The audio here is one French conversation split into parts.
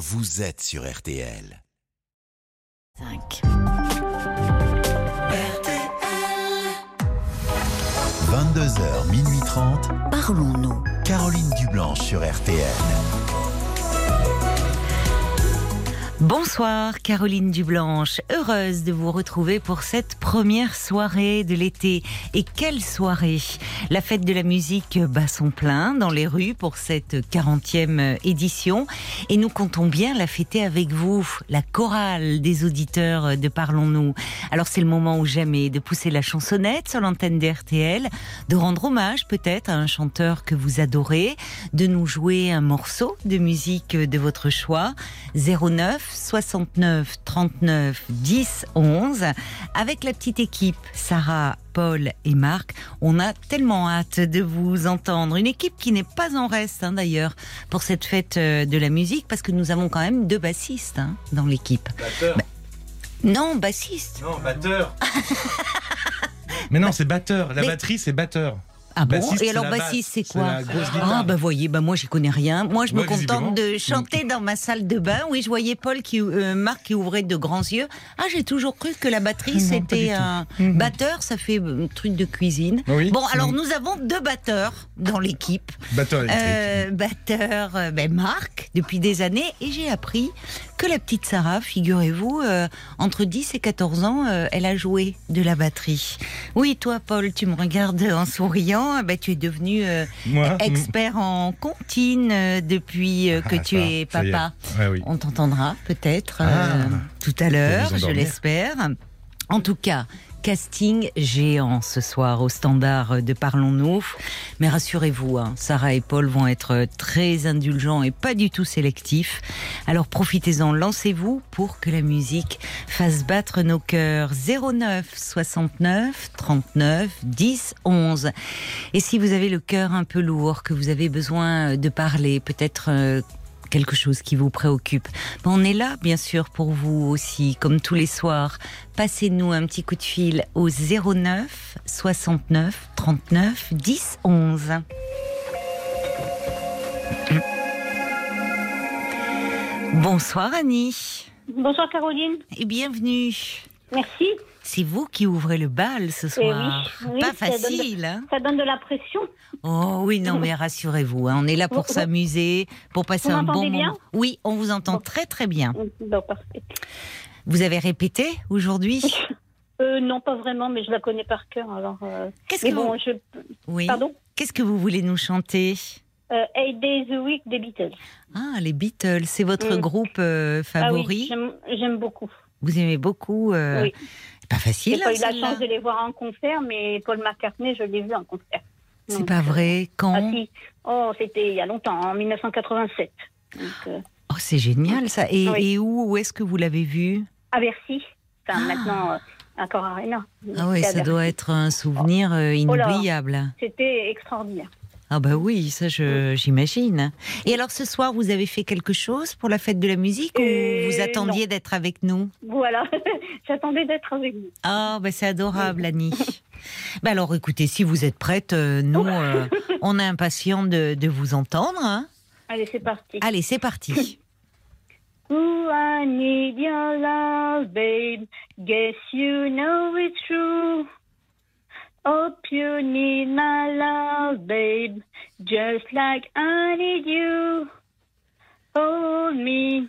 vous êtes sur RTL. 5. 22h, minuit 30, Parlons-nous. Caroline Dublanche sur RTL. Bonsoir Caroline Dublanche, heureuse de vous retrouver pour cette première soirée de l'été. Et quelle soirée La fête de la musique bat son plein dans les rues pour cette 40e édition et nous comptons bien la fêter avec vous, la chorale des auditeurs de Parlons-nous. Alors c'est le moment ou jamais de pousser la chansonnette sur l'antenne d'RTL, de rendre hommage peut-être à un chanteur que vous adorez, de nous jouer un morceau de musique de votre choix 09 69 39 10 11 avec la petite équipe Sarah, Paul et Marc. On a tellement hâte de vous entendre. Une équipe qui n'est pas en reste hein, d'ailleurs pour cette fête euh, de la musique parce que nous avons quand même deux bassistes hein, dans l'équipe. Batteur. Non, bassiste. Non, batteur. Mais non, c'est batteur. La Mais- batterie, c'est batteur. Ah bon Bassiste, Et alors bassiste, c'est quoi. Ah bah voyez, bah moi j'y connais rien. Moi je me contente de chanter dans ma salle de bain. Oui, je voyais Paul qui euh, Marc qui ouvrait de grands yeux. Ah, j'ai toujours cru que la batterie c'était un Mhm. batteur, ça fait euh, un truc de cuisine. Oui. Bon, alors nous avons deux batteurs dans l'équipe. Batteur. Euh, batteur, euh, ben Marc, depuis des années, et j'ai appris que la petite Sarah, figurez-vous, euh, entre 10 et 14 ans, euh, elle a joué de la batterie. Oui, toi, Paul, tu me regardes en souriant, eh ben, tu es devenu euh, Moi expert en comptine euh, depuis euh, que Ah, tu ça, es papa. Ouais, oui. On t'entendra peut-être Ah. tout à l'heure, je l'espère. En tout cas, casting géant ce soir au standard de Parlons-nous. Mais rassurez-vous, hein, Sarah et Paul vont être très indulgents et pas du tout sélectifs. Alors profitez-en, lancez-vous pour que la musique fasse battre nos cœurs. 09 69 39 10 11. Et si vous avez le cœur un peu lourd, que vous avez besoin de parler, peut-être euh, quelque chose qui vous préoccupe, on est là, bien sûr, pour vous aussi, comme tous les soirs. Passez-nous un petit coup de fil au 09 69 39 10 11. Bonsoir Annie Bonsoir Caroline, et bienvenue. Merci. C'est vous qui ouvrez le bal ce Eh oui, soir. oui, Pas ça donne de- facile, hein Ça donne de la pression. Oh oui, non, mais rassurez-vous, hein, on est là pour s'amuser, pour passer vous un bon moment. bien? Oui, on vous entend très très bien. Bon, parfait. Vous avez répété aujourd'hui? Euh, non, pas vraiment, mais je la connais par cœur. Alors, euh, Qu'est-ce que bon, vous... je... Oui. Pardon? Qu'est-ce que vous voulez nous chanter? Euh, Eight Days a Week des Beatles. Ah, les Beatles, c'est votre Mm. groupe euh, Ah favori? oui, j'aime beaucoup. Vous aimez beaucoup. euh, Oui. Pas J'ai facile. pas hein, eu la celle-là. chance de les voir en concert, mais Paul McCartney, je l'ai vu en concert. C'est pas euh, vrai. Quand Ah si. Oh, c'était il y a longtemps, en 1987. Donc, euh, Oh, c'est génial ça. Et, Oui. et où, où est-ce que vous l'avez vu? À Bercy. Enfin, Ah. maintenant, euh, à Cor Arena. Ah oui, ça doit être un souvenir euh, Oh inoubliable. C'était extraordinaire. Ah bah oui, ça je j'imagine. Et alors ce soir, vous avez fait quelque chose pour la fête de la musique ou Euh, vous attendiez d'être avec nous? Voilà, j'attendais d'être avec vous. Ah bah c'est adorable, Annie. bah alors écoutez, si vous êtes prête, euh, nous, euh, on est impatients de, de vous entendre. hein. Allez, c'est parti. Allez, c'est parti. Ooh, I need your love, babe? Guess you know it's true. Hope you need my love, babe. Just like I need you. Hold me,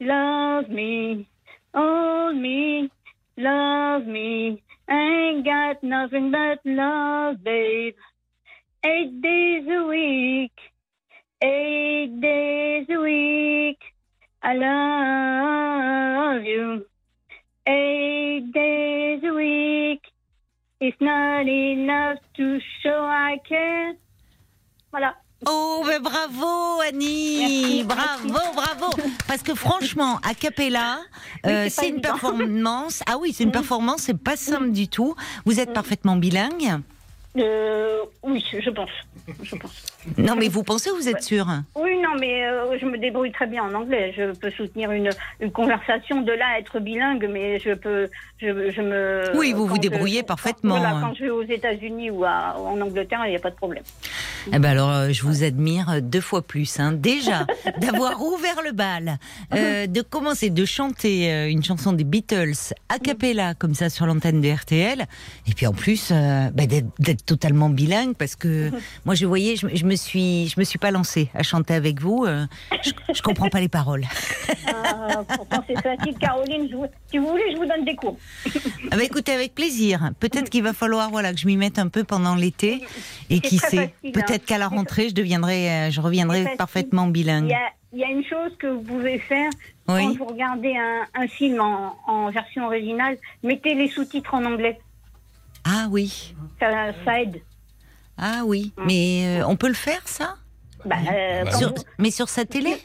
love me. Hold me, love me. Ain't got nothing but love, babe. Eight days a week. Eight days a week. I love you. Eight days a week. It's not enough to show I care. Voilà. Oh, ben bravo Annie Merci, Bravo, bravo Parce que franchement, a cappella, euh, c'est une évident. performance. Ah oui, c'est une performance, c'est pas simple du tout. Vous êtes parfaitement bilingue Euh, oui, je pense. Je pense. Non, mais vous pensez ou vous êtes sûr Oui, non, mais euh, je me débrouille très bien en anglais. Je peux soutenir une, une conversation de là à être bilingue, mais je peux. Je, je me. Oui, vous vous je- débrouillez quand- parfaitement. Voilà, quand je vais aux États-Unis ou à- en Angleterre, il n'y a pas de problème. Eh ben alors, euh, je vous admire deux fois plus. Hein. Déjà, d'avoir ouvert le bal, euh, de commencer de chanter une chanson des Beatles a cappella comme ça sur l'antenne de RTL, et puis en plus bah, d'être totalement bilingue parce que moi je voyais, je, je me suis, je me suis pas lancée à chanter avec vous. euh, je, je comprends pas les paroles. Ah, pourtant, c'est facile. Caroline, je vous- si vous voulez, je vous donne des cours. Ah bah écoutez, avec plaisir. Peut-être qu'il va falloir voilà que je m'y mette un peu pendant l'été, et qui sait, hein. peut-être qu'à la rentrée je deviendrai, euh, je reviendrai parfaitement Il bilingue. y a, il y a une chose que vous pouvez faire quand Oui. vous regardez un, un film en, en version originale, mettez les sous-titres en anglais. Ah oui. Ça, ça aide. Ah oui, mais euh, on peut le faire ça? Bah, euh, Bah, quand Sur- vous- Mais sur sa télé?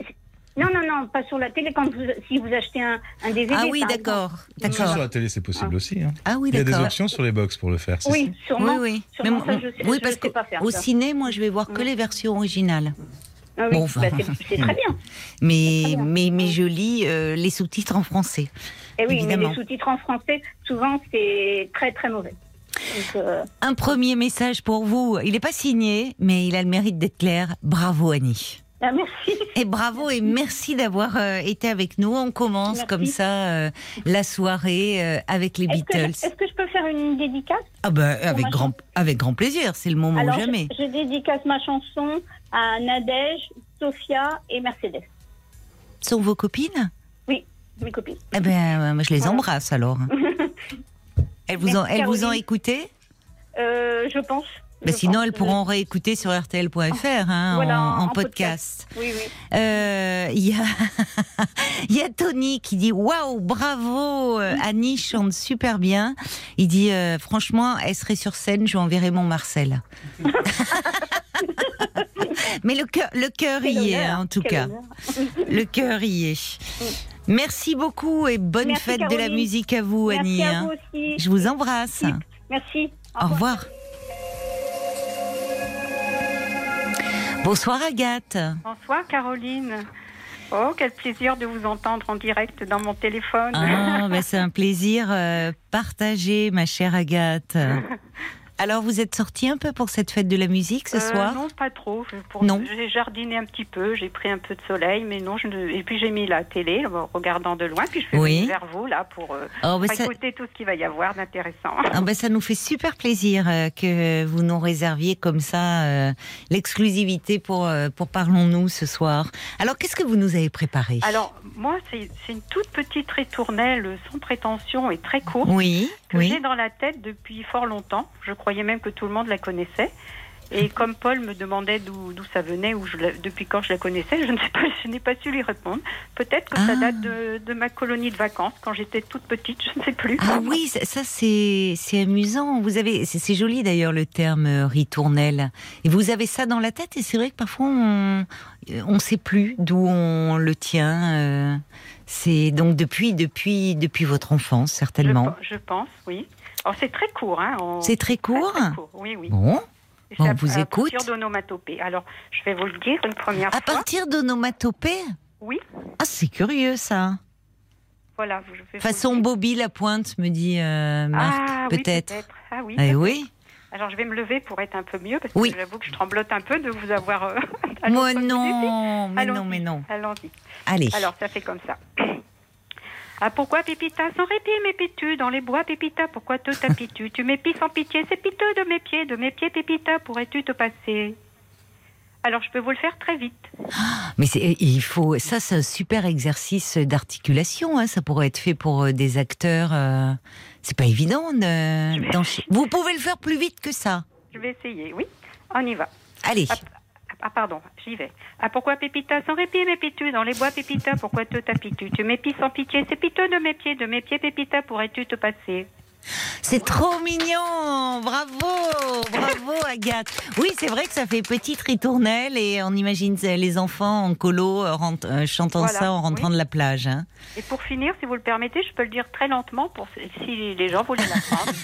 Non, non, non, pas sur la télé. Quand vous, si vous achetez un, un DVD. Ah oui, par d'accord, Sur d'accord. la télé, c'est possible aussi. hein. Ah oui, Il y a des d'accord. options sur les box pour le faire. exemple. Oui, sûrement. Oui, oui. Sûrement, Mais ça, moi- je sais- oui, je parce sais pas faire, ça. ciné, moi, je vais voir que Mm. les versions originales. Ah oui, Bon, bah, c'est c'est très bien. Mais, Très bien. mais, mais je lis euh, les sous-titres en français. Et oui, Évidemment. mais les sous-titres en français, souvent, c'est très, très mauvais. Donc, euh, Un premier message pour vous. Il n'est pas signé, mais il a le mérite d'être clair. Bravo, Annie. ah, merci. Et bravo et merci d'avoir euh, été avec nous. On commence Merci. comme ça euh, la soirée euh, avec les Beatles. est-ce que je peux faire une dédicace Ah ben, avec grand, avec grand plaisir. C'est le moment Alors, ou jamais. Je, je dédicace ma chanson à Nadège, Sophia et Mercedes, Ce sont vos copines? Mes copines. Eh ben, je les Voilà. embrasse alors. Elles vous ont, vous ont écouté Euh, je pense. Sinon, elles pourront réécouter sur RTL.fr hein, Voilà, en, en en podcast. Oui, oui. Euh, Il y, a il y a Tony qui dit Waouh, bravo, euh, Annie chante super bien. Il dit euh, Franchement, elle serait sur scène, je lui enverrai mon Marcel. Mais le cœur, le cœur y est, hein, en tout cas. Le cœur y est. Merci beaucoup et bonne Merci, fête de la musique à vous, Merci Annie. à hein. vous aussi. Je vous embrasse. Merci. Au revoir. Bonsoir Agathe. Bonsoir Caroline. Oh, quel plaisir de vous entendre en direct dans mon téléphone. Ah, ben c'est un plaisir euh, partagé, ma chère Agathe. Alors, vous êtes sortie un peu pour cette fête de la musique ce Euh, soir? Non, pas trop. Pour... Non. J'ai jardiné un petit peu, j'ai pris un peu de soleil, mais non. Je ne... Et puis j'ai mis la télé, en regardant de loin, puis je suis Oui. vers vous là pour, euh, Oh, pour ça, écouter tout ce qu'il va y avoir d'intéressant. ah, ben, ça nous fait super plaisir euh, que vous nous réserviez comme ça l'exclusivité pour, pour Parlons-nous ce soir. Alors, qu'est-ce que vous nous avez préparé? Alors moi, c'est une toute petite ritournelle sans prétention et très courte. Oui, que oui. j'ai dans la tête depuis fort longtemps. Je croyais même que tout le monde la connaissait. Et comme Paul me demandait d'où ça venait, ou depuis quand je la connaissais, je ne sais pas, je n'ai pas su lui répondre. Peut-être que ça Ah. date de, de ma colonie de vacances quand j'étais toute petite, je ne sais plus. Ah oui, ça, ça, c'est amusant. Vous avez c'est joli d'ailleurs le terme euh, ritournelle. Et vous avez ça dans la tête et c'est vrai que parfois on on sait plus d'où on le tient. euh, c'est donc depuis depuis depuis votre enfance certainement. je pense, oui. Alors c'est très court, hein. on- C'est très court. très court, Oui, oui. Bon, on à- vous à écoute. partir d'onomatopée. Alors, je vais vous le dire une première à fois. partir d'onomatopée. Oui, Ah, c'est curieux ça. voilà. je vais Façon. Bobby la pointe me dit euh, Marc ah, oui, peut-être. Ah oui. Eh peut-être. oui. Alors, je vais me lever pour être un peu mieux parce Oui. que j'avoue que je tremblote un peu de vous avoir. euh, à Moi non, mais non, mais non. Allons-y. Allez. Alors, ça fait comme ça. Ah, pourquoi Pépita? Sans répit m'épies-tu dans les bois Pépita Pourquoi te tapis-tu? Tu m'épis sans pitié, c'est piteux de mes pieds, de mes pieds Pépita, pourrais-tu te passer? Alors, je peux vous le faire très vite. Mais c'est, il faut, ça, c'est un super exercice d'articulation. Hein, ça pourrait être fait pour euh, des acteurs. euh, c'est pas évident. Vous pouvez le faire plus vite que ça. Je vais essayer, oui. On y va. Allez. Ah, ah, pardon, j'y vais. Ah, pourquoi Pépita sans répit m'épis-tu dans les bois Pépita Pourquoi te tapis-tu Tu m'épis sans pitié, c'est piteux de mes pieds, de mes pieds Pépita, pourrais-tu te passer? C'est trop mignon Bravo Bravo Agathe Oui, c'est vrai que ça fait petite ritournelle et on imagine les enfants en colo euh, rent- euh, chantant Voilà, ça en rentrant oui. de la plage. hein. Et pour finir, si vous le permettez, je peux le dire très lentement pour si les gens voulaient l'apprendre.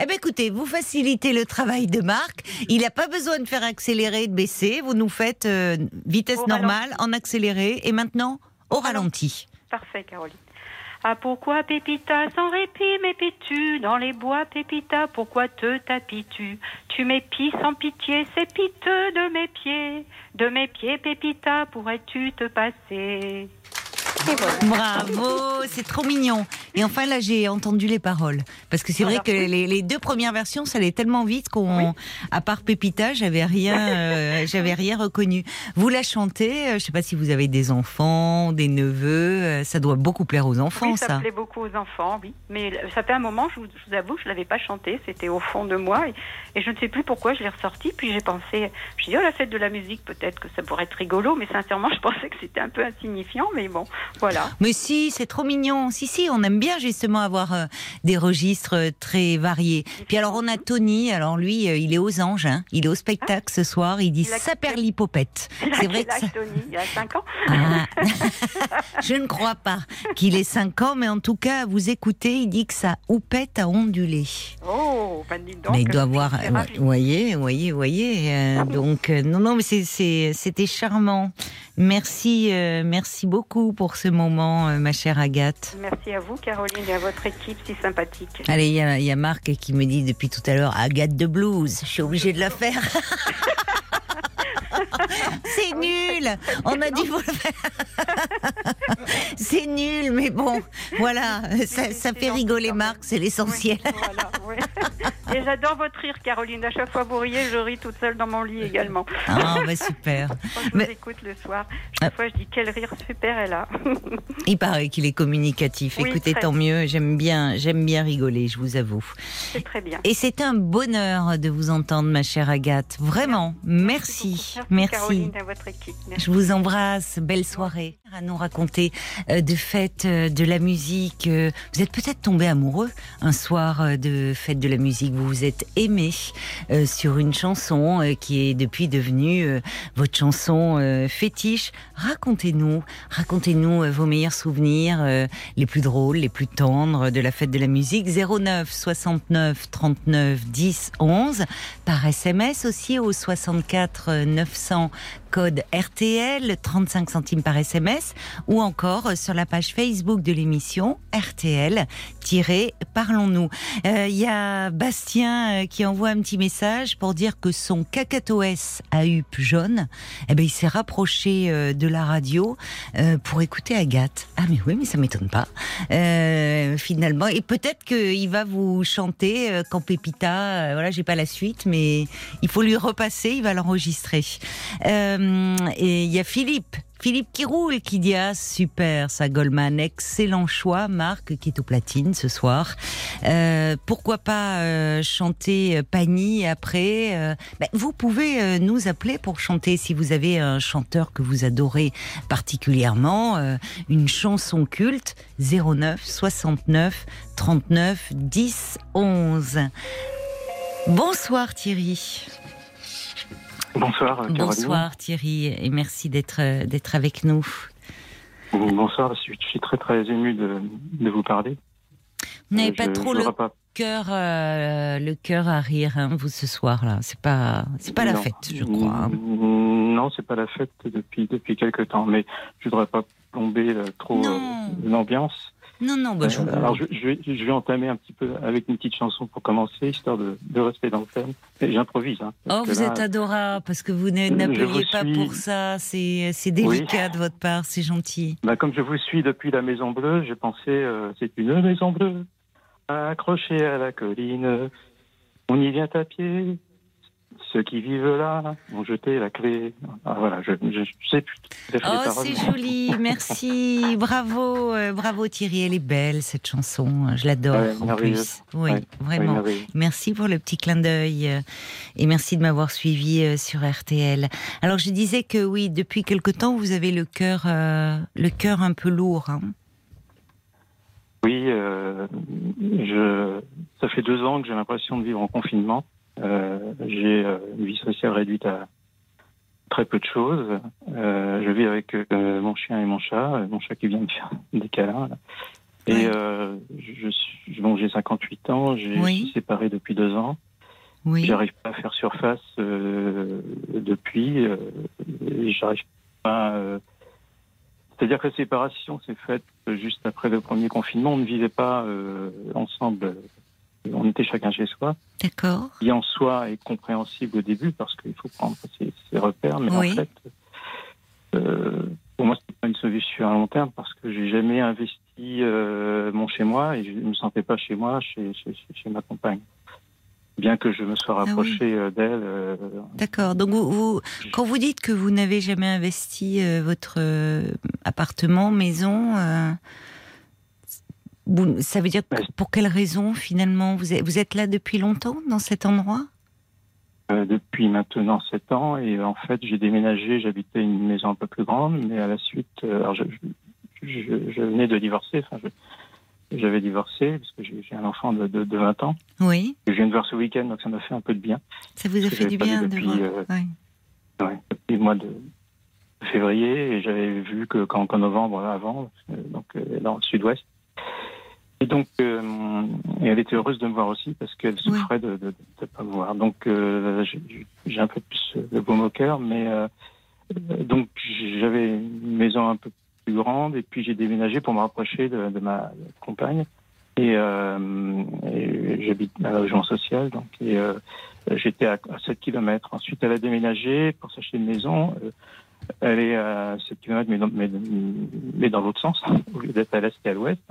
Eh bien écoutez, vous facilitez le travail de Marc. Il n'a pas besoin de faire accélérer, de baisser. Vous nous faites euh, vitesse Au normale, en accéléré et maintenant au ralenti. Parfait, Caroline. Ah, pourquoi Pépita sans répit m'épies-tu Dans les bois, Pépita, pourquoi te tapis-tu? Tu m'épies sans pitié, c'est piteux de mes pieds. De mes pieds, Pépita, pourrais-tu te passer? Bravo, c'est trop mignon. Et enfin là, j'ai entendu les paroles parce que c'est vrai que les, les deux premières versions, ça allait tellement vite qu'on, à part Pépita, j'avais rien, euh, j'avais rien reconnu. Vous la chantez, euh, je sais pas si vous avez des enfants, des neveux, euh, ça doit beaucoup plaire aux enfants, Oui, ça, ça. plaît beaucoup aux enfants, oui. Mais ça fait un moment, je vous, je vous avoue, je l'avais pas chanté. C'était au fond de moi. Et, et je ne sais plus pourquoi je l'ai ressorti. Puis j'ai pensé, suis dit, oh, la fête de la musique, peut-être que ça pourrait être rigolo. Mais sincèrement, je pensais que c'était un peu insignifiant. Mais bon, voilà. Mais si, c'est trop mignon. Si, si, on aime bien justement avoir euh, des registres euh, très variés. Puis alors, on a Tony. Alors lui, euh, il est aux anges. hein. Il est au spectacle ce soir. Il dit Il a- Saperlipopette. C'est vrai que ça... Tony Il a 5 ans Ah. Je ne crois pas qu'il ait 5 ans, mais en tout cas, vous écoutez, il dit que sa houppette a ondulé. Oh, ben dis donc. mais il doit avoir. Vous voyez, vous voyez, vous voyez. donc, non, non, mais c'était charmant. Merci, euh, merci beaucoup pour ce moment, euh, ma chère Agathe. Merci à vous, Caroline, et à votre équipe si sympathique. Allez, il y, a- il y a Marc qui me dit depuis tout à l'heure Agathe de blues. Je suis obligée de la faire. C'est nul. On a dit vous le faire. C'est nul, mais bon, voilà, ça, ça fait rigoler. Marc, c'est l'essentiel. Et j'adore votre rire, Caroline. À chaque fois que vous riez, je ris toute seule dans mon lit également. Ah, bah super. Quand je Mais- vous écoute le soir, chaque fois je dis quel rire super elle a. Il paraît qu'il est communicatif. Oui, Écoutez, très. tant mieux. J'aime bien, j'aime bien rigoler, je vous avoue. C'est très bien. Et c'est un bonheur de vous entendre, ma chère Agathe. Vraiment, merci, merci. Caroline à votre équipe. Merci. Je vous embrasse, belle soirée. À nous raconter euh, de fêtes euh, de la musique. euh, Vous êtes peut-être tombé amoureux un soir euh, de fête de la musique. Vous vous êtes aimé euh, sur une chanson euh, qui est depuis devenue euh, votre chanson fétiche. Racontez-nous, racontez-nous vos meilleurs souvenirs, les plus drôles, les plus tendres de la fête de la musique. 09 69 39 10 11 par SMS aussi au 64 900 code RTL 35 centimes par SMS ou encore sur la page Facebook de l'émission RTL Parlons-nous. Euh, Il y a Bastien euh, qui envoie un petit message pour dire que son cacatoès à huppe jaune, eh ben il s'est rapproché euh, de la radio pour écouter Agathe. Ah mais oui, mais ça m'étonne pas. Finalement, et peut-être qu'il va vous chanter quand Pépita. voilà, j'ai pas la suite, mais il faut lui repasser. Il va l'enregistrer. Et il y a Philippe. Philippe qui roule, qui dit ah super ça Goldman, excellent choix Marc qui est au platine ce soir. Euh, pourquoi pas euh, chanter euh, Pani après euh, ben, Vous pouvez euh, nous appeler pour chanter si vous avez un chanteur que vous adorez particulièrement, euh, une chanson culte 09 69 39 10 11. Bonsoir Thierry. Bonsoir, Caroline. Bonsoir Thierry et merci d'être d'être avec nous. Bonsoir, je suis, très très ému de, de vous parler. Vous n'avez Euh, pas je- trop je le voudrais pas- cœur euh, le cœur à rire hein, vous ce soir là. C'est pas c'est pas la fête je crois. hein. Non, c'est pas la fête depuis depuis quelque temps, mais je voudrais pas plomber euh, trop l'ambiance. Non non bah, je- alors je, je vais, je vais entamer un petit peu avec une petite chanson pour commencer, histoire de, de rester dans le thème. J'improvise. Hein, Oh vous là, êtes adorable parce que vous vous pas suis. pour ça. C'est c'est délicat de votre part c'est gentil. bah, comme je vous suis depuis la Maison Bleue, j'ai pensé euh, c'est une maison bleue accrochée à la colline. On y vient à pied. Ceux qui vivent là ont jeté la clé. Ah, voilà, je, je, je sais plus. Oh c'est joli merci bravo euh, bravo Thierry elle est belle cette chanson je l'adore Ouais, en plus. Oui Ouais, vraiment. Merci pour le petit clin d'œil euh, et merci de m'avoir suivi euh, sur RTL. Alors je disais que oui, depuis quelque temps vous avez le cœur, le cœur un peu lourd. hein. Oui, je, ça fait deux ans que j'ai l'impression de vivre en confinement. Euh, j'ai euh, une vie sociale réduite à très peu de choses. Euh, je vis avec mon chien et mon chat, mon chat qui vient de faire des câlins. là. Et euh, je bon, j'ai 58 ans, j'ai- Oui. suis séparé depuis deux ans. Oui. J'arrive pas à faire surface euh, depuis. Euh, et j'arrive pas. C'est-à-dire que la séparation s'est faite juste après le premier confinement. On ne vivait pas ensemble. On était chacun chez soi. D'accord. Qui en soi est compréhensible au début parce qu'il faut prendre ses, ses repères. Mais Oui. en fait, euh, pour moi, c'est pas une solution à long terme parce que j'ai jamais investi euh, mon chez moi et je ne me sentais pas chez moi, chez, chez, chez- chez ma compagne. Bien que je me sois Ah oui. rapproché euh, d'elle. euh, D'accord. Donc, vous, vous- quand vous dites que vous n'avez jamais investi euh, votre euh, appartement, maison, vous- ça veut dire pour, pour quelle raison finalement vous êtes, vous êtes là depuis longtemps dans cet endroit? Euh, depuis maintenant sept ans et en fait j'ai déménagé, j'habitais une maison un peu plus grande, mais à la suite, euh, alors je, je, je- je venais de divorcer, enfin j'avais divorcé parce que j'ai un enfant de, de, de 20 ans Oui. que je viens de voir ce week-end donc ça m'a fait un peu de bien Ça vous a fait du bien de depuis, voir euh, Ouais. ouais, depuis le mois de février et j'avais vu que qu'en novembre avant, donc euh, dans le sud-ouest. Et donc, euh, et elle était heureuse de me voir aussi parce qu'elle souffrait de ne pas me voir. Donc, euh, j'ai un peu plus de baume au cœur, mais euh, donc j'avais une maison un peu plus grande et puis j'ai déménagé pour me rapprocher de, de ma compagne. Et, euh, et j'habite à la logement social, donc et, euh, j'étais à, à 7 km. Ensuite, elle a déménagé pour s'acheter une maison. Euh, elle est à 7 km, mais dans, mais, mais dans l'autre sens, au lieu d'être à l'est et à l'ouest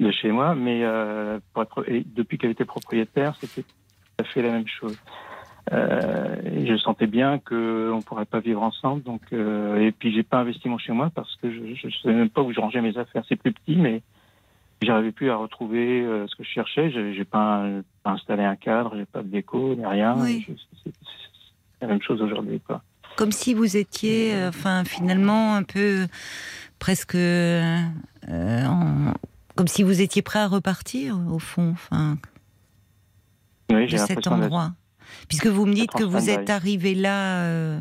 de chez moi. Mais euh, pour être, et depuis qu'elle était propriétaire, c'était tout à fait la même chose. Euh, et je sentais bien qu'on ne pourrait pas vivre ensemble. Donc, euh, et puis, j'ai pas investi mon chez moi parce que je ne savais même pas où je rangeais mes affaires. C'est plus petit, mais j'arrivais plus à retrouver ce que je cherchais. J'ai pas, pas installé un cadre, j'ai pas de déco, ni rien. Oui. C'est la même chose aujourd'hui. quoi. Comme si vous étiez, enfin, finalement, un peu presque, euh, en- comme si vous étiez prêt à repartir, au fond, enfin, Oui, de j'ai cet endroit. Puisque vous me dites que vous êtes arrivé là euh,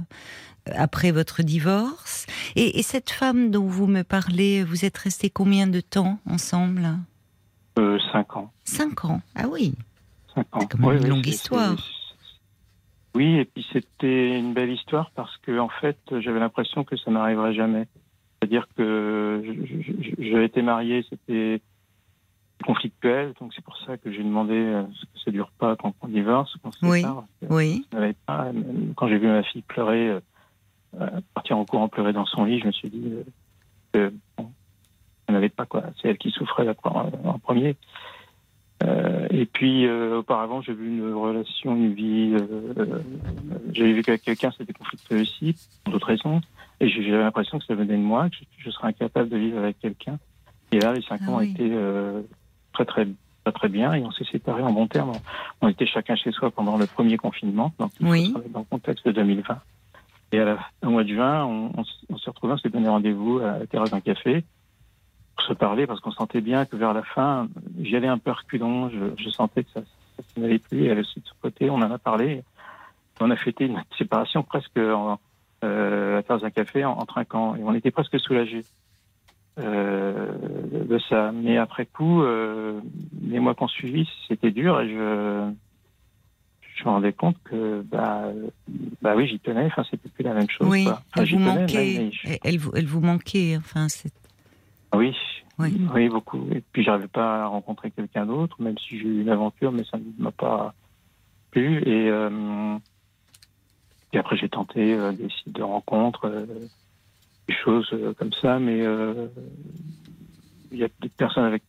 après votre divorce. Et, et cette femme dont vous me parlez, vous êtes restés combien de temps ensemble? Euh, cinq ans. Cinq ans. Ah oui. Cinq ans. C'est quand même une longue histoire. Oui, et puis c'était une belle histoire parce que en fait, j'avais l'impression que ça n'arriverait jamais. C'est-à-dire que j'avais été marié, c'était conflictuel, donc c'est pour ça que j'ai demandé euh, ce que ça dure pas quand on divorce, qu'on se Oui. Oui. pas. Quand j'ai vu ma fille pleurer, euh, euh, partir en courant pleurer dans son lit, je me suis dit euh, que bon, ça n'allait pas quoi. C'est elle qui souffrait en, en premier. Et puis auparavant, j'ai vu une relation, une vie. j'avais vu qu'avec quelqu'un, c'était conflictueux aussi, pour d'autres raisons. Et j'ai- j'avais l'impression que ça venait de moi, que je, je serais incapable de vivre avec quelqu'un. Et là, les cinq Ah ans oui. étaient euh, très très pas très bien et on s'est séparés en bon terme. On était chacun chez soi pendant le premier confinement, donc Oui. dans le contexte de 2020. Et à la, au mois de juin, on, on on s'est retrouvés, on s'est donné rendez-vous à la terrasse d'un café pour se parler parce qu'on sentait bien que vers la fin, j'y allais un peu reculons, je, je sentais que ça, ça n'allait plus. Et elle aussi de son côté, on en a parlé. On a fêté une séparation presque en, euh, à la terrasse d'un café en, en trinquant et on était presque soulagés. Euh, de ça. Mais après coup, euh, les mois qu'on suivit, c'était dur et je, je me rendais compte que bah, bah oui, j'y tenais. Enfin, c'était plus la même chose. Oui. quoi. Enfin, Elle vous tenais, manquait. je- Elle, vous, elle vous manquait. Enfin, c'est. oui, Oui. oui, beaucoup. Et puis j'arrivais pas à rencontrer quelqu'un d'autre, même si j'ai eu une aventure, mais ça ne m'a pas plu. Et euh, puis après j'ai tenté euh, des sites de rencontres, euh, des choses euh, comme ça, mais euh, il y a des personnes avec,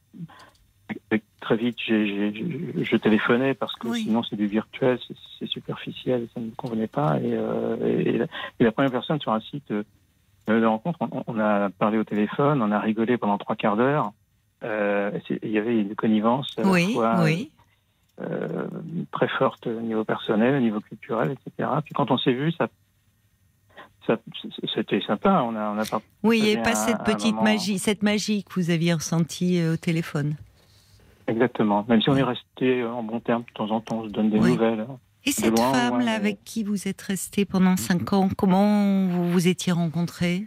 avec- très vite j'ai, j'ai- j'ai- je téléphonais parce que Oui. sinon c'est du virtuel, c'est, superficiel, et ça ne me convenait pas. Et, euh, et, la, et la première personne sur un site de rencontre, on, on a parlé au téléphone, on a rigolé pendant trois quarts d'heure. Il y avait une connivence à Oui. fois, Oui. euh, très forte au niveau personnel, au niveau culturel, etc. Puis quand on s'est vu, ça c'était sympa. On a, on a Oui, il n'y C'était avait pas cette petite moment- magie, cette magie que vous aviez ressentie euh, au téléphone. Exactement. Même si on est resté en bon terme de temps en temps, on se donne des Oui. nouvelles. Et cette loin, femme ouais, là ouais. avec qui vous êtes resté pendant cinq ans, comment vous vous étiez rencontrés?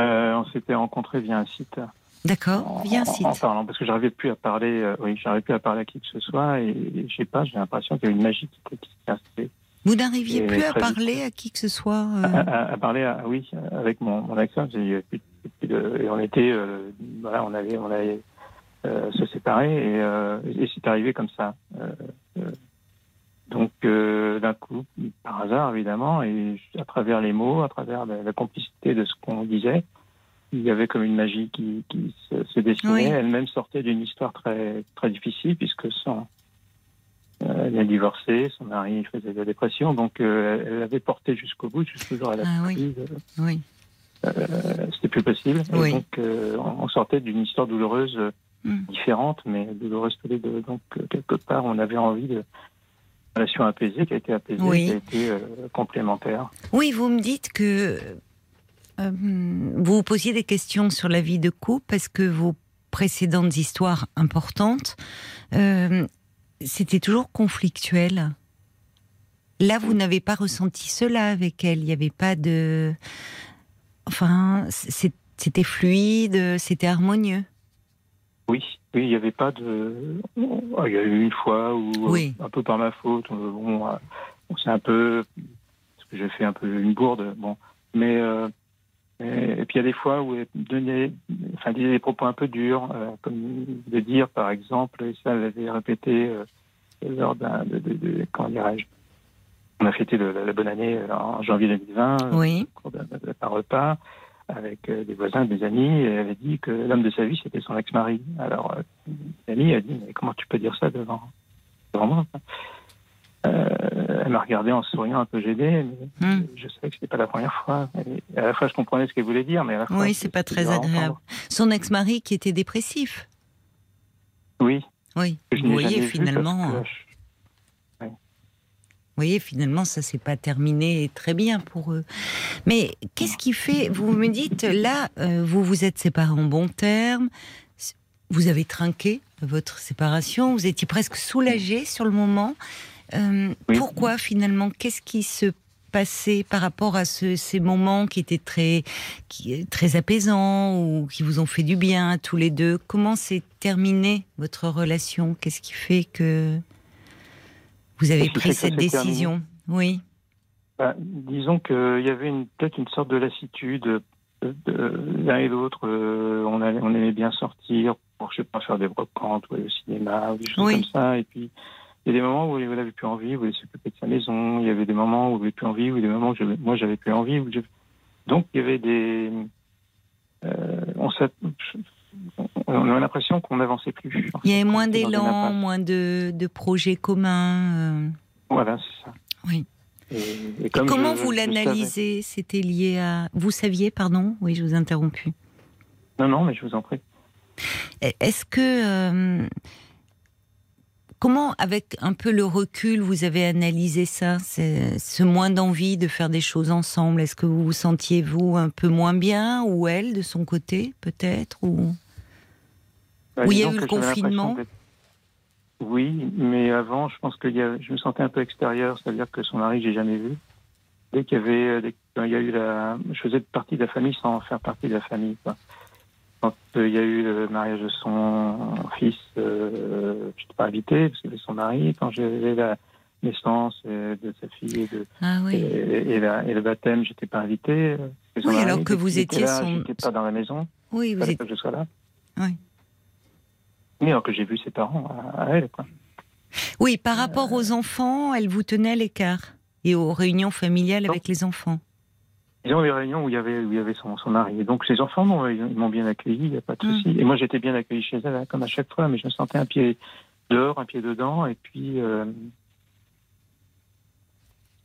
Euh, on s'était rencontrés via un site. D'accord, via un site. en parlant, parce que j'arrivais plus à parler. euh, oui, j'arrivais plus à parler à qui que ce soit, et, et je sais pas, j'ai l'impression qu'il y a une magie qui s'est installée. Vous n'arriviez plus à vite. parler à qui que ce soit euh, À, à- à parler, à- oui, avec mon, j'ai- de- et on était, euh, voilà, on allait, on allait euh, se séparer, et, et c'est arrivé comme ça. Donc, d'un coup, par hasard, évidemment, et à travers les mots, à travers la, la complicité de ce qu'on disait, il y avait comme une magie qui, qui se, se dessinait. Oui. Elle-même sortait d'une histoire très, très difficile, puisque euh, elle a divorcé, son mari faisait de la dépression, donc euh, elle avait porté jusqu'au bout, jusqu'au jour à la Ah oui. Oui. Euh, c'était plus possible. Et donc, euh, on sortait d'une histoire douloureuse euh, Hmm. différente, mais douloureuse tous les deux. Donc, euh, quelque part, on avait envie de une relation apaisée, qui a été apaisée, Oui. qui a été euh, complémentaire. Oui, vous me dites que euh, vous vous posiez des questions sur la vie de couple parce que vos précédentes histoires importantes, euh, c'était toujours conflictuel. Là, vous n'avez pas ressenti cela avec elle. Il n'y avait pas de. Enfin, c'était fluide, c'était harmonieux. Oui, oui, il n'y avait pas de. Oh, Il y a eu une fois où, Oui. un peu par ma faute, bon, euh, on s'est un peu. Parce que j'ai fait un peu une bourde, bon. Mais. euh, et, puis il y a des fois où elle donnait, enfin, disait des propos un peu durs, euh, comme de dire, par exemple, et ça, elle l'avait répété euh, lors d'un. De, de, de- comment dirais-je On a fêté le- la, la bonne année euh, en janvier 2020, euh, Oui. au cours d'un d'un repas avec euh, des voisins, des amis, et elle avait dit que l'homme de sa vie, c'était son ex-mari. Alors, l'ami a dit, mais comment tu peux dire ça devant, devant moi Euh, Elle m'a regardé en souriant un peu gênée, mais Hmm. je savais que c'était pas la première fois. Et à la fois, je comprenais ce qu'elle voulait dire, mais à la fois... Oui, c'est pas très agréable. Son ex-mari qui était dépressif. Oui. Oui. Vous voyez vu finalement. je- Vous voyez, finalement, ça s'est pas terminé très bien pour eux. Mais qu'est-ce qui fait Vous me dites, là, euh, vous vous êtes séparés en bons termes, vous avez trinqué votre séparation, vous étiez presque soulagé sur le moment. Euh, Oui. Pourquoi finalement Qu'est-ce qui se passait par rapport à ce- ces moments qui étaient très, qui, très apaisants ou qui vous ont fait du bien à tous les deux? Comment s'est terminée votre relation? Qu'est-ce qui fait que vous avez pris cette décision? Oui. Bah, disons qu'il y avait peut-être une sorte de lassitude euh, l'un et l'autre. euh, on, allait- on aimait bien sortir pour, je sais pas, faire des brocantes ou aller au cinéma ou des choses Oui. comme ça. Et puis, il y a des moments où il n'avait plus envie, où il s'occupait de sa maison. Il y avait des moments où il n'avait plus envie, où il y a des moments où moi, j'avais plus envie. Où je- Donc, il y avait des... euh, on, a l'impression qu'on n'avançait plus. Il y avait moins d'élan, moins de, de projets communs. euh. Voilà, c'est ça. Oui. Et, et Et comme comment je- vous l'analysez? C'était lié à. Vous saviez, pardon? Oui, je vous ai interrompu. Non, non, mais je vous en prie. Est-ce que. euh, Comment, avec un peu le recul, vous avez analysé ça, ce moins d'envie de faire des choses ensemble Est-ce que vous vous sentiez, vous, un peu moins bien Ou elle, de son côté, peut-être ou... Bah, il y a eu le confinement Oui, mais avant, je pense que je me sentais un peu extérieur, c'est-à-dire que son mari, j'ai jamais vu. Dès qu'il y avait, euh, dès y a eu la, je faisais partie de la famille sans faire partie de la famille. Quoi. Quand euh, il y a eu le mariage de son fils, euh, je n'étais pas invité parce qu'il avait son mari. Quand j'avais la naissance euh, de sa fille et, de, Ah oui. et, et la- et le baptême, j'étais pas invité. euh, c'était Oui, mari. alors que vous étiez là, son- J'étais pas dans la maison. Oui, vous pas que je sois là. Oui. Oui, alors que j'ai vu ses parents à, à elle. Quoi. Oui, par rapport aux enfants, elle vous tenait à l'écart. Et aux réunions familiales avec les enfants. Disons les réunions où il y avait, où il y avait son, son mari. Et donc ses enfants m'ont- bien accueilli, il n'y a pas de Mm. souci. Et moi j'étais bien accueilli chez elle, comme à chaque fois, mais je me sentais un pied dehors, un pied dedans. Et puis, euh,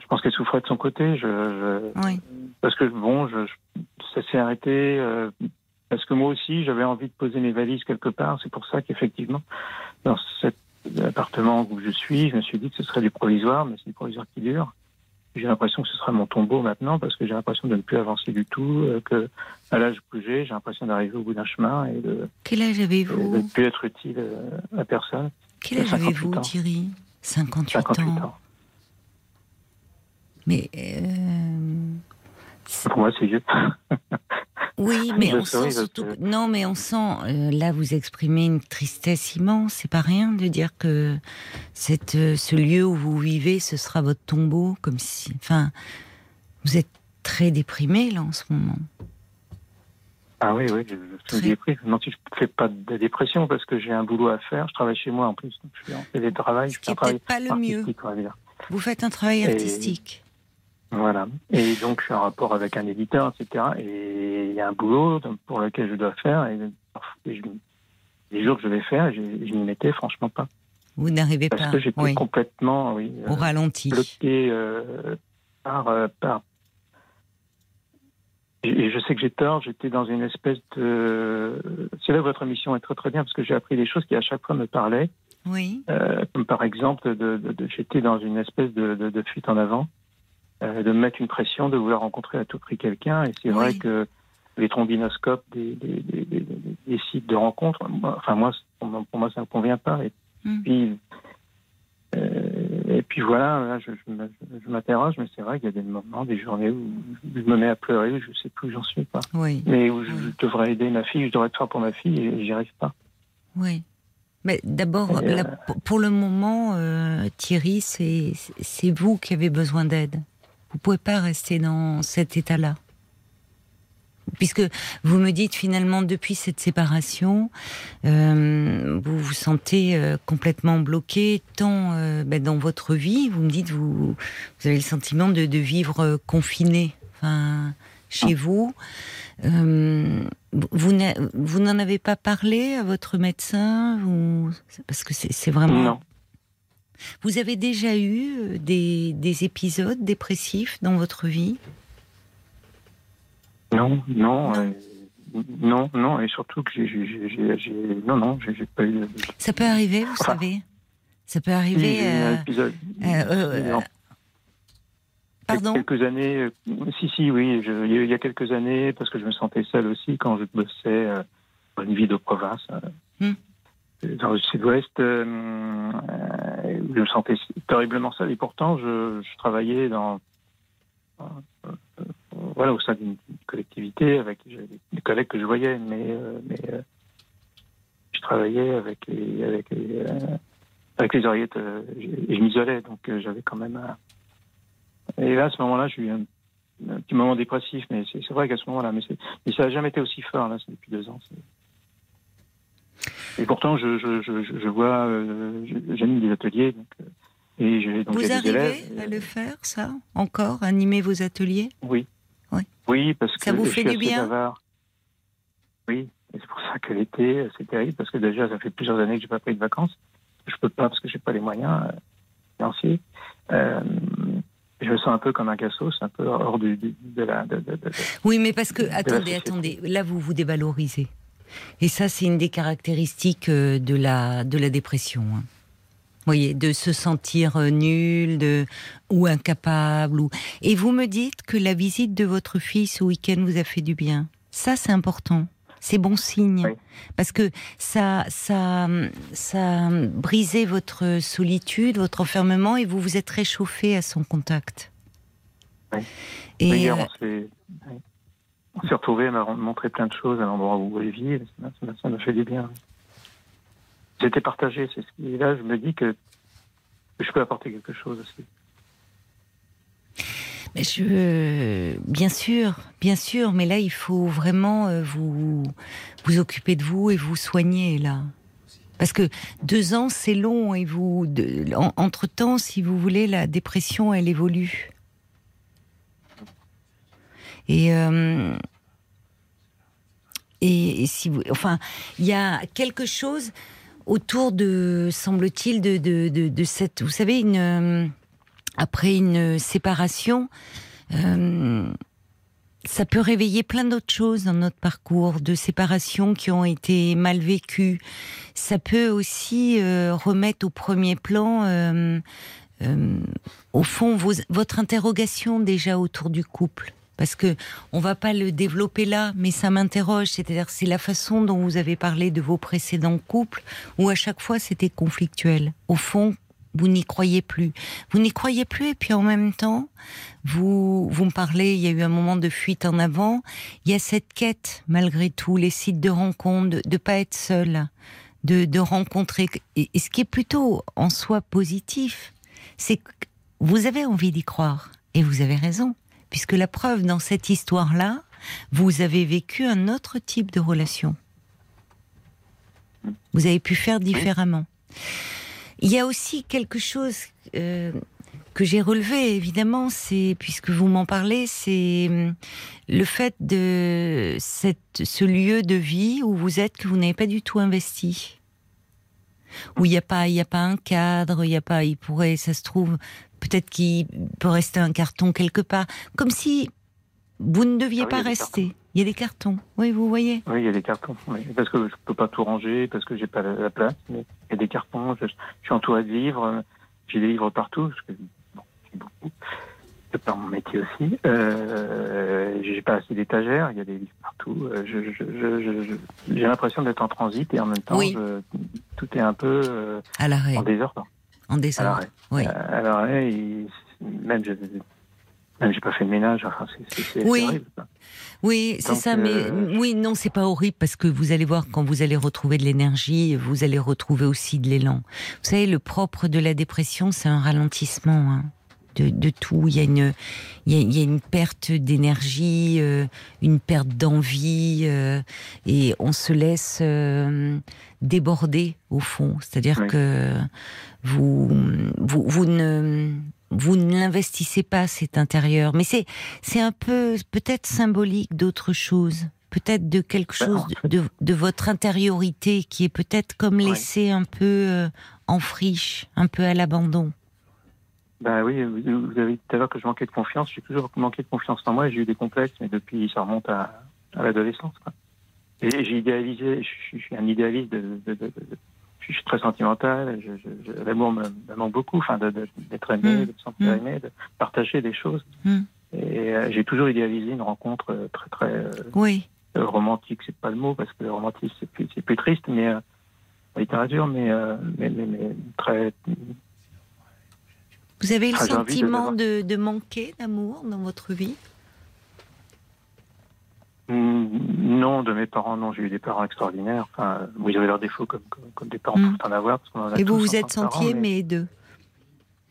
je pense qu'elle souffrait de son côté. Je, je- Oui. parce que bon, je- ça s'est arrêté. euh, parce que moi aussi, j'avais envie de poser mes valises quelque part. C'est pour ça qu'effectivement, dans cet appartement où je suis, je me suis dit que ce serait du provisoire, mais c'est du provisoire qui dure. J'ai l'impression que ce sera mon tombeau maintenant parce que j'ai l'impression de ne plus avancer du tout, euh, que à l'âge que j'ai, j'ai l'impression d'arriver au bout d'un chemin et de, Quel âge et de avez-vous ne plus être utile euh, à personne. Quel âge 58 avez-vous. Thierry? 58, 58 ans. ans. Mais euh, Pour moi, c'est vieux. oui, mais Je on sent surtout. que- Non, mais on sent. euh, là, vous exprimez une tristesse immense. C'est pas rien de dire que cette, euh, ce lieu où vous vivez, ce sera votre tombeau, comme si. Enfin, vous êtes très déprimé là en ce moment. Ah oui, oui, je, je suis déprimé. Non, si je ne fais pas de dépression parce que j'ai un boulot à faire. Je travaille chez moi en plus. Donc je suis en télétravail. Ce Je qui fais est un travail peut-être pas le mieux. Vous faites un travail Et- artistique. Voilà. Et donc, je suis en rapport avec un éditeur, etc. Et il y a un boulot pour lequel je dois faire. Et, et je- les jours que je vais faire, je, je n'y mettais franchement pas. Vous n'arrivez Parce pas. que j'étais Oui, complètement, oui, au euh, ralenti. bloqué euh, par, euh, par. Et, je sais que j'ai tort. J'étais dans une espèce de. C'est là où votre émission est très très bien parce que j'ai appris des choses qui à chaque fois me parlaient. Oui. Comme par exemple, de, de- de- j'étais dans une espèce de, fuite en avant, de me mettre une pression, de vouloir rencontrer à tout prix quelqu'un. Et c'est Oui. vrai que les trombinoscopes des, des- des- des- des- des sites de rencontres, enfin moi, pour moi, ça ne me convient pas. Et Hmm. puis, euh, et puis voilà, là, je, je je m'interroge, mais c'est vrai qu'il y a des moments, des journées où je me mets à pleurer, où je ne sais plus où j'en suis. Oui. Mais où je Oui. devrais aider ma fille, je devrais être fort pour ma fille, et j'y arrive pas. Oui. Mais d'abord, euh, pour- le moment, euh, Thierry, c'est vous qui avez besoin d'aide. Vous pouvez pas rester dans cet état-là. Puisque vous me dites finalement depuis cette séparation, euh, vous vous sentez euh, complètement bloqué tant euh, ben, dans votre vie. Vous me dites vous vous avez le sentiment de, de vivre confiné, enfin chez vous. Euh, vous vous n'en avez pas parlé à votre médecin parce que c'est vraiment. Non. Vous avez déjà eu euh, des, des épisodes dépressifs dans votre vie? Non, non, Non. euh, non, non, et surtout que j'ai, non, non, j'ai, pas eu. Ça peut arriver, vous Enfin, savez. Ça peut arriver. euh, épisode. euh, euh, pardon? Quelques années, euh, si, si, oui, je- il y a- quelques années, parce que je me sentais seul aussi quand je bossais dans une vie de province, Hmm. Dans le sud-ouest, euh, euh, je me sentais terriblement seul, et pourtant je, je travaillais dans, euh, voilà, au sein d'une collectivité avec des collègues que je voyais, mais, mais je travaillais avec les, avec les, oreillettes et je m'isolais, donc j'avais quand même un, et là, à ce moment-là, j'ai eu un, petit moment dépressif, mais c'est vrai qu'à ce moment-là, mais, ça n'a jamais été aussi fort, là, depuis deux ans. Et pourtant, je, je, je, je- je vois, euh, je- j'anime des ateliers, donc, euh, et donc Vous arrivez élèves. à le faire, ça Encore Animer vos ateliers? Oui. Oui. Oui, parce que Ça vous je fait suis du assez bien? bavard. Oui, et c'est pour ça que l'été, c'est terrible, parce que déjà, ça fait plusieurs années que j'ai pas pris de vacances. Je peux pas parce que j'ai pas les moyens euh, financiers. Euh, je me sens un peu comme un cassos, un peu hors du, du- de la. De, de- de- de- Oui, mais parce que, attendez, attendez, là vous vous dévalorisez. Et ça, c'est une des caractéristiques euh, de la, de la dépression. hein. Vous voyez, de se sentir euh, nul de, ou incapable. Ou... Et vous me dites que la visite de votre fille ce week-end vous a fait du bien. Ça, c'est important. C'est bon signe. Oui. Parce que ça, ça, ça a brisé votre solitude, votre enfermement, et vous vous êtes réchauffé à son contact. Oui. Et, euh, s'est. oui. On s'est retrouvés, elle m'a montré plein de choses à l'endroit où elle vit, ça m'a- fait du bien. J'étais partagé, c'est ce qui. Et là, je me dis que je peux apporter quelque chose aussi. Bien sûr, bien sûr, mais là il faut vraiment euh, vous vous occuper de vous et vous soigner là, parce que deux ans c'est long et vous, entre temps, si vous voulez, la dépression elle évolue. Et euh, et, et si vous, enfin, il y a quelque chose autour de, semble-t-il, de, de, de, cette, vous savez, euh, après une séparation, euh, ça peut réveiller plein d'autres choses dans notre parcours de séparation qui ont été mal vécues. Ça peut aussi remettre au premier plan au fond, votre interrogation déjà autour du couple. Parce que on va pas le développer là, mais ça m'interroge. C'est-à-dire, c'est la façon dont vous avez parlé de vos précédents couples, où à chaque fois c'était conflictuel. Au fond, vous n'y croyez plus. Vous n'y croyez plus, et puis en même temps, vous, vous me parlez, il y a eu un moment de fuite en avant. Il y a cette quête, malgré tout, les sites de rencontres, de, de pas être seul, de, de rencontrer. Et, et ce qui est plutôt en soi positif, c'est que vous avez envie d'y croire. Et vous avez raison. Puisque la preuve dans cette histoire-là, vous avez vécu un autre type de relation. Vous avez pu faire différemment. Il y a aussi quelque chose euh, que j'ai relevé, évidemment, c'est puisque vous m'en parlez, c'est hum, le fait de cette, ce lieu de vie où vous êtes que vous n'avez pas du tout investi, où il n'y a pas, il y a pas un cadre, il y a pas, il pourrait, ça se trouve, peut-être qu'il peut rester un carton quelque part, comme si vous ne deviez Ah oui, pas rester. Il y a des cartons, oui, vous voyez. Oui, il y a des cartons. oui. Parce que je peux pas tout ranger, parce que j'ai pas la, la place. Mais il y a des cartons. Je, je suis entouré de livres. J'ai des livres partout. Parce que, bon, j'ai beaucoup. De par mon métier aussi. Euh, j'ai pas assez d'étagères. Il y a des livres partout. Euh, je, je, je, je- je- j'ai l'impression d'être en transit et en même temps, Oui. tout est un peu euh, À l'arrêt, en désordre. En désordre. l'arrêt. Oui. Euh, l'arrêt, et même je, même j'ai pas fait le ménage. Enfin, c'est, Oui. horrible. Oui, c'est ça, mais euh, oui, non, c'est pas horrible parce que vous allez voir quand vous allez retrouver de l'énergie, vous allez retrouver aussi de l'élan. Vous savez, le propre de la dépression, c'est un ralentissement hein, de, de tout. Il y a une, il y a, il y a une perte d'énergie, euh, une perte d'envie, euh, et on se laisse euh, déborder au fond. C'est-à-dire Oui. que vous, vous, vous ne vous ne l'investissez pas cet intérieur, mais c'est c'est un peu peut-être symbolique d'autre chose, peut-être de quelque Ben, chose de, de, de votre intériorité qui est peut-être comme laissée un peu en friche, un peu à l'abandon. Ben oui, vous, avez dit tout à l'heure que je manquais de confiance. J'ai toujours manqué de confiance en moi et j'ai eu des complexes, mais depuis, ça remonte à, à l'adolescence. Et j'ai idéalisé, je, suis- un idéaliste, de, de- de- de- de- je suis très sentimental, l'amour me, me manque beaucoup, enfin, d'être aimé, Mm. de se sentir Mm. aimé, de partager des choses. Mm. Et euh, j'ai toujours idéalisé une rencontre euh, très, très euh, Oui, euh, romantique, c'est pas le mot, parce que le romantisme, c'est plus, c'est plus triste, mais en littérature, mais, mais, mais, mais très, vous avez le Ah, de sentiment de, de manquer d'amour dans votre vie? Non, de mes parents, non. J'ai eu des parents extraordinaires. Enfin, ils avaient leurs défauts comme, comme, comme des parents Mm. peuvent en avoir. Parce qu'on en a Et vous vous êtes senti mais- d'eux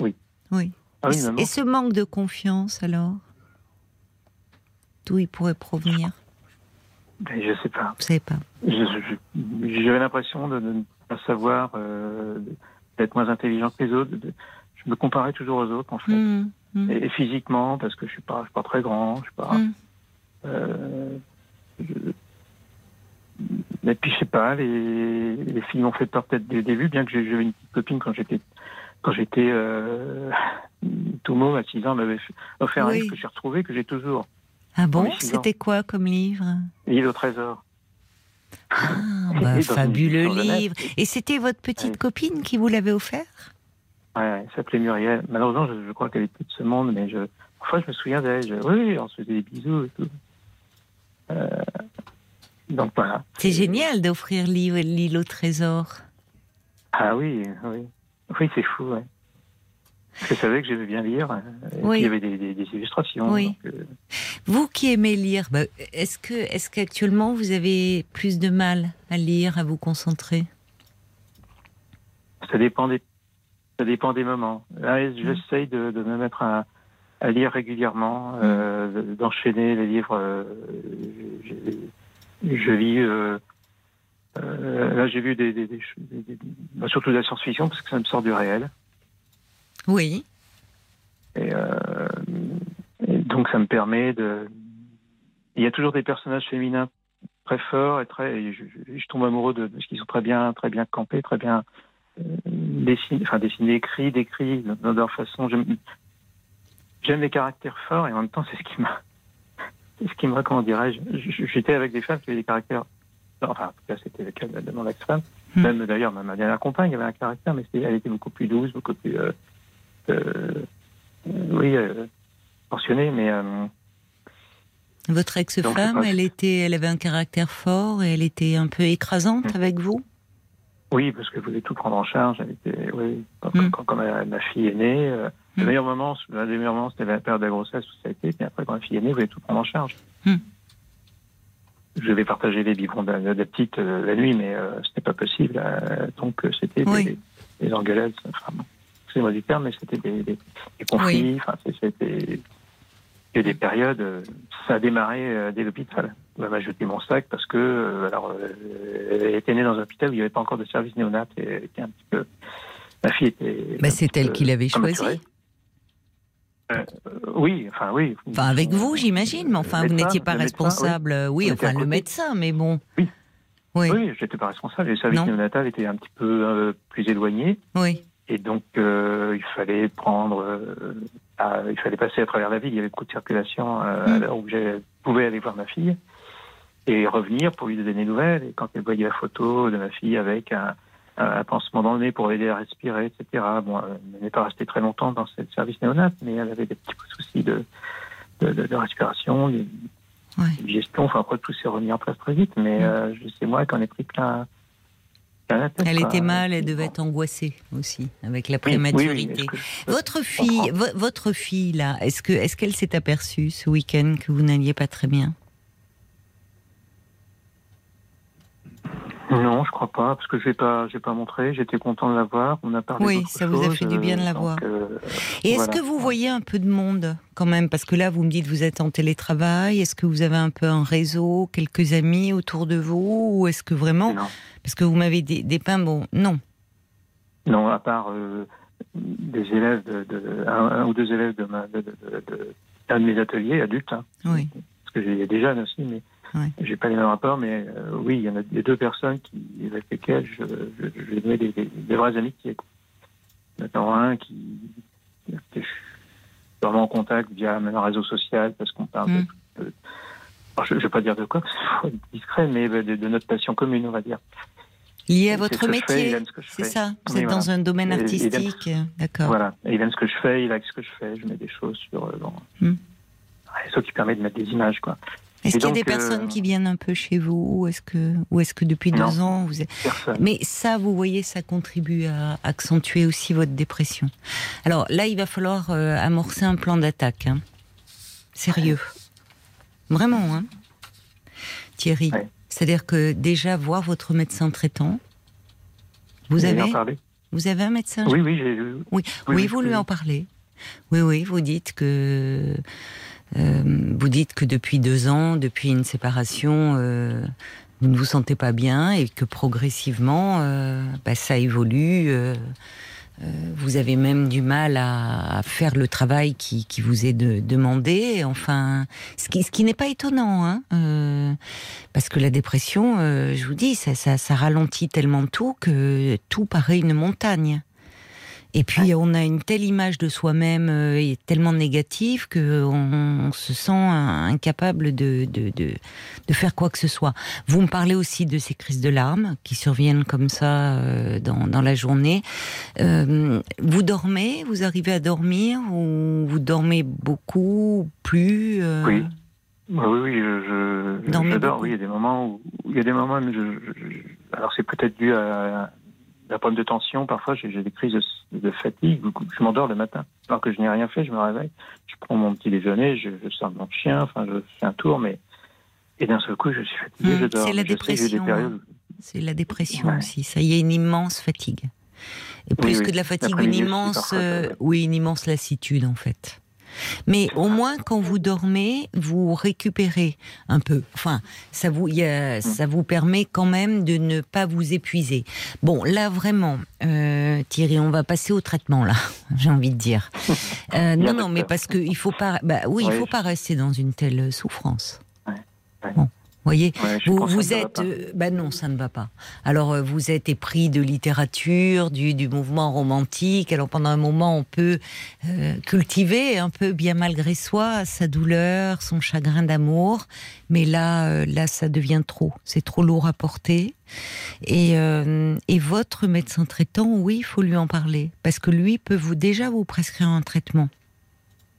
Oui. Oui. Ah oui, et, ce manque de confiance alors? D'où il pourrait provenir? Mais je sais pas. Vous savez pas. J'avais l'impression de, ne pas savoir, euh, d'être moins intelligent que les autres. de- je me comparais toujours aux autres, en fait. Mmh, mmh, Et, et physiquement, parce que je suis pas, je suis pas très grand, je suis pas. mmh. Euh, je- Et puis je sais pas, les, les filles m'ont fait peur peut-être dès le début, bien que j'ai- j'avais une petite copine quand j'étais quand j'étais euh, tout mot à 6 ans, m'avait offert un livre que j'ai retrouvé, que j'ai toujours. Ah bon? C'était quoi comme livre? L'île au trésor. Ah, bah, fabuleux livre. Et c'était votre petite copine qui vous l'avait offert? Ouais, elle s'appelait Muriel. Malheureusement, je, je crois qu'elle est plus de ce monde, mais je, parfois je me souviens d'elle. Je- Oui, on se faisait des bisous et tout. Euh, donc voilà. C'est génial d'offrir l'île au trésor. Ah oui, oui. Oui, c'est fou, ouais. Je savais que j'aimais bien lire. Et Oui. il y avait des, des- des illustrations. Oui. donc, euh, Vous qui aimez lire, bah, est-ce que est-ce qu'actuellement vous avez plus de mal à lire, à vous concentrer? Ça dépend des, ça dépend des moments. Là, j'essaye de, de me mettre à, à lire régulièrement, euh, de- d'enchaîner les livres. euh, je, je lis. euh, euh, là, j'ai lu des, des- des ch- des- des- bah, surtout de la science-fiction parce que ça me sort du réel. Oui. Et, euh, et donc, ça me permet de. Il y a toujours des personnages féminins très forts et très. et je, je- je tombe amoureux de parce qu'ils sont très bien, très bien campés, très bien dessinés, enfin dessinés, écrits, décrits dans leur façon. J'aime, les caractères forts et en même temps, c'est ce qui m'a, ce qui me, comment dirais-je, je- j'étais avec des femmes qui avaient des caractères. Enfin, en tout cas, c'était le cas de, mon ex-femme. Hmm. Même d'ailleurs, ma, ma dernière compagne avait un caractère, mais elle était beaucoup plus douce, beaucoup plus. euh, euh, oui, euh, pensionnée, mais euh, Votre ex-femme, elle était, elle avait un caractère fort et elle était un peu écrasante Mm. avec vous? Oui, parce qu'elle voulait tout prendre en charge. Était, oui, quand, Mm. quand- quand ma, ma fille est née, euh, le Mm. meilleur moment, l'un des meilleurs moments, c'était la période de la grossesse où ça a été. Puis après, quand ma fille est née, elle voulait tout prendre en charge. Mm. Je vais partager les biberons de, la petite euh, la nuit, mais euh, ce n'est pas possible. euh, donc, euh, c'était Oui. des, des engueulades. Enfin, bon, excusez-moi du terme, mais c'était des, des, des conflits. Enfin, c'est- c'était des périodes, euh, ça a démarré euh, dès l'hôpital. Elle m'a jeté mon sac parce que, euh, alors, euh, elle était née dans un hôpital où il n'y avait pas encore de service néonat et elle était un petit peu. Ma fille était. Bah, c'est elle qui l'avait choisi. Euh, oui, enfin oui. Enfin, avec vous, j'imagine, mais enfin, vous n'étiez pas médecin, responsable. Oui, enfin, le médecin, mais bon. Oui. Oui, Oui, j'étais pas responsable. Les services Non. néonatals étaient un petit peu euh, plus éloignés. oui. Et donc, euh, il fallait prendre, à- il fallait passer à travers la ville. Il y avait beaucoup de circulation euh, Mm. à l'heure où je pouvais aller voir ma fille et revenir pour lui donner des nouvelles. Et quand elle voyait la photo de ma fille avec un, un pansement dans le nez pour l'aider à respirer, etc. Bon, elle n'est pas restée très longtemps dans ce service néonat, mais elle avait des petits soucis de, de, de- de respiration, Ouais. digestion. Enfin, après, tout s'est remis en place très vite. Mais euh, je sais moi qu'en ai pris plein. plein la tête, Elle quoi. était mal, elle devait être angoissée aussi, avec la Oui, oui, oui, prématurité. je- Votre fille, vo- votre fille là, est-ce que, est-ce qu'elle s'est aperçue ce week-end que vous n'alliez pas très bien? Non, je crois pas, parce que je n'ai pas, j'ai pas montré. J'étais content de la voir. On a parlé. Oui, ça vous a fait du bien de la donc, voir. euh, Et est-ce que vous voyez un peu de monde quand même? Parce que là, vous me dites vous êtes en télétravail. Est-ce que vous avez un peu un réseau, quelques amis autour de vous, ou est-ce que vraiment non, Parce que vous m'avez dé- dépeint, bon, non. non, à part euh, des élèves, de, de- un, un ou deux élèves de, ma, de, de, de- de- d'un de mes ateliers adultes, hein, Oui. parce que j'ai des jeunes aussi, mais Ouais. j'ai pas les mêmes rapports. Mais euh, oui, il y en a deux personnes qui, avec lesquelles je, je, je vais donner des, des, des vraies amitiés. quoi. Notamment un qui, que je suis vraiment en contact via même un réseau social parce qu'on parle Mm. de, de- alors, je ne vais pas dire de quoi, parce qu'il faut être discret, mais de, de notre passion commune, on va dire. Lié à votre métier, aime c'est ça Vous Oui, êtes voilà. dans un domaine aime- artistique, d'accord. Voilà. Et il aime ce que je fais, il like ce que je fais. Je mets des choses sur euh, bon, un réseau qui permet de mettre des images, quoi. Est-ce qu'il y a des euh, personnes qui viennent un peu chez vous ou est-ce que, ou est-ce que depuis Non. deux ans vous êtes... Mais ça, vous voyez, ça contribue à accentuer aussi votre dépression. Alors là, il va falloir euh, amorcer un plan d'attaque. hein. Sérieux. Vraiment, hein Thierry. Ouais. C'est-à-dire que déjà voir votre médecin traitant. Vous avez, vous avez un médecin Oui, oui, oui, Oui, oui, oui, vous lui en parlez. Oui, oui, vous dites que vous dites que depuis deux ans, depuis une séparation, euh, vous ne vous sentez pas bien et que progressivement, euh, bah, ça évolue. euh, euh, vous avez même du mal à, à faire le travail qui, qui vous est de- demandé. Enfin, ce qui, ce qui n'est pas étonnant, hein, euh, parce que la dépression, euh, je vous dis, ça, ça, ça ralentit tellement tout que tout paraît une montagne. Et puis on a une telle image de soi-même euh, et tellement négative que on, on se sent incapable de, de, de, de faire quoi que ce soit. Vous me parlez aussi de ces crises de larmes qui surviennent comme ça euh, dans, dans la journée. Euh, vous dormez? Vous arrivez à dormir? Ou vous dormez beaucoup plus euh, Oui. Oui, oui, oui, je, je, je dors. Oui, il y a des moments où, il y a des moments où je, alors c'est peut-être dû à un problème de tension. Parfois, j'ai des crises de, de fatigue. Je m'endors le matin. Alors que je n'ai rien fait, je me réveille. Je prends mon petit déjeuner, je, je sors mon chien, enfin, je fais un tour, mais. Et d'un seul coup, je suis fatigué, je dors. c'est la dépression, périodes- C'est la dépression Ouais. aussi. Ça y est, une immense fatigue. Et plus oui. que de la fatigue, une immense, euh, oui, une immense lassitude en fait. Mais au moins, quand vous dormez, vous récupérez un peu. Enfin, ça vous, il y a- ça vous permet quand même de ne pas vous épuiser. Bon, là vraiment, euh, Thierry, on va passer au traitement là. J'ai envie de dire. Euh, non, non, mais parce qu'il faut pas. Bah oui, il faut pas rester dans une telle souffrance. Bon, voyez, Ouais, vous, vous êtes, euh, bah non, ça ne va pas. Alors euh, vous êtes épris de littérature, du, du mouvement romantique. Alors pendant un moment, on peut euh, cultiver un peu, bien malgré soi, sa douleur, son chagrin d'amour. Mais là, là, ça devient trop. C'est trop lourd à porter. Et, et votre médecin traitant, oui, il faut lui en parler parce que lui peut vous déjà vous prescrire un traitement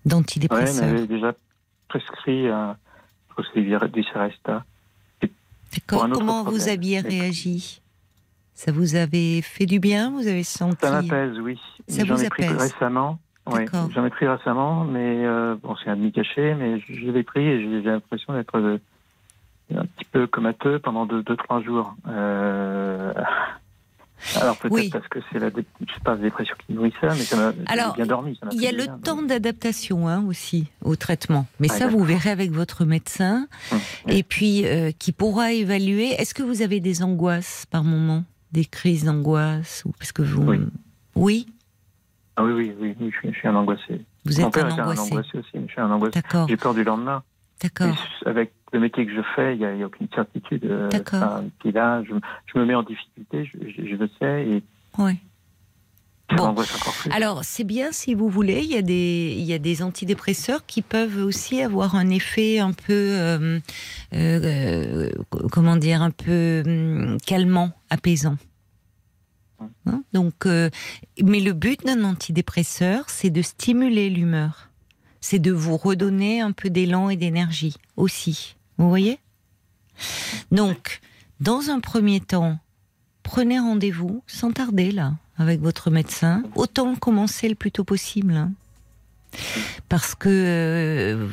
il d'antidépresseur. m'avait déjà prescrit un prescrit du Seresta. D'accord. pour un autre Comment vous aviez réagi Ça vous avait fait du bien Vous avez senti Ça m'apaise, oui. Ça J'en vous ai pris récemment. Oui, j'en ai pris récemment, mais euh, bon, c'est un demi-caché, mais je, l'ai pris et j'ai l'impression d'être euh, un petit peu comateux pendant deux, deux trois jours. Euh, alors peut-être Oui. parce que c'est la, dé- pas, la dépression qui nourrit ça, mais ça m'a bien dormi. Il y a le bien. temps d'adaptation hein, aussi au traitement. Mais Ah, ça, vous verrez avec votre médecin. Hum, Et puis, euh, qui pourra évaluer. Est-ce que vous avez des angoisses par moment? Des crises d'angoisse ou Parce que vous. Oui. Oui? Ah oui, oui, oui, oui, je, suis, je suis un angoissé. Vous Mon êtes père un était un angoissé. angoissé aussi, mais je suis un angoissé. D'accord, J'ai peur du lendemain. D'accord. Avec le métier que je fais, il n'y a, aucune certitude. euh, D'accord. enfin, Puis là, je, je me mets en difficulté, je, je, je le sais, et ça Bon. Alors, c'est bien si vous voulez. Il y a des, il y a des antidépresseurs qui peuvent aussi avoir un effet un peu, euh, euh, comment dire, un peu hum, calmant, apaisant. Hein? Donc, mais le but d'un antidépresseur, c'est de stimuler l'humeur. C'est de vous redonner un peu d'élan et d'énergie aussi. Vous voyez? Donc, dans un premier temps, prenez rendez-vous sans tarder là avec votre médecin. Autant commencer le plus tôt possible. hein. Parce que euh,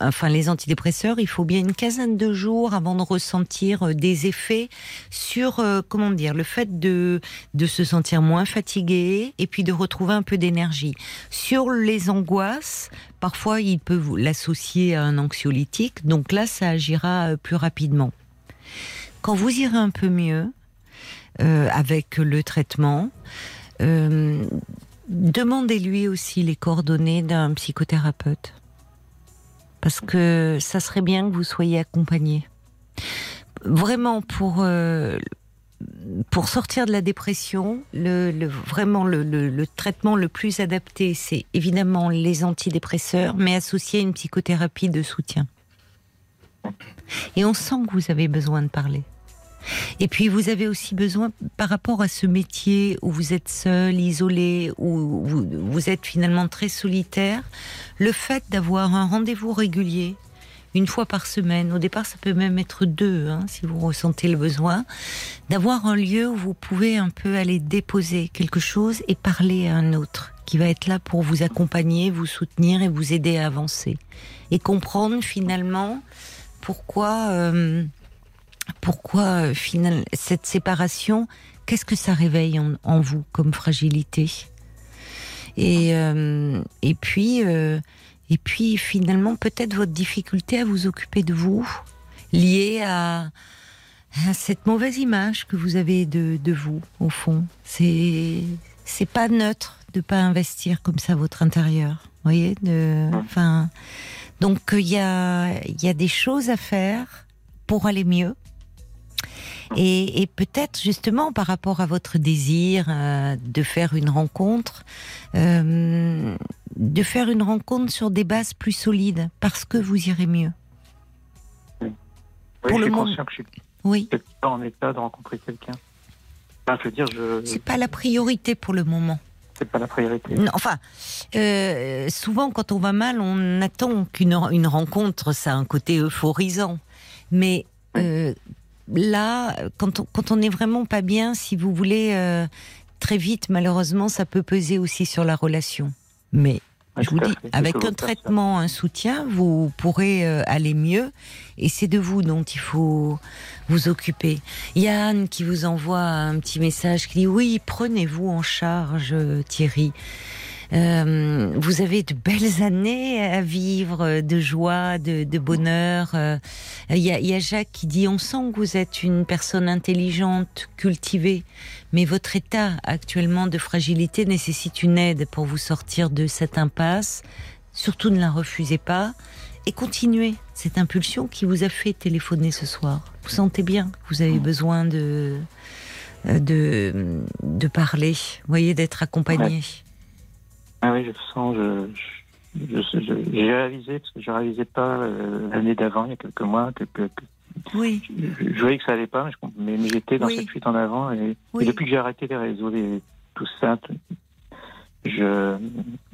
enfin les antidépresseurs, il faut bien une quinzaine de jours avant de ressentir euh, des effets sur euh, comment dire le fait de de se sentir moins fatigué et puis de retrouver un peu d'énergie. Sur les angoisses, parfois il peut l'associer à un anxiolytique, donc là ça agira plus rapidement. Quand vous irez un peu mieux avec le traitement, demandez-lui aussi les coordonnées d'un psychothérapeute. Parce que ça serait bien que vous soyez accompagné. Vraiment, pour, euh, pour sortir de la dépression, le, vraiment le traitement le plus adapté, c'est évidemment les antidépresseurs, mais associé à une psychothérapie de soutien. Et on sent que vous avez besoin de parler. Et puis vous avez aussi besoin, par rapport à ce métier où vous êtes seul, isolé, où vous, êtes finalement très solitaire, le fait d'avoir un rendez-vous régulier, une fois par semaine, au départ ça peut même être deux, hein, si vous ressentez le besoin, d'avoir un lieu où vous pouvez un peu aller déposer quelque chose et parler à un autre qui va être là pour vous accompagner, vous soutenir et vous aider à avancer. Et comprendre finalement pourquoi... euh, pourquoi euh, final, cette séparation, qu'est-ce que ça réveille en, vous comme fragilité? Et, euh, et puis euh, et puis finalement peut-être votre difficulté à vous occuper de vous liée à, cette mauvaise image que vous avez de, de vous au fond. C'est c'est pas neutre de pas investir comme ça votre intérieur voyez de donc il y a il y a des choses à faire pour aller mieux et, et peut-être justement par rapport à votre désir euh, de faire une rencontre, euh, de faire une rencontre sur des bases plus solides, parce que vous irez mieux. Oui, pour je le moment- je suis Oui, pas en état de rencontrer quelqu'un. Enfin, je veux dire, je... c'est pas la priorité pour le moment. c'est pas la priorité. Non, enfin, euh, souvent quand on va mal, on attend qu'une une rencontre, ça a un côté euphorisant. Mais euh, là, quand on, quand on est vraiment pas bien, si vous voulez, euh, très vite, malheureusement, ça peut peser aussi sur la relation. Mais je vous dis, avec un ça. traitement, un soutien, vous pourrez euh, aller mieux. Et c'est de vous dont il faut vous occuper. Il y a Anne qui vous envoie un petit message qui dit oui, prenez-vous en charge, Thierry. Euh, vous avez de belles années à vivre, de joie, de, de bonheur. Euh, Il y, a, il y a Jacques qui dit on sent que vous êtes une personne intelligente, cultivée, mais votre état actuellement de fragilité nécessite une aide pour vous sortir de cette impasse. Surtout ne la refusez pas et continuez cette impulsion qui vous a fait téléphoner ce soir. Vous sentez bien que vous avez besoin de de, de parler, voyez, d'être accompagné. Ah oui, je le sens. Je, je, je- je- j'ai réalisé, parce que je réalisais pas euh, l'année d'avant, il y a quelques mois, que, que- que- Oui, je, je voyais que ça allait pas, mais, je mais, j'étais dans Oui. cette fuite en avant. Et, Oui. et depuis que j'ai arrêté les réseaux, les, tout ça, je.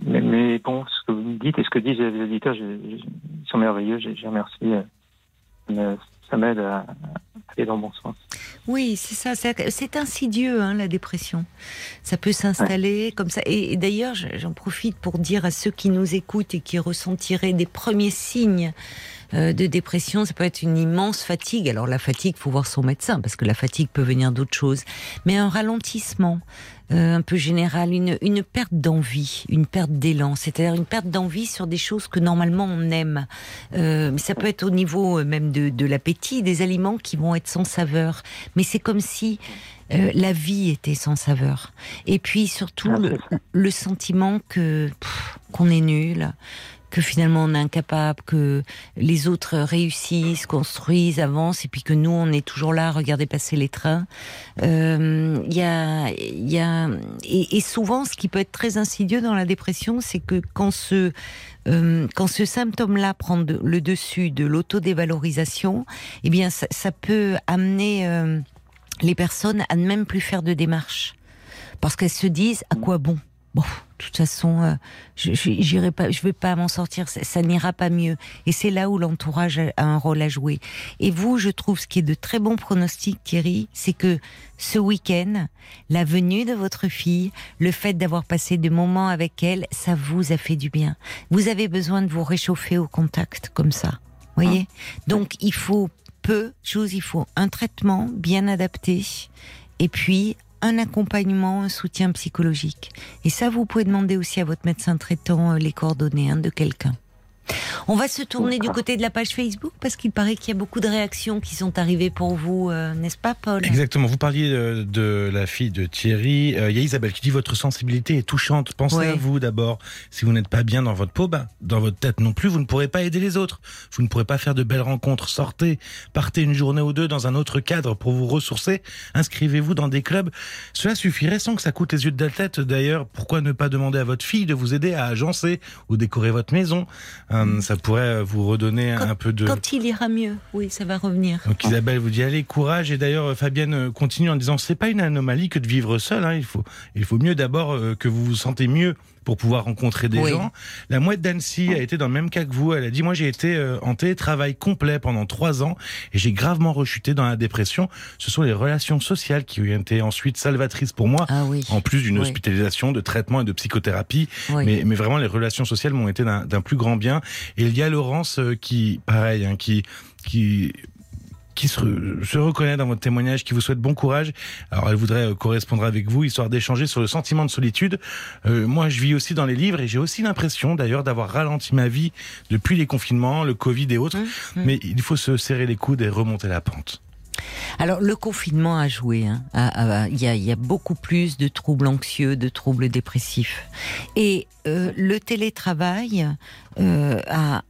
Mais, mais bon, ce que vous me dites et ce que disent les auditeurs, je- je- ils sont merveilleux. J'ai j'ai remercié. euh, ça m'aide à, à aller dans le bon sens. oui, c'est ça. C'est insidieux, hein, la dépression. Ça peut s'installer comme ça. Et, et d'ailleurs, je- j'en profite pour dire à ceux qui nous écoutent et qui ressentiraient des premiers signes de dépression, ça peut être une immense fatigue. Alors la fatigue, faut voir son médecin parce que la fatigue peut venir d'autres choses. Mais un ralentissement euh, un peu général, une, une perte d'envie, une perte d'élan, c'est-à-dire une perte d'envie sur des choses que normalement on aime. Euh, mais ça peut être au niveau euh, même de, de l'appétit, des aliments qui vont être sans saveur. Mais c'est comme si euh, la vie était sans saveur. Et puis surtout Ah, le, le sentiment que qu'on est nul, que finalement on est incapable, que les autres réussissent, construisent, avancent, et puis que nous on est toujours là à regarder passer les trains. Euh, Il y a, y a, et, souvent ce qui peut être très insidieux dans la dépression, c'est que quand ce euh, quand ce symptôme-là prend le dessus de l'autodévalorisation, eh bien ça, ça peut amener euh, les personnes à ne même plus faire de démarche parce qu'elles se disent à quoi bon? Bon, de toute façon, euh, je j'irai pas, je vais pas m'en sortir, ça, ça n'ira pas mieux. Et c'est là où l'entourage a, a un rôle à jouer. Et vous, je trouve ce qui est de très bons pronostics, Thierry, c'est que ce week-end, la venue de votre fille, le fait d'avoir passé des moments avec elle, ça vous a fait du bien. Vous avez besoin de vous réchauffer au contact comme ça, voyez? Donc il faut peu de choses, il faut un traitement bien adapté, et puis un accompagnement, un soutien psychologique. Et ça, vous pouvez demander aussi à votre médecin traitant euh, les coordonnées hein, de quelqu'un. On va se tourner du côté de la page Facebook parce qu'il paraît qu'il y a beaucoup de réactions qui sont arrivées pour vous, euh, n'est-ce pas, Paul? Exactement. Vous parliez de, de la fille de Thierry. Euh, Il y a Isabelle qui dit votre sensibilité est touchante. Pensez à vous d'abord. Si vous n'êtes pas bien dans votre peau, bah, dans votre tête non plus, vous ne pourrez pas aider les autres. Vous ne pourrez pas faire de belles rencontres. Sortez, partez une journée ou deux dans un autre cadre pour vous ressourcer. Inscrivez-vous dans des clubs. Cela suffirait sans que ça coûte les yeux de la tête. D'ailleurs, pourquoi ne pas demander à votre fille de vous aider à agencer ou décorer votre maison? Euh, Ça pourrait vous redonner un peu de. Quand il ira mieux, oui, ça va revenir. Donc Isabelle vous dit allez courage et d'ailleurs euh, Fabienne euh, continue en disant c'est pas une anomalie que de vivre seul hein, il faut il faut mieux d'abord euh, que vous vous sentez mieux pour pouvoir rencontrer des Oui. gens. La mouette d'Annecy a été dans le même cas que vous. Elle a dit moi j'ai été euh, en télétravail complet pendant trois ans et j'ai gravement rechuté dans la dépression. Ce sont les relations sociales qui ont été ensuite salvatrices pour moi. Ah oui. En plus d'une Oui. hospitalisation, de traitement et de psychothérapie, Oui. mais, mais vraiment les relations sociales m'ont été d'un d'un plus grand bien. Et il y a Laurence euh, qui, pareil, hein, qui qui qui se, se reconnaît dans votre témoignage, qui vous souhaite bon courage. Alors, elle voudrait euh, correspondre avec vous, histoire d'échanger sur le sentiment de solitude. Euh, moi, je vis aussi dans les livres et j'ai aussi l'impression, d'ailleurs, d'avoir ralenti ma vie depuis les confinements, le Covid et autres. Mmh, mmh. Mais il faut se serrer les coudes et remonter la pente. Alors le confinement a joué. hein. Il y, a, beaucoup plus de troubles anxieux, de troubles dépressifs. Et euh, le télétravail euh, a,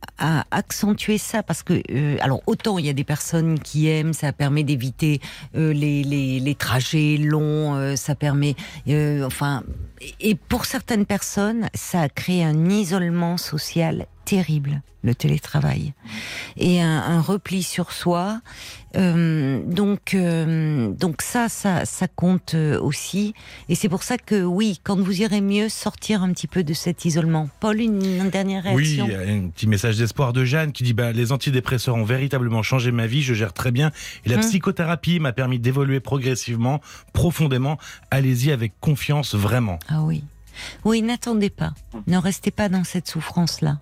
accentué ça parce que, euh, alors autant il y a des personnes qui aiment, ça permet d'éviter les, les, les trajets longs, ça permet, enfin, et pour certaines personnes, ça a créé un isolement social terrible, le télétravail, et un, un repli sur soi. Euh, donc, euh, donc ça, ça, ça compte euh, aussi. Et c'est pour ça que oui, quand vous irez mieux, sortir un petit peu de cet isolement. Paul, une, une dernière Oui, réaction? a un petit message d'espoir de Jeanne qui dit bah, les antidépresseurs ont véritablement changé ma vie, je gère très bien et la Hum. psychothérapie m'a permis d'évoluer progressivement, profondément. Allez-y avec confiance vraiment. Ah oui. Oui, n'attendez pas. Ne restez pas dans cette souffrance-là.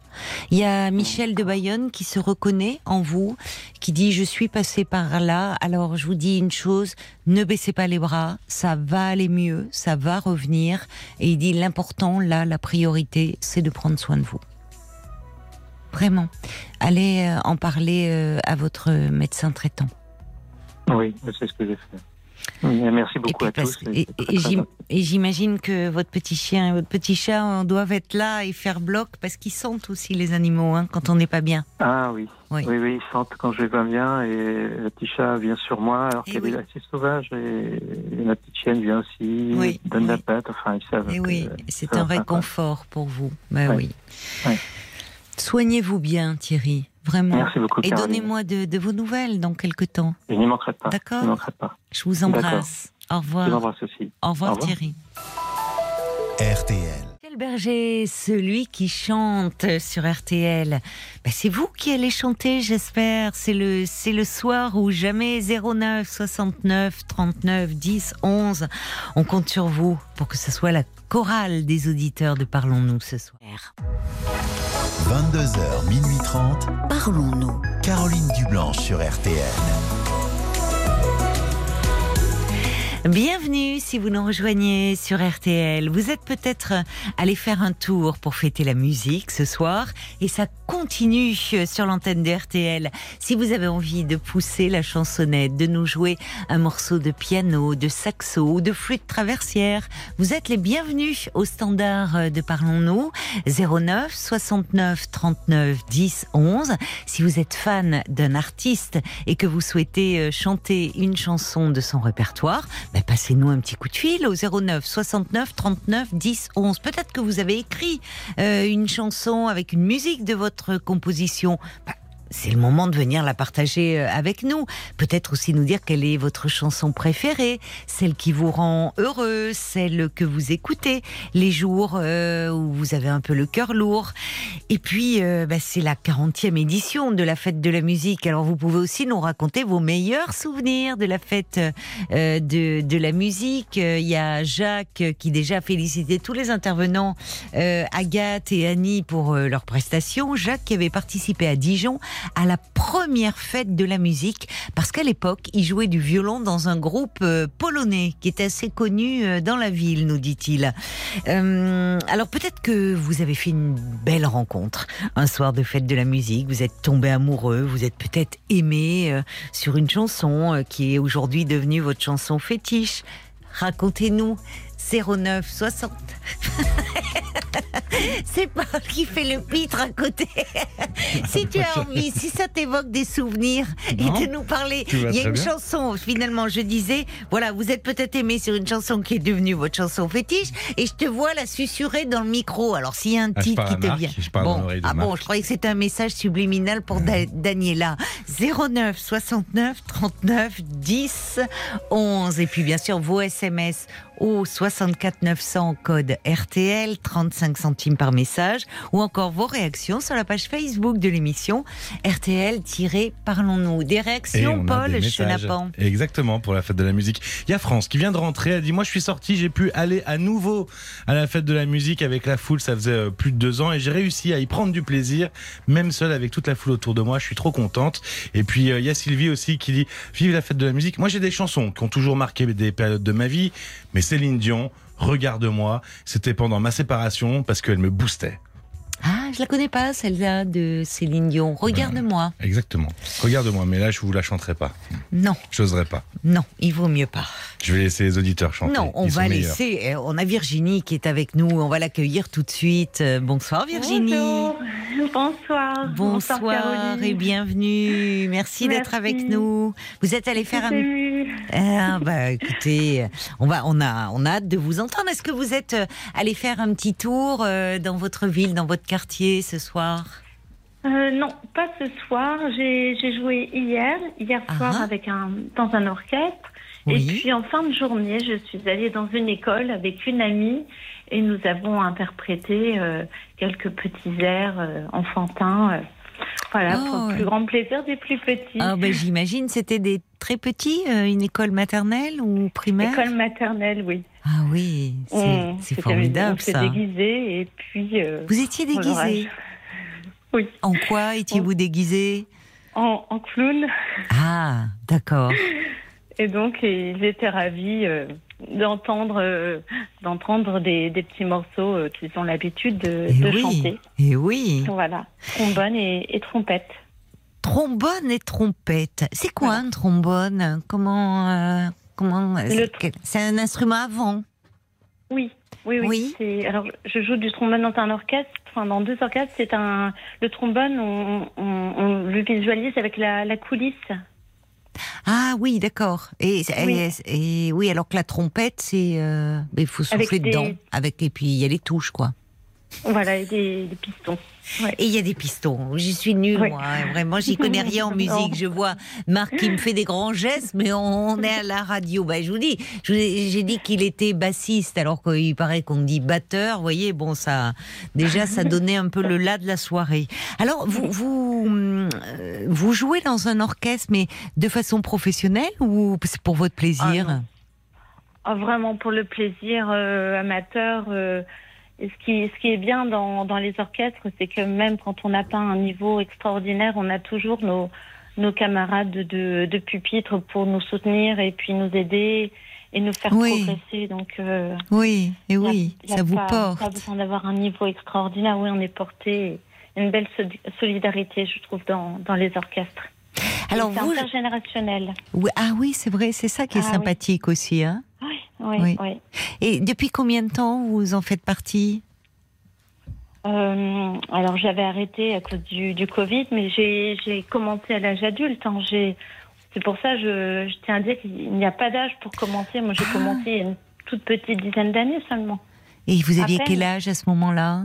Il y a Michel de Bayonne qui se reconnaît en vous, qui dit je suis passé par là. Alors je vous dis une chose, ne baissez pas les bras, ça va aller mieux, ça va revenir. Et il dit l'important là, la priorité, c'est de prendre soin de vous. Vraiment. Allez euh, en parler euh, à votre médecin traitant. Oui, c'est ce que j'ai fait. Merci beaucoup à tous. et- j'imagine que votre petit chien et votre petit chat doivent être là et faire bloc parce qu'ils sentent aussi les animaux hein, quand on n'est pas bien. Ah oui. Oui. oui, oui, ils sentent quand je vais pas bien et le petit chat vient sur moi alors Eh qu'elle oui. est assez sauvage et, la petite chienne vient aussi, Oui, donne la patte, enfin ils savent. Et que oui, c'est un réconfort pour vous. Ben oui. Soignez-vous bien, Thierry, vraiment. Merci beaucoup, Et donnez-moi de, de vos nouvelles dans quelques temps. Je n'y manquerai pas. D'accord. Je n'y manquerai pas. Je vous embrasse. Au Je revoir. l'embrasse aussi. Au revoir, Au revoir. Thierry. RTL. Berger, celui qui chante sur RTL. Ben, c'est vous qui allez chanter, j'espère. C'est le, c'est le soir ou jamais 09 69 39 10 11. On compte sur vous pour que ce soit la chorale des auditeurs de Parlons-nous ce soir. 22h, minuit 30. Parlons-nous. Caroline Dublanche sur RTL. Bienvenue si vous nous rejoignez sur RTL. Vous êtes peut-être allé faire un tour pour fêter la musique ce soir et ça continue sur l'antenne de RTL. Si vous avez envie de pousser la chansonnette, de nous jouer un morceau de piano, de saxo ou de flûte traversière, vous êtes les bienvenus au standard de Parlons-nous 09 69 39 10 11. Si vous êtes fan d'un artiste et que vous souhaitez euh, chanter une chanson de son répertoire, ben, passez-nous un petit coup de fil au 09 69 39 10 11. Peut-être que vous avez écrit euh, une chanson avec une musique de votre composition. Ben, c'est le moment de venir la partager euh, avec nous. Peut-être aussi nous dire quelle est votre chanson préférée, celle qui vous rend heureux, celle que vous écoutez les jours euh, où vous avez un peu le cœur lourd. Et puis, euh, bah, c'est la 40e édition de la fête de la musique. Alors, vous pouvez aussi nous raconter vos meilleurs souvenirs de la fête de, la musique. Il y a Jacques qui déjà a félicité tous les intervenants, Agathe et Annie pour leurs prestations. Jacques qui avait participé à Dijon à la première fête de la musique parce qu'à l'époque, il jouait du violon dans un groupe euh, polonais qui était assez connu euh, dans la ville, nous dit-il. Euh, alors peut-être que vous avez fait une belle rencontre un soir de fête de la musique, vous êtes tombé amoureux, vous êtes peut-être aimé sur une chanson qui est aujourd'hui devenue votre chanson fétiche. Racontez-nous 09 60. C'est Paul qui fait le pitre à côté. si tu as envie, si ça t'évoque des souvenirs Non. et de nous parler, il y a une bien. chanson, finalement, je disais, voilà, vous êtes peut-être aimé sur une chanson qui est devenue votre chanson fétiche et je te vois la susurrer dans le micro. Alors s'il y a un Ah, titre qui te vient. bon, ah bon, je croyais que c'était un message subliminal pour Da- Daniela. 09 69 39 10 11. Et puis bien sûr, vos SMS au 64 900 code RTL, 35 centimes par message, ou encore vos réactions sur la page Facebook de l'émission RTL-Parlons-nous. Des réactions, Paul des. Chenapan Exactement, pour la fête de la musique. Il y a France qui vient de rentrer. Elle dit Moi, je suis sortie, j'ai pu aller à nouveau à la fête de la musique avec la foule. Ça faisait euh, plus de deux ans et j'ai réussi à y prendre du plaisir, même seule avec toute la foule autour de moi. Je suis trop contente. Et puis, euh, il y a Sylvie aussi qui dit Vive la fête de la musique. Moi, j'ai des chansons qui ont toujours marqué des périodes de ma vie, mais Céline Dion, Regarde-moi, c'était pendant ma séparation parce qu'elle me boostait. Ah, je la connais pas, celle-là de Céline Dion. Regarde-moi. Exactement. Regarde-moi, mais là, je vous la chanterai pas. Non, J'oserais pas. non, il vaut mieux pas. Je vais laisser les auditeurs chanter. Non, on Ils va laisser. euh, On a Virginie qui est avec nous. On va l'accueillir tout de suite. Euh, Bonsoir Virginie. Bonjour. Bonsoir. Bonsoir Caroline. et bienvenue. Merci, d'être avec nous. Vous êtes allé faire un. Ah, bah écoutez, on va, on a, on a hâte de vous entendre. Est-ce que vous êtes euh, allé faire un petit tour dans votre ville, dans votre quartier ce soir Euh, non, pas ce soir. J'ai joué hier, hier Ah. soir avec un, dans un orchestre. Oui. Et puis en fin de journée, je suis allée dans une école avec une amie et nous avons interprété euh, quelques petits airs euh, enfantins. Voilà, Oh, pour le plus grand plaisir des plus petits. Ah, ben j'imagine c'était des très petits, euh, une école maternelle ou primaire? École maternelle, oui. Ah oui, c'est formidable On s'est ça. déguisé et puis. euh, Vous étiez déguisé. Oui, En quoi étiez-vous déguisé en, en clown. Ah, d'accord. Et donc, ils étaient ravis euh, d'entendre euh, d'entendre des, des petits morceaux euh, qu'ils ont l'habitude de, de oui, chanter. et oui. Voilà, trombone et, et trompette. Trombone et trompette. C'est quoi un trombone? Comment euh, Comment c'est- un instrument avant? Oui, oui, oui. Oui. Alors, je joue du trombone dans un orchestre, enfin dans deux orchestres. C'est un le trombone, on, on- on le visualise avec la, la coulisse. Ah oui, d'accord. Et, Oui. et, et oui, alors que la trompette, c'est euh, il faut Avec souffler des- dedans. Avec et puis il y a les touches quoi. Voilà, et des, des pistons. Et il y a des pistons. J'y suis nulle, moi. Vraiment, j'y connais rien en musique. Je vois Marc qui me fait des grands gestes, mais on est à la radio. Ben, je vous dis, je j'ai dit qu'il était bassiste, alors qu'il paraît qu'on dit batteur. Vous voyez, bon, ça, déjà, ça donnait un peu le là de la soirée. Alors, vous, vous, euh, vous jouez dans un orchestre, mais de façon professionnelle ou c'est pour votre plaisir? Ah, non. Ah, vraiment pour le plaisir euh, amateur. euh, et ce qui, ce qui est bien dans, dans les orchestres, c'est que même quand on n'a pas un niveau extraordinaire, on a toujours nos, nos camarades de, de pupitre pour nous soutenir et puis nous aider et nous faire Oui. progresser. Donc, euh, Oui, et y a- oui, y a ça vous pas, porte. Pas besoin d'avoir un niveau extraordinaire. Oui, on est porté. Une belle soli- solidarité, je trouve, dans, dans les orchestres. Alors vous, intergénérationnel. oui, ah oui, c'est vrai, c'est ça qui est Ah oui. sympathique aussi, hein. Oui, oui. Et depuis combien de temps vous en faites partie Euh, alors j'avais arrêté à cause du, du Covid, mais j'ai commencé à l'âge adulte. hein. C'est pour ça je, je tiens à dire qu'il n'y a pas d'âge pour commencer. Moi j'ai Ah. commencé il y a une toute petite dizaine d'années seulement. Et vous aviez quel âge à ce moment-là?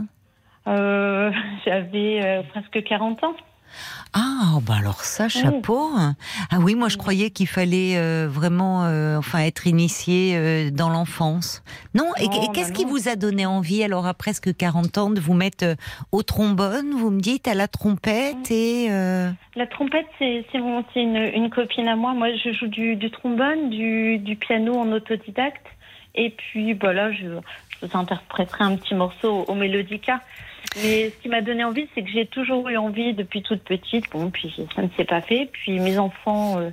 Euh, J'avais euh, presque 40 ans. Ah, bah alors ça, chapeau. Ah oui, moi je croyais qu'il fallait euh, vraiment, euh, enfin, être initié euh, dans l'enfance. Non. Et, Non, et qu'est-ce bah qui vous a donné envie alors à presque 40 ans de vous mettre au trombone? Vous me dites à la trompette et La trompette, c'est une, une copine à moi. Moi, je joue du, du trombone, du, du piano en autodidacte. Et puis, bah là, je, je vous interpréterai un petit morceau au Mélodica. Mais ce qui m'a donné envie, c'est que j'ai toujours eu envie depuis toute petite. Bon, puis ça ne s'est pas fait. Puis mes enfants, euh,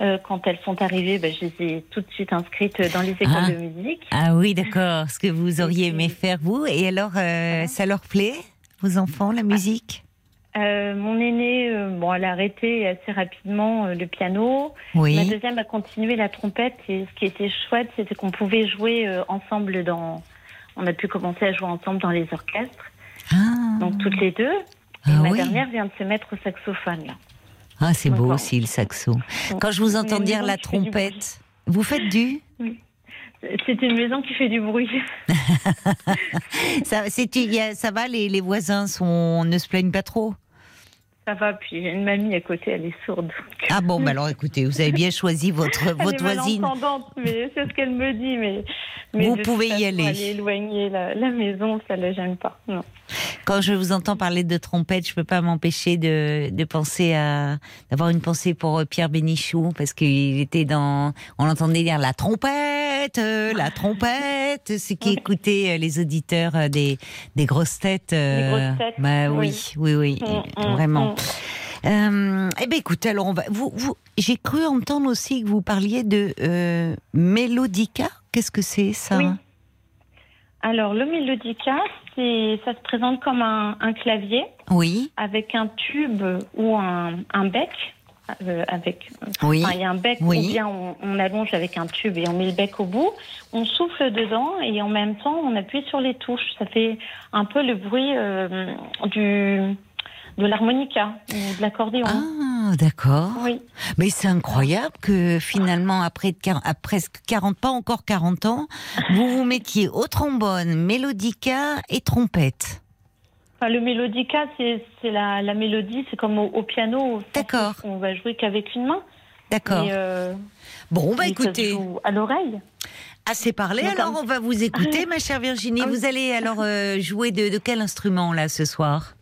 euh, quand elles sont arrivées, bah, je les ai tout de suite inscrites dans les écoles Ah. de musique. ah oui, d'accord, ce que vous auriez aimé faire vous. Et alors, euh, ça leur plaît, vos enfants, la musique? Euh, mon aînée, euh, bon, elle a arrêté assez rapidement euh, le piano. Ma Oui. deuxième a continué la trompette et ce qui était chouette, c'était qu'on pouvait jouer ensemble dans. On a pu commencer à jouer ensemble dans les orchestres, Ah, donc toutes les deux. Et Ah ma oui. dernière vient de se mettre au saxophone là. ah c'est beau aussi le saxo. Quand je vous entends dire la trompette, vous faites du C'est une maison qui fait du bruit. ça, a- ça va, les, les voisins sont, ne se plaignent pas trop? Ça va, puis j'ai une mamie à côté, elle est sourde. Ah bon, bah alors écoutez, vous avez bien choisi votre, Elle votre est voisine. mais c'est ce qu'elle me dit. Mais, mais Vous pouvez y aller. aller éloigner la, la maison, ça ne la gêne pas. Non. Quand je vous entends parler de trompette, je peux pas m'empêcher de, de penser à d'avoir une pensée pour euh, Pierre Bénichou parce qu'il était dans, on l'entendait dire la trompette, euh, la trompette, ce qui écoutait euh, les auditeurs des des grosses têtes. euh, grosses têtes, Bah oui, oui, oui, Mm, mm, vraiment. mm. Euh, eh ben écoutez, alors on va. Vous, vous, j'ai cru entendre aussi que vous parliez de euh, mélodica. Qu'est-ce que c'est ça? Oui. Alors, le mélodica, c'est, ça se présente comme un, un clavier Oui, avec un tube ou un, un bec. euh, avec, oui. enfin, il y a un bec Oui. ou bien on, on allonge avec un tube et on met le bec au bout. On souffle dedans et en même temps on appuie sur les touches. Ça fait un peu le bruit euh, du de l'harmonica ou de l'accordéon. Ah, d'accord. Oui. Mais c'est incroyable que finalement, après, de quar- à presque 40, pas encore 40 ans, vous vous mettiez au trombone, mélodica et trompette. Enfin, le mélodica, c'est la, la mélodie, c'est comme au, au piano. D'accord. On va jouer qu'avec une main. D'accord. Euh, Bon, bah écoutez, à l'oreille. assez parlé, alors on va vous écouter, ma chère Virginie. Vous allez alors euh, jouer de, de quel instrument là ce soir?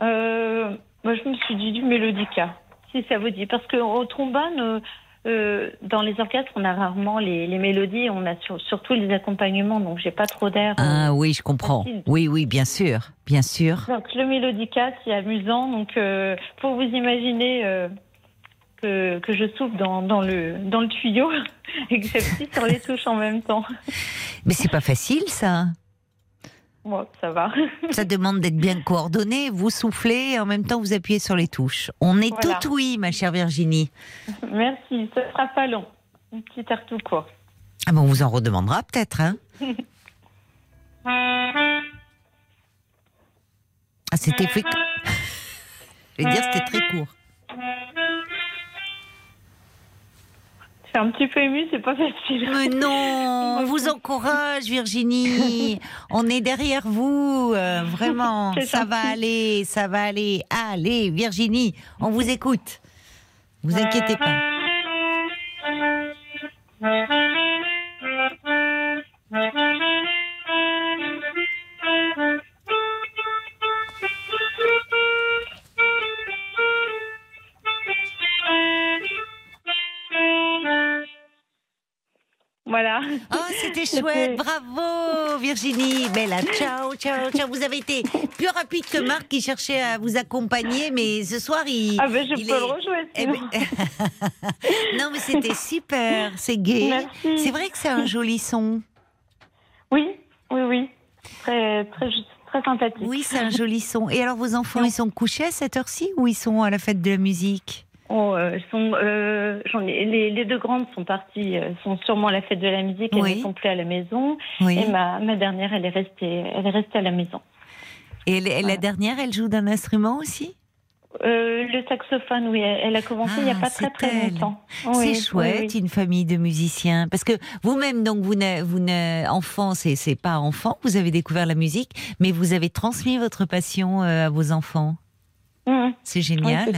Euh, moi, je me suis dit du mélodica, si ça vous dit. Parce qu'au trombone, euh, euh, dans les orchestres, on a rarement les, les mélodies, on a sur- surtout les accompagnements, donc j'ai pas trop d'air. Ah oui, je comprends. facile. Oui, oui, bien sûr, bien sûr. Donc le mélodica, c'est amusant. Donc euh, faut vous imaginer euh, que, que je souffle dans, dans, le, dans le tuyau et que j'appuie sur les touches en même temps. Mais c'est pas facile ça. Ça va. Ça demande d'être bien coordonné. Vous soufflez et en même temps vous appuyez sur les touches. On est Voilà. tout oui, ma chère Virginie. Merci, ça sera pas long. Un petit air tout court. Ah bon, on vous en redemandera peut-être, hein Ah, c'était fait. Je vais dire, c'était très court. Suis un petit peu émue, c'est pas facile. Mais non, on vous encourage, Virginie. On est derrière vous, euh, vraiment. Ça va aller, ça va aller. Allez, Virginie, on vous écoute. Vous inquiétez pas. chouette, bravo Virginie. Bella, ciao, ciao, ciao. Vous avez été plus rapide que Marc qui cherchait à vous accompagner, mais ce soir il. Ah ben je il peux est- le rejouer. Eh ben- non, mais c'était super, c'est. Merci. C'est vrai que c'est un joli son. Oui, oui, oui. Très, très, très sympathique. Oui, c'est un joli son. Et alors, vos enfants, ils sont couchés à cette heure-ci ou ils sont à la fête de la musique? Oh, euh, sont, euh, ai- les, les deux grandes sont parties, euh, sont sûrement à la fête de la musique, elles Oui. ne sont plus à la maison. Oui. Et ma, ma dernière, elle est restée, elle est restée à la maison. Et elle- la dernière, elle joue d'un instrument aussi? Le saxophone, oui, elle, elle a commencé il n'y a Ah, pas très très elle. longtemps. C'est chouette, une famille de musiciens. Parce que vous-même, donc, vous n'êtes, vous n'êtes enfant, c'est, c'est pas enfant, vous avez découvert la musique, mais vous avez transmis votre passion à vos enfants. Mhm. C'est génial.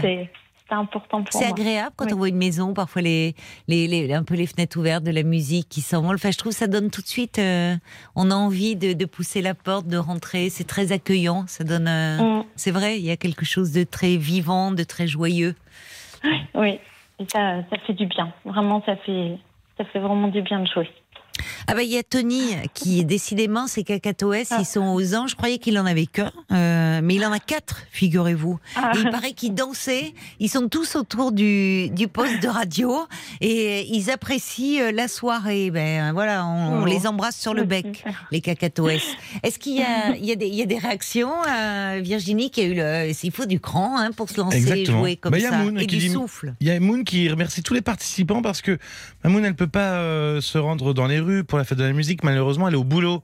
C'était, c'était important pour C'est agréable quand Oui. on voit une maison, parfois les, les, les- un peu les fenêtres ouvertes, de la musique qui s'envole. Enfin, je trouve que ça donne tout de suite, euh, on a envie de, de pousser la porte, de rentrer. C'est très accueillant. Ça donne, euh, Mhm. c'est vrai, il y a quelque chose de très vivant, de très joyeux. Oui, et ça, ça fait du bien. Vraiment, ça fait, ça fait vraiment du bien de jouer. Ah bah il y a Tony qui décidément ses cacatoès, Ah. ils sont aux anges. Je croyais qu'il en avait qu'un, euh, mais il en a quatre, figurez-vous. Ah. Il paraît qu'ils dansaient. Ils sont tous autour du, du poste de radio et ils apprécient euh, la soirée. Ben voilà, on, on Oh. les embrasse sur le bec, les cacatoès. Est-ce qu'il y a, il y a des, il y a des réactions, euh, Virginie, qui a eu le, il faut du cran hein, pour se lancer et jouer comme Bah, il y a ça Moon et qui du dit- souffle? Il y a Moon qui remercie tous les participants parce que bah, Moon, elle peut pas euh, se rendre dans les rues pour la fête de la musique. Malheureusement, elle est au boulot.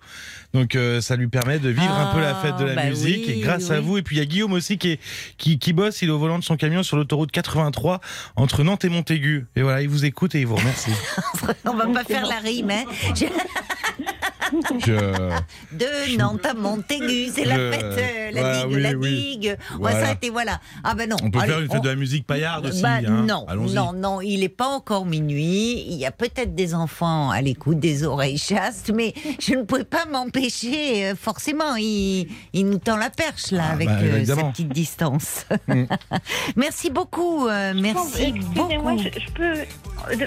Donc, euh, ça lui permet de vivre un peu la fête de la Ah, bah musique. oui, et grâce à vous. Et puis, il y a Guillaume aussi qui, est, qui, qui bosse. Il est au volant de son camion sur l'autoroute 83 entre Nantes et Montaigu. Et voilà, il vous écoute et il vous remercie. On va pas faire la rime, hein. Je- De Nantes à Montaigu, c'est la fête, euh, la Voilà, digue, oui, la oui. digue. On va Voilà. s'arrêter, voilà. Ah ben non. On peut Allez, faire une fête on- de la musique paillarde aussi. Bah, hein. non, non, non, il n'est pas encore minuit. Il y a peut-être des enfants à l'écoute, des oreilles chastes, mais je ne pouvais pas m'empêcher. euh, Forcément, il, il nous tend la perche là Ah, avec bah, euh, sa évidemment. petite distance. Mm. merci beaucoup, euh, merci Excusez-moi, beaucoup. je, je peux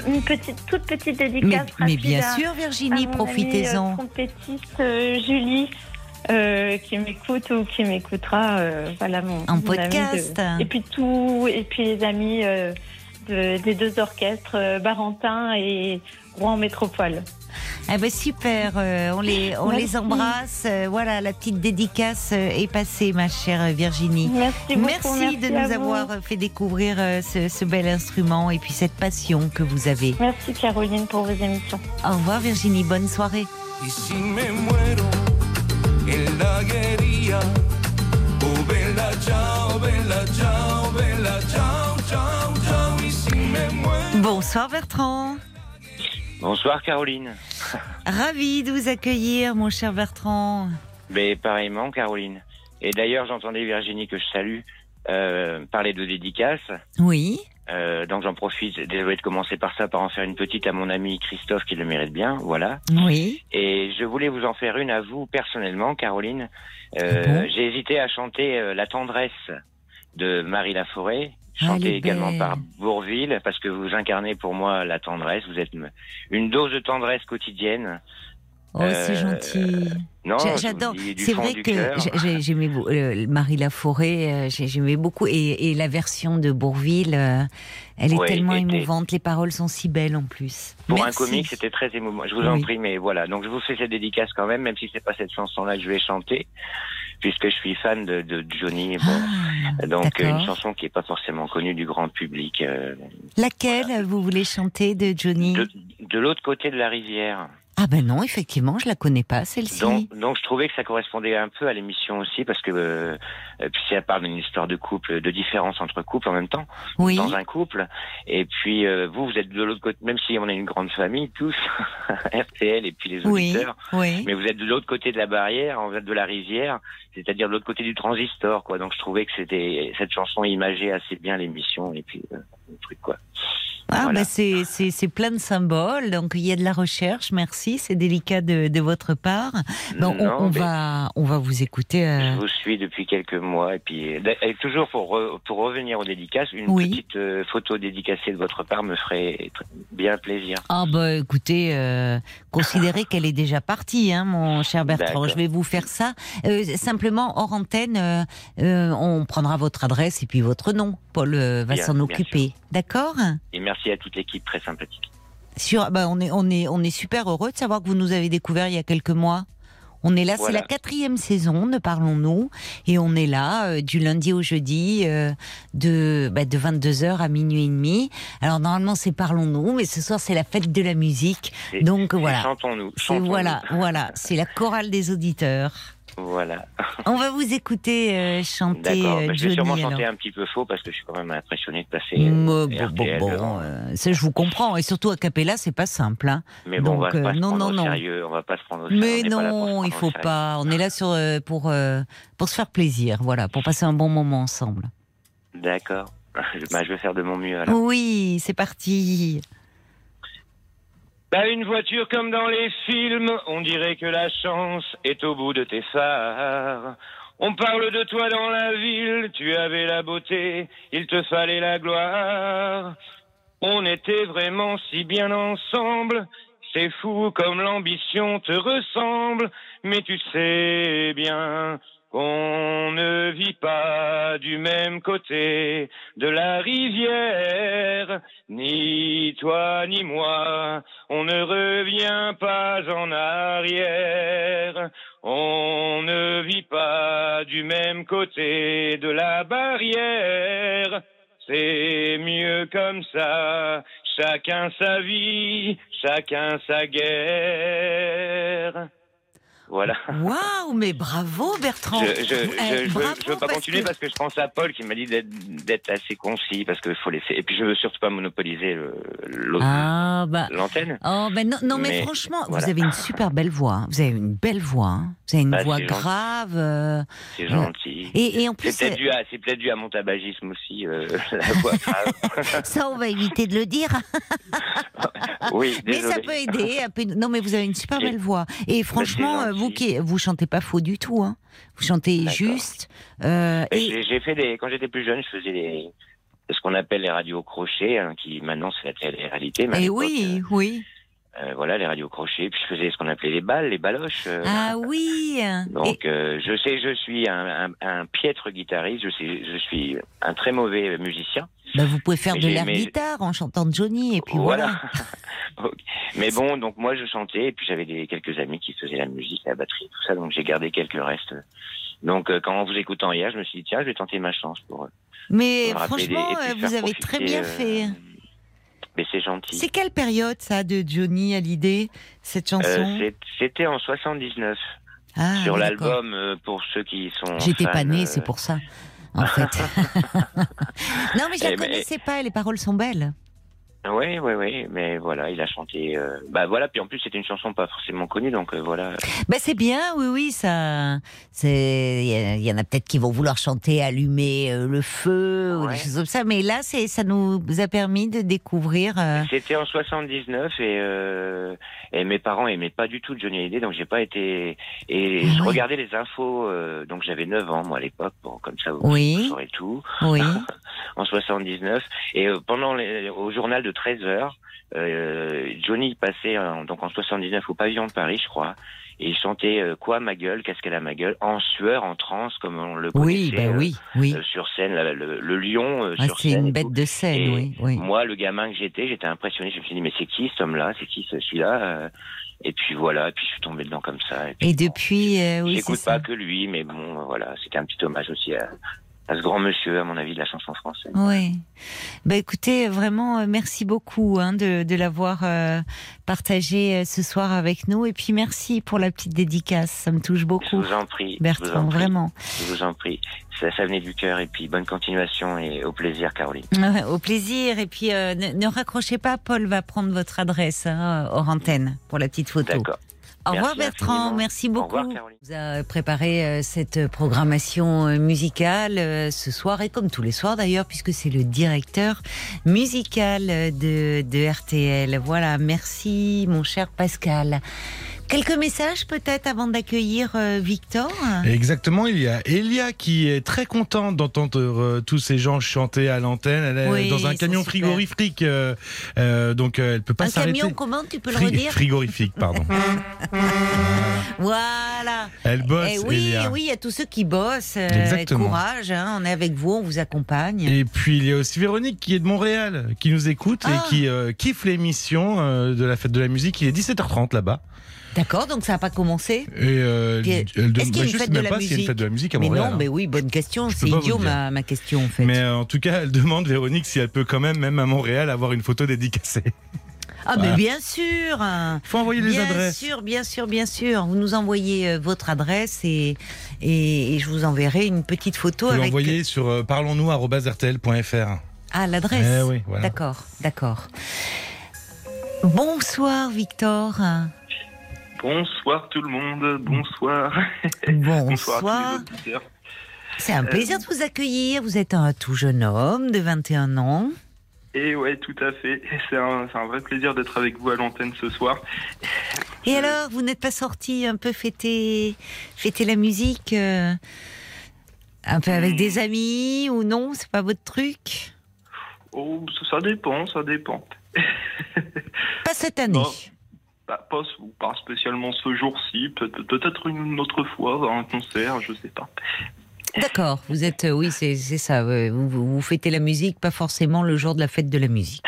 une petite, toute petite dédicace Mais, bien à- sûr, Virginie, profitez-en. Trompettiste euh, Julie. euh, qui m'écoute ou qui m'écoutera, euh, voilà mon, podcast. de- et puis tout, et puis les amis euh, de- des deux orchestres, Barentin et Rouen Métropole. Eh ben super, on les on les embrasse. voilà, la petite dédicace est passée, ma chère Virginie. Merci beaucoup. Merci, de nous vous. avoir fait découvrir ce, ce bel instrument et puis cette passion que vous avez. Merci Caroline pour vos émissions. Au revoir Virginie, bonne soirée. Y si me muero en la guerrilla, oh bella ciao, bella ciao, bella ciao, ciao, ciao. Y si me muero. Bonsoir Bertrand. Bonsoir Caroline. Ravi de vous accueillir, mon cher Bertrand. Mais pareillement Caroline. Et d'ailleurs j'entendais Virginie que je salue euh, parler de dédicaces. Oui. Euh, donc j'en profite, désolé de commencer par ça, par en faire une petite à mon ami Christophe qui le mérite bien, voilà. Oui. Et je voulais vous en faire une à vous personnellement, Caroline. Euh, Ah bon J'ai hésité à chanter euh, La tendresse de Marie Laforêt, Ah, chantée est également belle. par Bourville, parce que vous incarnez pour moi la tendresse. Vous êtes une dose de tendresse quotidienne. Oh, c'est Euh, gentil. Non, J'adore. C'est vrai que j'aimais euh, Marie Laforêt, euh, j'ai- j'aimais beaucoup. Et, et la version de Bourville, euh, elle est Ouais, tellement émouvante. Les paroles sont si belles en plus. Pour Merci. un comique, c'était très émouvant. Je vous en prie, mais voilà. Donc je vous fais cette dédicace quand même, même si c'est pas cette chanson-là que je vais chanter, puisque je suis fan de, de Johnny. Bon. Ah, Donc une chanson qui est pas forcément connue du grand public. Laquelle vous voulez chanter de Johnny? De, de l'autre côté de la rivière. Ah ben non, effectivement, je la connais pas celle-ci. Donc, donc je trouvais que ça correspondait un peu à l'émission aussi parce que euh, puis ça parle d'une histoire de couple, de différence entre couples en même temps oui. dans un couple. Et puis euh, vous, vous êtes de l'autre côté, même si on est une grande famille tous, RTL et puis les Oui, auditeurs. oui. Mais vous êtes de l'autre côté de la barrière, en fait de la rivière, c'est-à-dire de l'autre côté du transistor, quoi. Donc je trouvais que c'était cette chanson imageait assez bien l'émission et puis euh, le truc quoi. Ah, Voilà. ben c'est, plein de symboles, donc il y a de la recherche, merci, c'est délicat de, de votre part. Bon, on, Non, on va, on va vous écouter. euh, Je vous suis depuis quelques mois et puis euh, et toujours pour re- pour revenir aux dédicaces, une Oui. petite euh, photo dédicacée de votre part me ferait bien plaisir. Ah bah écoutez, euh, considérez qu'elle est déjà partie, hein, mon cher Bertrand. Je vais vous faire ça. Euh, simplement, hors antenne, on prendra votre adresse et puis votre nom. Paul va s'en occuper. D'accord Et merci à toute l'équipe très sympathique. Sur, bah, on, est, on, est, on est super heureux de savoir que vous nous avez découvert il y a quelques mois. On est là, c'est la quatrième saison de Parlons-nous, et on est là euh, du lundi au jeudi euh, de, bah, de 22h à minuit et demi. Alors normalement c'est Parlons-nous, mais ce soir c'est la fête de la musique. Donc voilà. Chantons-nous. voilà, voilà, c'est la chorale des auditeurs. Voilà. On va vous écouter euh, chanter D'accord. euh, Bah, je vais sûrement chanter un petit peu faux parce que je suis quand même impressionné de passer. Mm, euh, bon, bon, RTL bon, devant. euh, ça je vous comprends et surtout à capella c'est pas simple. Hein. Mais bon, on va euh, pas se non, non, non. sérieux. On va pas se prendre au. Mais on non, il au faut pas. On est là sur euh, pour euh, pour se faire plaisir, voilà, pour passer un bon moment ensemble. D'accord. Bah, je vais faire de mon mieux alors. Oui, c'est parti. T'as une voiture comme dans les films, on dirait que la chance est au bout de tes phares. On parle de toi dans la ville, tu avais la beauté, il te fallait la gloire. On était vraiment si bien ensemble, c'est fou comme l'ambition te ressemble, mais tu sais bien qu'on ne vit pas du même côté de la rivière, ni toi ni moi, on ne revient pas en arrière. On ne vit pas du même côté de la barrière. C'est mieux comme ça. Chacun sa vie, chacun sa guerre. Voilà. Waouh, mais bravo Bertrand. Je, je, Eh, veux, bravo, je veux pas parce continuer que- parce que je pense à Paul qui m'a dit d'être assez concis parce qu'il faut laisser. Et puis je veux surtout pas monopoliser Ah bah. l'antenne. Oh non, non mais, Mais, franchement, voilà. vous avez une super belle voix. hein. Vous avez une belle voix. hein. Vous avez une Bah, voix grave. euh, C'est gentil. Et, et en C'est peut-être dû, à- dû mon tabagisme aussi, euh, la voix grave. ça on va éviter de le dire. Oui, Mais désolé. ça peut aider. Non, mais vous avez une super belle voix. Et franchement, c'est euh, vous qui vous chantez pas faux du tout, hein. Vous chantez juste. euh, Et J'ai fait des, quand j'étais plus jeune, je faisais des, ce qu'on appelle les radios crochets, hein, qui maintenant c'est la télé-réalité. mais à et l'époque, oui, oui. Euh, voilà, les radios crochets. Puis je faisais ce qu'on appelait les balles, les baloches. euh, Ah oui. Et- Donc, euh, je sais, je suis un, un, un piètre guitariste. Je sais, je suis un très mauvais musicien. bah, vous pouvez faire Mais de l'air mais- guitare en chantant Johnny et puis voilà. Mais bon, donc moi je chantais et puis j'avais des quelques amis qui faisaient la musique, la batterie, tout ça. Donc j'ai gardé quelques restes. Donc quand en vous écoutant hier, je me suis dit tiens, je vais tenter ma chance pour. Mais des- franchement, vous avez très bien fait. Mais c'est gentil. C'est quelle période ça de Johnny à l'idée cette Euh, chanson C'était en 79 Ah, sur oui, l'album euh, pour ceux qui sont. J'étais pas née, euh, c'est pour ça. En fait. non, mais je la Eh ben, connaissais pas. Les paroles sont belles. Oui, oui, oui, mais voilà, il a chanté. euh, Bah voilà, puis en plus c'était une chanson pas forcément connue, donc euh, voilà. Bah c'est bien, oui, oui, ça. C'est, il y en a peut-être qui vont vouloir chanter, allumer euh, le feu ou des choses comme ça, mais là, c'est, ça nous a permis de découvrir. euh, C'était en 79 et, et mes parents aimaient pas du tout Johnny Hallyday, donc j'ai pas été. Et Ah je regardais les infos, donc j'avais 9 ans moi à l'époque, bon comme ça vous, Oui. vous saurez tout. Oui. En 79 et pendant les, au journal de 13 heures, euh, Johnny passait en- donc en 79 au pavillon de Paris, je crois. Et il chantait euh, quoi ma gueule, qu'est-ce qu'elle a ma gueule, en sueur, en transe comme on le Oui, connaissait bah euh, oui, oui. euh, sur scène, la- le, le lion euh, Ah, sur c'est scène. une et bête de scène, Et oui, oui. Moi, le gamin que j'étais, j'étais impressionné. Je me suis dit, mais c'est qui cet homme-là? C'est qui ce- celui-là? Euh, Et puis voilà, et puis je suis tombé dedans comme ça. Et, puis, Et bon, depuis, euh, oui, c'est J'écoute ça. pas que lui, mais bon, voilà, c'était un petit hommage aussi à, à ce grand monsieur, à mon avis, de la chanson française. Oui. Bah écoutez, vraiment, euh, merci beaucoup hein, de, de l'avoir euh, partagé euh, ce soir avec nous. Et puis merci pour la petite dédicace, ça me touche Je beaucoup. vous en prie. je vous Bertrand, en prie, vraiment. Je vous en prie. Ça, ça venait du cœur et puis bonne continuation et au plaisir, Caroline. Ouais, Au plaisir. Et puis euh, ne, ne raccrochez pas, Paul va prendre votre adresse hein, hors antenne pour la petite photo. D'accord. Au revoir Merci Bertrand, merci Au beaucoup. revoir, Caroline. vous a préparé euh, cette programmation euh, musicale euh, ce soir et comme tous les soirs d'ailleurs puisque c'est le directeur musical de, de RTL. Voilà, merci mon cher Pascal. Quelques messages peut-être avant d'accueillir euh, Victor Exactement, il y a Elia qui est très contente d'entendre euh, tous ces gens chanter à l'antenne. Elle est Oui, dans un camion super. frigorifique, euh, euh, donc euh, elle peut pas Un s'arrêter. camion, comment tu peux le redire Frigorifique, pardon. Voilà. Elle bosse, Eh oui, Elia. oui, il y a tous ceux qui bossent. euh, Exactement. Courage, hein, on est avec vous, on vous accompagne. Et puis il y a aussi Véronique qui est de Montréal, qui nous écoute Ah. et qui euh, kiffe l'émission euh, de la fête de la musique. Il est 17h30 là-bas. D'accord, donc ça n'a pas commencé Et euh, Puis, elle, est-ce qu'il y a bah, une je fête sais de la une musique fête de la musique à Mais Montréal. non, hein. mais oui, bonne question. C'est idiot ma, ma question en fait. Mais euh, en tout cas, elle demande Véronique si elle peut quand même, même à Montréal, avoir une photo dédicacée. ah, voilà. mais bien sûr Faut envoyer les Bien adresses. sûr, bien sûr, bien sûr. Vous nous envoyez euh, votre adresse et, et, et je vous enverrai une petite photo Vous avec. l'envoyer sur euh, parlons-nous@rtl.fr. Ah, l'adresse. Eh oui, voilà. D'accord, d'accord. Bonsoir, Victor. Bonsoir tout le monde, bonsoir. Bonsoir. Bonsoir à tous les auditeurs. C'est un plaisir de vous accueillir. Vous êtes un tout jeune homme de 21 ans. Et ouais, tout à fait. C'est un, vrai plaisir d'être avec vous à l'antenne ce soir. Et alors, vous n'êtes pas sorti un peu fêter, fêter la musique euh, un peu avec des amis ou non? C'est pas votre truc? Oh, ça- dépend, ça dépend. Pas cette année. Bah, pas, pas spécialement ce jour-ci, peut- peut-être une autre fois, un concert, je sais pas. D'accord, vous êtes, euh, oui, c'est ça. vous, vous fêtez la musique, pas forcément le jour de la fête de la musique.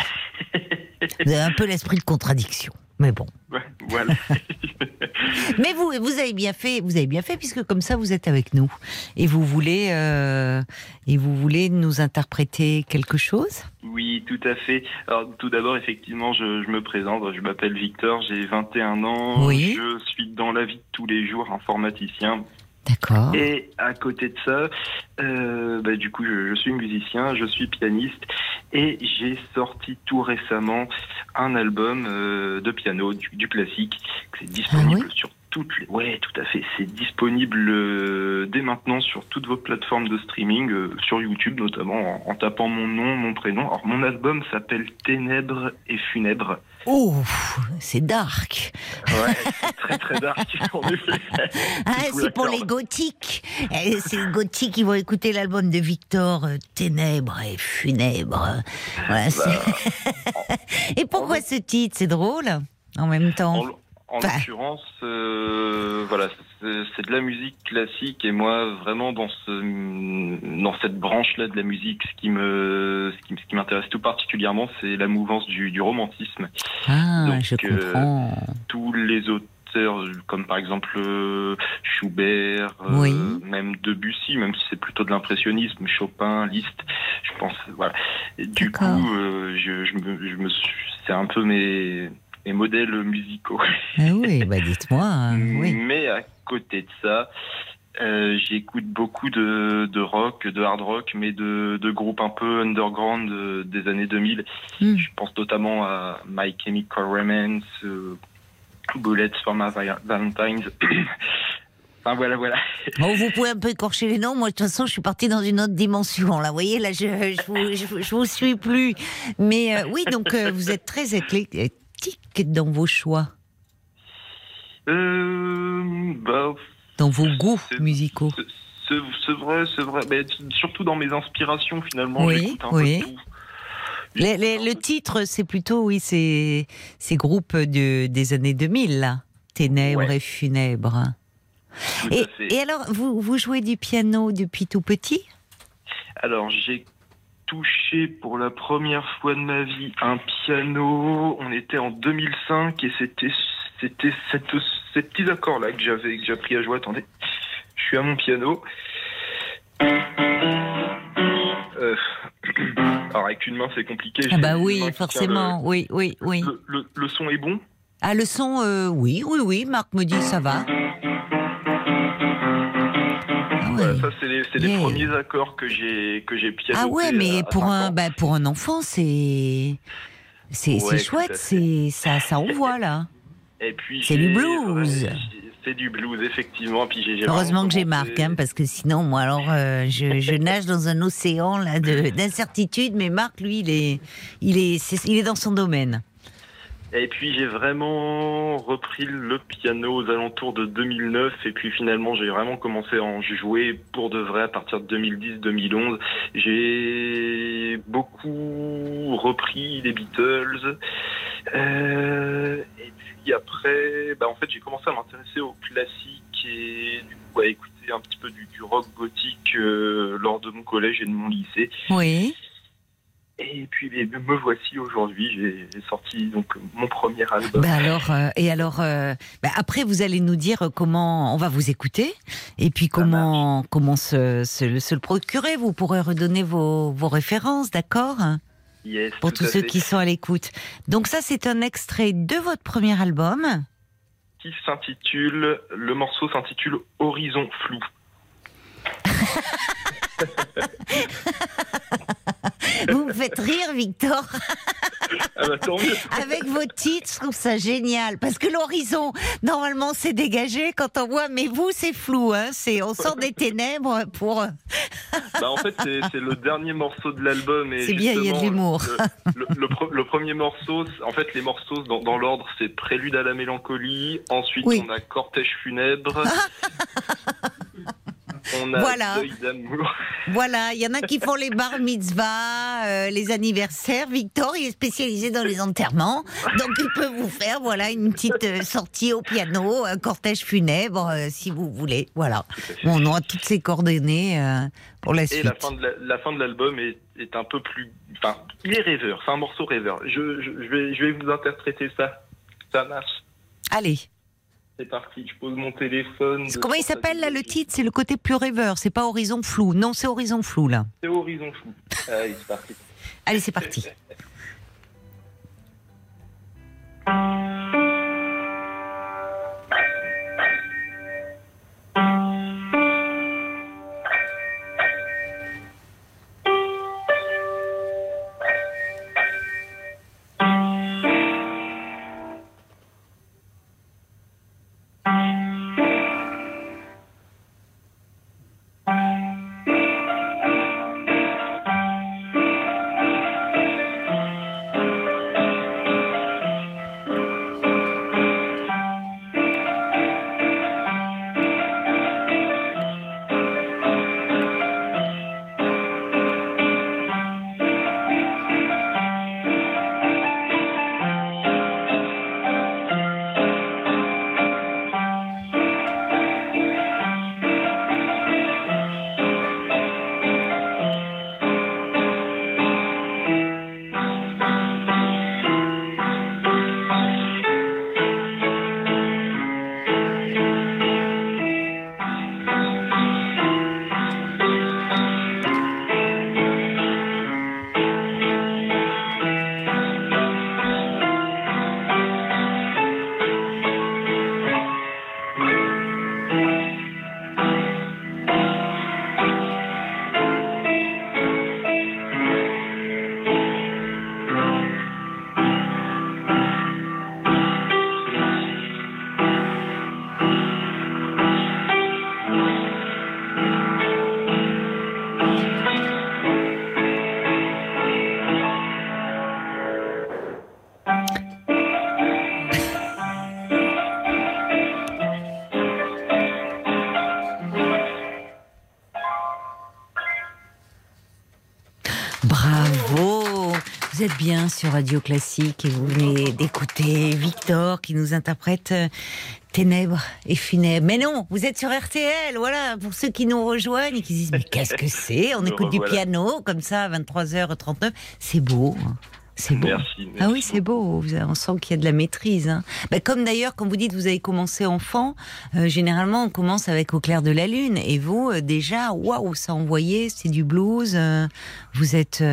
Vous avez un peu l'esprit de contradiction, mais bon. Ouais, voilà. Mais vous, vous avez bien fait, vous avez bien fait puisque comme ça vous êtes avec nous et vous voulez euh, et vous voulez nous interpréter quelque chose? Oui, tout à fait. Alors, tout d'abord, effectivement, je, je me présente. Je m'appelle Victor, j'ai 21 ans. Oui. Je suis dans la vie de tous les jours informaticien. D'accord. Et à côté de ça, euh, bah, du coup, je, je suis musicien, je suis pianiste et j'ai sorti tout récemment un album euh, de piano, du, du classique. C'est disponible Ah oui sur toutes les. Ouais, tout à fait. C'est disponible euh, dès maintenant sur toutes vos plateformes de streaming, euh, sur YouTube notamment, en, en tapant mon nom, mon prénom. Alors, mon album s'appelle Ténèbres et Funèbres. Oh, c'est dark. Ouais, c'est très très dark. Ah, c'est pour les gothiques. Eh, C'est les gothiques qui vont écouter l'album de Victor, euh, Ténèbres et Funèbres. Voilà, c'est- et pourquoi ce titre? C'est drôle en même temps. En, en l'occurrence, euh, voilà, c'est de la musique classique et moi, vraiment dans ce, dans cette branche-là de la musique, ce qui me, ce qui, m'intéresse tout particulièrement, c'est la mouvance du, du romantisme. Ah, Donc, je euh, comprends. Tous les auteurs, comme par exemple euh, Schubert, euh, même Debussy, même si c'est plutôt de l'impressionnisme, Chopin, Liszt, je pense, voilà. Et du coup, euh, je, je me, je me c'est un peu mes, mes modèles musicaux. Ah oui, bah dites-moi. hein, oui. Mais à côté de ça, euh, j'écoute beaucoup de, de rock, de hard rock, mais de, de groupes un peu underground de- des années 2000. Hmm. Je pense notamment à My Chemical Romance, euh, Bullets for My Valentines. enfin voilà, voilà. Bon, vous pouvez un peu écorcher les noms. Moi, de toute façon, je suis partie dans une autre dimension. Là, vous voyez, là, je je vous, je, vous- je vous suis plus. Mais euh, oui, donc euh, vous êtes très éclectique dans vos choix, Euh, bah, dans vos goûts musicaux. c'est- vrai, c'est vrai. Mais surtout dans mes inspirations, finalement, Oui, un oui. peu de tout. Les- les- le titre, c'est plutôt, oui, c'est ces groupes de, des années 2000, là. Ténèbres Ouais. et funèbres. Et alors, vous, vous jouez du piano depuis tout petit? Alors, j'ai touché pour la première fois de ma vie un piano. On était en 2005 et c'était c'était cette- ces petits accords-là que j'avais que j'ai appris à jouer. Attendez, je suis à mon piano. Euh, alors avec une main c'est compliqué. Ah bah oui, forcément. Oui, oui, oui. Le, le- le son est bon? Ah, le son, euh, oui, oui, oui. Marc me dit ça va. Ouais, Ça c'est les, c'est les Yeah. premiers accords que j'ai que j'ai. Ah ouais, mais à pour 5 un, bah, pour un enfant, c'est. C'est Ouais, chouette, c'est ça, ça envoie là. Et puis c'est du blues. c'est du blues effectivement. Puis Heureusement que j'ai Marc, hein, parce que sinon, moi, alors, euh, je, je nage dans un océan là de- d'incertitude. Mais Marc, lui, il est, il est, il est dans son domaine. Et puis j'ai vraiment repris le piano aux alentours de 2009 et puis finalement j'ai vraiment commencé à en jouer pour de vrai à partir de 2010-2011. J'ai beaucoup repris les Beatles Euh, et puis après, bah en fait j'ai commencé à m'intéresser au classique et du coup à écouter un petit peu du, du rock gothique euh, lors de mon collège et de mon lycée. Oui. Et puis me voici aujourd'hui, j'ai sorti donc mon premier album. Alors, euh, et alors, euh, ben après, vous allez nous dire comment on va vous écouter, et puis comment comment se, se, se le procurer. Vous pourrez redonner vos, vos références, d'accord? Yes, Pour tous ceux fait. qui sont à l'écoute. Donc ça, c'est un extrait de votre premier album. qui s'intitule, le morceau s'intitule Horizon flou. Vous me faites rire, Victor. Ah bah tant mieux. Avec vos titres, je trouve ça génial. Parce que l'horizon, normalement, c'est dégagé quand on voit, mais vous, c'est flou. Hein c'est, on sort des ténèbres pour. Bah en fait c'est le dernier morceau de l'album et C'est bien, il y a de l'humour. Le, le- le pre- le premier morceau, en fait les morceaux dans, dans l'ordre c'est Prélude à la mélancolie, ensuite Oui. on a Cortège funèbre, on a Voilà. Voilà, il y en a qui font les bar mitzvahs, euh, les anniversaires. Victor, il est spécialisé dans les enterrements. Donc, il peut vous faire, voilà, une petite euh, sortie au piano, un cortège funèbre, euh, si vous voulez. Voilà. Bon, on aura toutes ces coordonnées euh, pour la Et suite. la fin de la l'album est, est un peu plus, enfin il est rêveur, c'est un morceau rêveur. Je, je, je vais je vais vous interpréter ça, ça marche. Allez. C'est parti, je pose mon téléphone. Comment il s'appelle, là, le titre? C'est le côté plus rêveur. C'est pas Horizon Flou. Non, c'est Horizon Flou, là. C'est Horizon Flou. Allez, c'est parti. Allez, c'est parti. sur Radio Classique et vous venez d'écouter Victor qui nous interprète euh, Ténèbres et Funèbres. Mais non, vous êtes sur RTL, voilà, pour ceux qui nous rejoignent et qui se disent mais qu'est-ce que c'est? On écoute du piano comme ça à 23h39, c'est beau. C'est beau. Merci. Ah oui, c'est beau. On sent qu'il y a de la maîtrise. hein. Bah, comme d'ailleurs, quand vous dites vous avez commencé enfant, euh, généralement on commence avec Au clair de la lune. Et vous, euh, déjà, waouh, ça envoyait, c'est du blues. euh, vous êtes,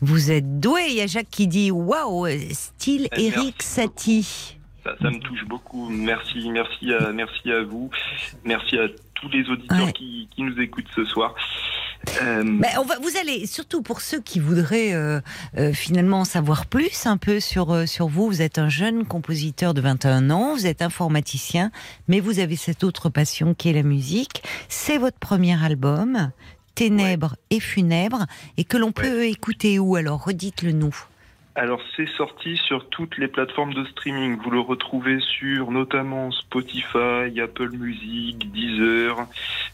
vous êtes doué. Il y a Jacques qui dit waouh, style Eh, Eric Satie. Ça, ça me touche beaucoup. Merci, merci à, merci à vous. Merci à tous les auditeurs Ouais. qui, qui nous écoutent ce soir. Euh, Ben, on va, vous allez, surtout pour ceux qui voudraient euh, euh, finalement en savoir plus un peu sur, euh, sur vous, vous êtes un jeune compositeur de 21 ans, vous êtes informaticien, mais vous avez cette autre passion qui est la musique. C'est votre premier album, Ténèbres et Funèbres, et que l'on peut écouter où? Alors Redites-le nous. Alors c'est sorti sur toutes les plateformes de streaming. Vous le retrouvez sur notamment Spotify, Apple Music, Deezer,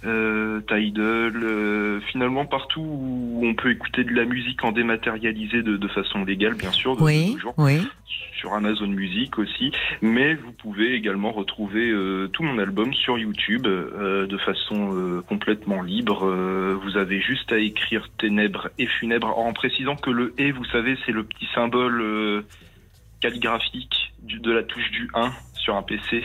euh, Tidal, euh, finalement partout où on peut écouter de la musique en dématérialisé de, de façon légale, bien sûr, de, Oui, nos jours. oui. Sur Amazon Music aussi, mais vous pouvez également retrouver euh, tout mon album sur YouTube euh, de façon euh, complètement libre. Euh, vous avez juste à écrire Ténèbres et Funèbres en précisant que le et, vous savez, c'est le petit symbole euh, calligraphique du, de la touche du 1 sur un PC.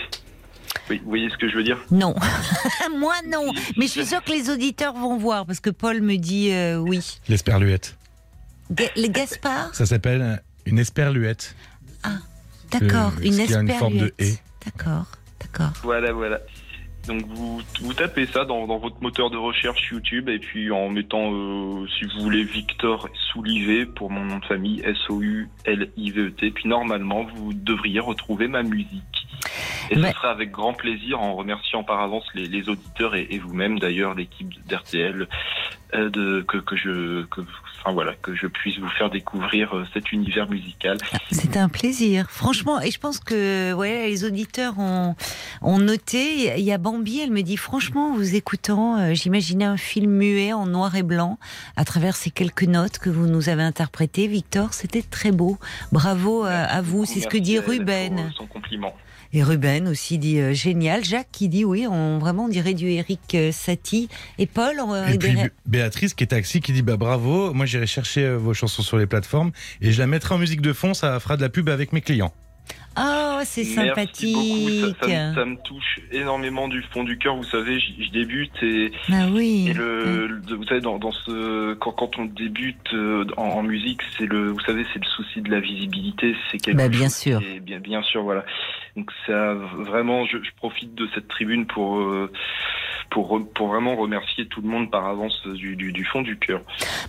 Oui, vous voyez ce que je veux dire? Non, moi non, mais je suis sûre que les auditeurs vont voir parce que Paul me dit euh, oui. L'esperluette. Ga- Le Gaspard? Ça s'appelle une esperluette. D'accord, Euh, une ce qui a une forme de. D'accord, d'accord. Voilà, voilà. Donc vous, vous tapez ça dans, dans votre moteur de recherche YouTube et puis en mettant, euh, si vous voulez, Victor Soulivet pour mon nom de famille, S-O-U-L-I-V-E-T. Puis normalement, vous devriez retrouver ma musique. Et ce sera avec grand plaisir, en remerciant par avance les, les auditeurs et, et vous-même d'ailleurs, l'équipe d'RTL, euh, de, que, que je, que, enfin voilà, que je puisse vous faire découvrir euh, cet univers musical. C'est un plaisir, franchement. Et je pense que ouais, les auditeurs ont, ont noté. Il y a Bambi, elle me dit franchement, en vous écoutant, euh, j'imaginais un film muet en noir et blanc à travers ces quelques notes que vous nous avez interprétées. Victor, c'était très beau. Bravo euh, à vous. C'est ce que dit à Ruben. son compliment. Et Ruben aussi dit euh, génial. Jacques qui dit oui, on vraiment on dirait du Eric euh, Satie. Et Paul, on Et puis Béatrice qui est taxi qui dit bah bravo, moi j'irai chercher euh, vos chansons sur les plateformes et je la mettrai en musique de fond, ça fera de la pub avec mes clients. Oh c'est Merci beaucoup, sympathique. ça, ça me- ça me touche énormément du fond du cœur. Vous savez, je, débute et, Ah oui. et le, le- vous savez, dans, dans ce, quand, quand on débute euh, en, en musique, c'est le, vous savez, c'est le souci de la visibilité. C'est quelque Bah, bien chose sûr. bien, bien sûr, voilà. Donc ça, vraiment, je, je profite de cette tribune pour, euh, pour, vraiment remercier tout le monde par avance du, du, du fond du cœur.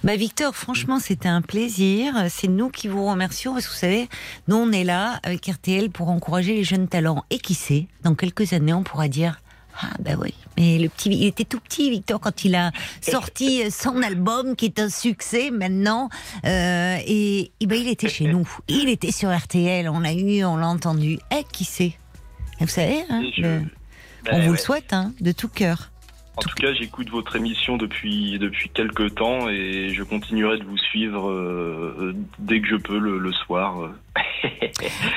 Bah Victor, franchement, c'était un plaisir. C'est nous qui vous remercions parce que vous savez, nous on est là avec RTL pour encourager les jeunes talents. Et qui sait, dans quelques années, on pourra dire. Ah bah oui, mais le petit, il était tout petit Victor quand il a sorti son album qui est un succès maintenant euh, et, et ben il était chez nous, il était sur RTL, on l'a eu, on l'a entendu. Eh qui sait? Vous savez, hein, Et je- le- Ben on vous ouais. le souhaite hein, de tout cœur. En tout cas, j'écoute votre émission depuis depuis quelques temps et je continuerai de vous suivre euh, euh, dès que je peux le, le soir.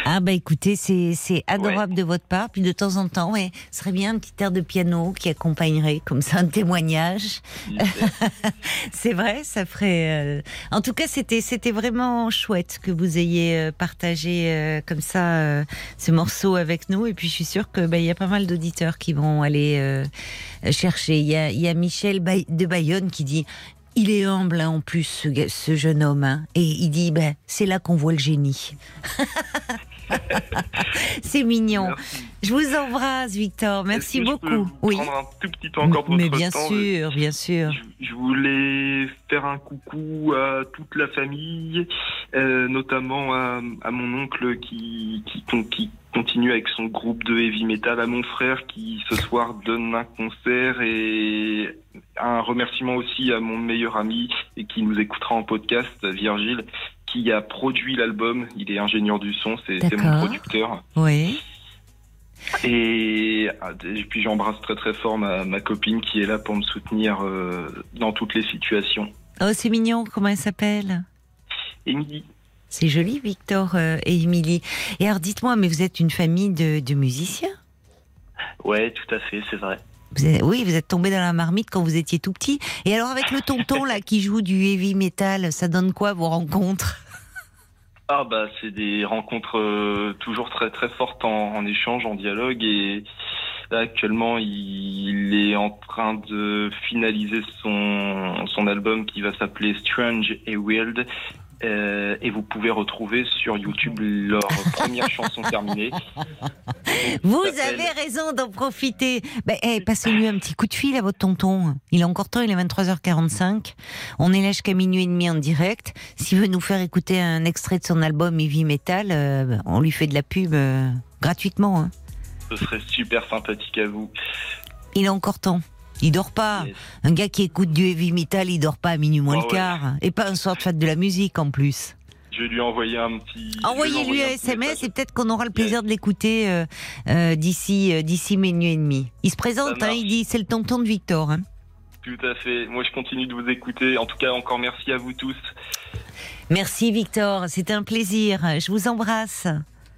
Ah bah écoutez, c'est adorable de votre part. Puis de temps en temps, ouais, ce serait bien un petit air de piano qui accompagnerait comme ça un témoignage. c'est vrai, ça ferait. euh, En tout cas, c'était c'était vraiment chouette que vous ayez euh, partagé euh, comme ça euh, ce morceau avec nous. Et puis je suis sûre que bah, y a pas mal d'auditeurs qui vont aller chercher. Il y a, y a Michel de Bayonne qui dit. Il est humble hein, en plus, ce, jeune homme. hein. Et il dit, ben, c'est là qu'on voit le génie. c'est mignon. Je vous embrasse, Victor. Merci que je peux beaucoup. vous oui. prendre un tout petit peu encore de Mais votre bien temps sûr, bien sûr. Je voulais faire un coucou à toute la famille, euh, notamment à, à mon oncle qui, qui, qui continue avec son groupe de heavy metal, à mon frère qui ce soir donne un concert et un remerciement aussi à mon meilleur ami et qui nous écoutera en podcast, Virgile, qui a produit l'album. Il est ingénieur du son, c'est mon producteur. Oui. Et, et puis j'embrasse très très fort ma, ma copine qui est là pour me soutenir euh, dans toutes les situations. Oh, c'est mignon. Comment elle s'appelle? Émilie, C'est joli, Victor euh, et Émilie. Et alors, dites-moi, mais vous êtes une famille de, de musiciens? Ouais, tout à fait, c'est vrai. Vous êtes- Oui, vous êtes tombé dans la marmite quand vous étiez tout petit. Et alors, avec le tonton là qui joue du heavy metal, ça donne quoi vos rencontres? Ah bah c'est des rencontres euh, toujours très très fortes en, en échange, en dialogue et là actuellement il, est en train de finaliser son son album qui va s'appeler Strange et Weird euh, et vous pouvez retrouver sur YouTube leur première chanson terminée. Vous avez raison d'en profiter. Ben, eh, Passez-lui un petit coup de fil à votre tonton. Il a encore temps, il est 23h45. On est là jusqu'à minuit et demi en direct. S'il veut nous faire écouter un extrait de son album Heavy Metal, euh, on lui fait de la pub euh, gratuitement. hein. Ce serait super sympathique à vous. Il a encore temps. Il dort pas. Yes. Un gars qui écoute du heavy metal, il dort pas à minuit moins le ouais. quart. Et pas un soir de fête de la musique en plus. Je vais lui envoyer un petit. Envoyez-lui un SMS et peut-être qu'on aura le plaisir de l'écouter euh, euh, d'ici euh, d'ici minuit et demi. Il se présente, hein, il dit c'est le tonton de Victor. hein. Tout à fait. Moi, je continue de vous écouter. En tout cas, encore merci à vous tous. Merci Victor, c'était un plaisir. Je vous embrasse.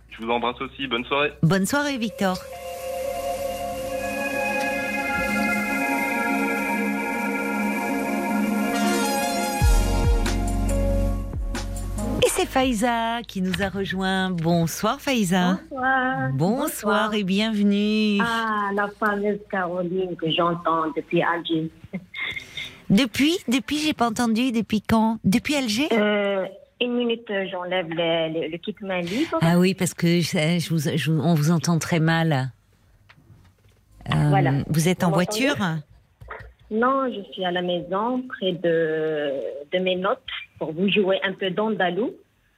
Je vous embrasse aussi. Bonne soirée. Bonne soirée Victor. Faïza qui nous a rejoint. Bonsoir Faïza. Bonsoir. Bonsoir et bienvenue. Ah, la fameuse Caroline que j'entends depuis Alger. Depuis, depuis, j'ai pas entendu. Depuis quand? Depuis Alger? Euh, une minute, j'enlève le, le, le kit main libre. Ah oui, parce que je, je vous, je on vous entend très mal. Euh, Voilà. Vous êtes en Vous voiture? Non, je suis à la maison, près de, de mes notes, pour vous jouer un peu d'andalou.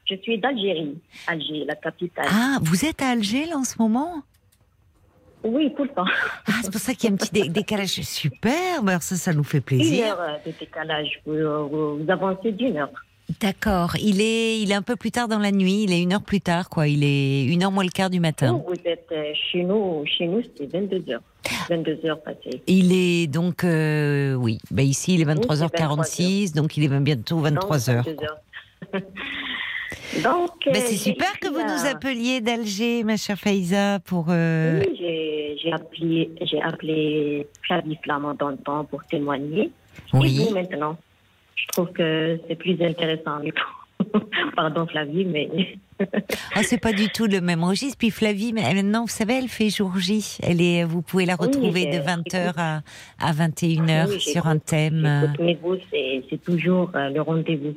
Je suis d'Algérie, Alger, la capitale. Ah, vous êtes à Alger là en ce moment? Oui, tout le temps. Ah, c'est pour ça qu'il y a un petit dé- décalage. Super, alors ça, ça nous fait Une plaisir. heure euh, de décalage. Vous, avancez d'une heure. D'accord. Il est, il est un peu plus tard dans la nuit. Il est une heure plus tard, quoi. Il est une heure moins le quart du matin. Vous, vous êtes euh, chez nous, chez nous, c'est 22 heures. 22 heures passées. Il est donc, euh, oui, bah ici il est 23h46, donc il est bientôt 23h. Donc, 22 heures. Donc, euh, c'est j'ai super que vous nous appeliez d'Alger, ma chère Faïza, pour. euh, Oui, j'ai appelé, j'ai appelé Flavie Flamand dans le temps pour témoigner. Oui. Et vous maintenant, je trouve que c'est plus intéressant. Pardon Flavie, mais Ah, c'est pas du tout le même registre. Puis Flavie, maintenant, vous savez, elle fait jour J. Elle est, vous pouvez la retrouver de 20h à, à 21h Oui, sur un thème. euh, mais vous, c'est toujours euh, le rendez-vous.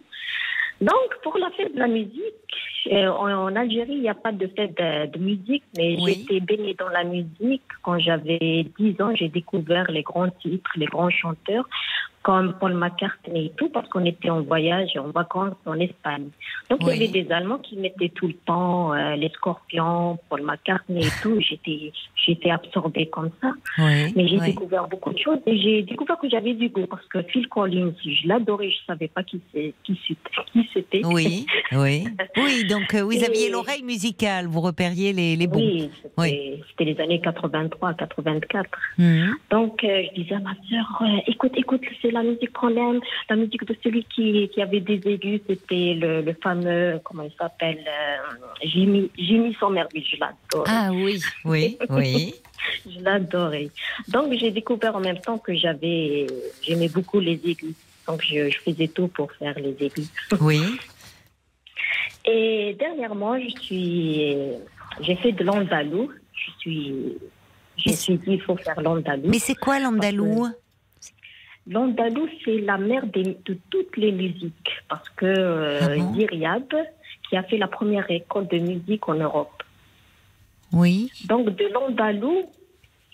Donc, pour la fête de la musique, euh, en, Algérie, il n'y a pas de fête de, de musique, mais Oui. j'étais baignée dans la musique. Quand j'avais 10 ans, j'ai découvert les grands titres, les grands chanteurs, comme Paul McCartney et tout, parce qu'on était en voyage, en vacances en Espagne. Donc, Oui. il y avait des Allemands qui mettaient tout le temps euh, les Scorpions, Paul McCartney et tout. J'étais j'étais absorbée comme ça. Oui, Mais j'ai oui. découvert beaucoup de choses et j'ai découvert que j'avais du goût parce que Phil Collins, je l'adorais, je savais pas qui c'est, qui c'était. Oui, oui. Oui, donc euh, vous Et- aviez l'oreille musicale, vous repériez les, les bons. Oui, c'était les années 83, 84. Mhm. Donc euh, je disais à ma sœur, écoute, écoute, c'est la musique qu'on aime, la musique de celui qui, qui avait des aigus, c'était le, le fameux, comment il s'appelle, euh, Jimmy, Jimmy Somerville, je l'adore. Ah oui, oui, oui. Je l'adorais. Donc j'ai découvert en même temps que j'avais, j'aimais beaucoup les aigus. Donc je, je faisais tout pour faire les aigus. Oui. Et dernièrement, je suis, j'ai fait de l'andalou. Je suis, je me suis dit il faut faire l'andalou. Mais c'est quoi l'andalou? L'andalou c'est la mère des- de toutes les musiques parce que euh, Ah bon qui a fait la première école de musique en Europe. Oui. Donc de l'andalou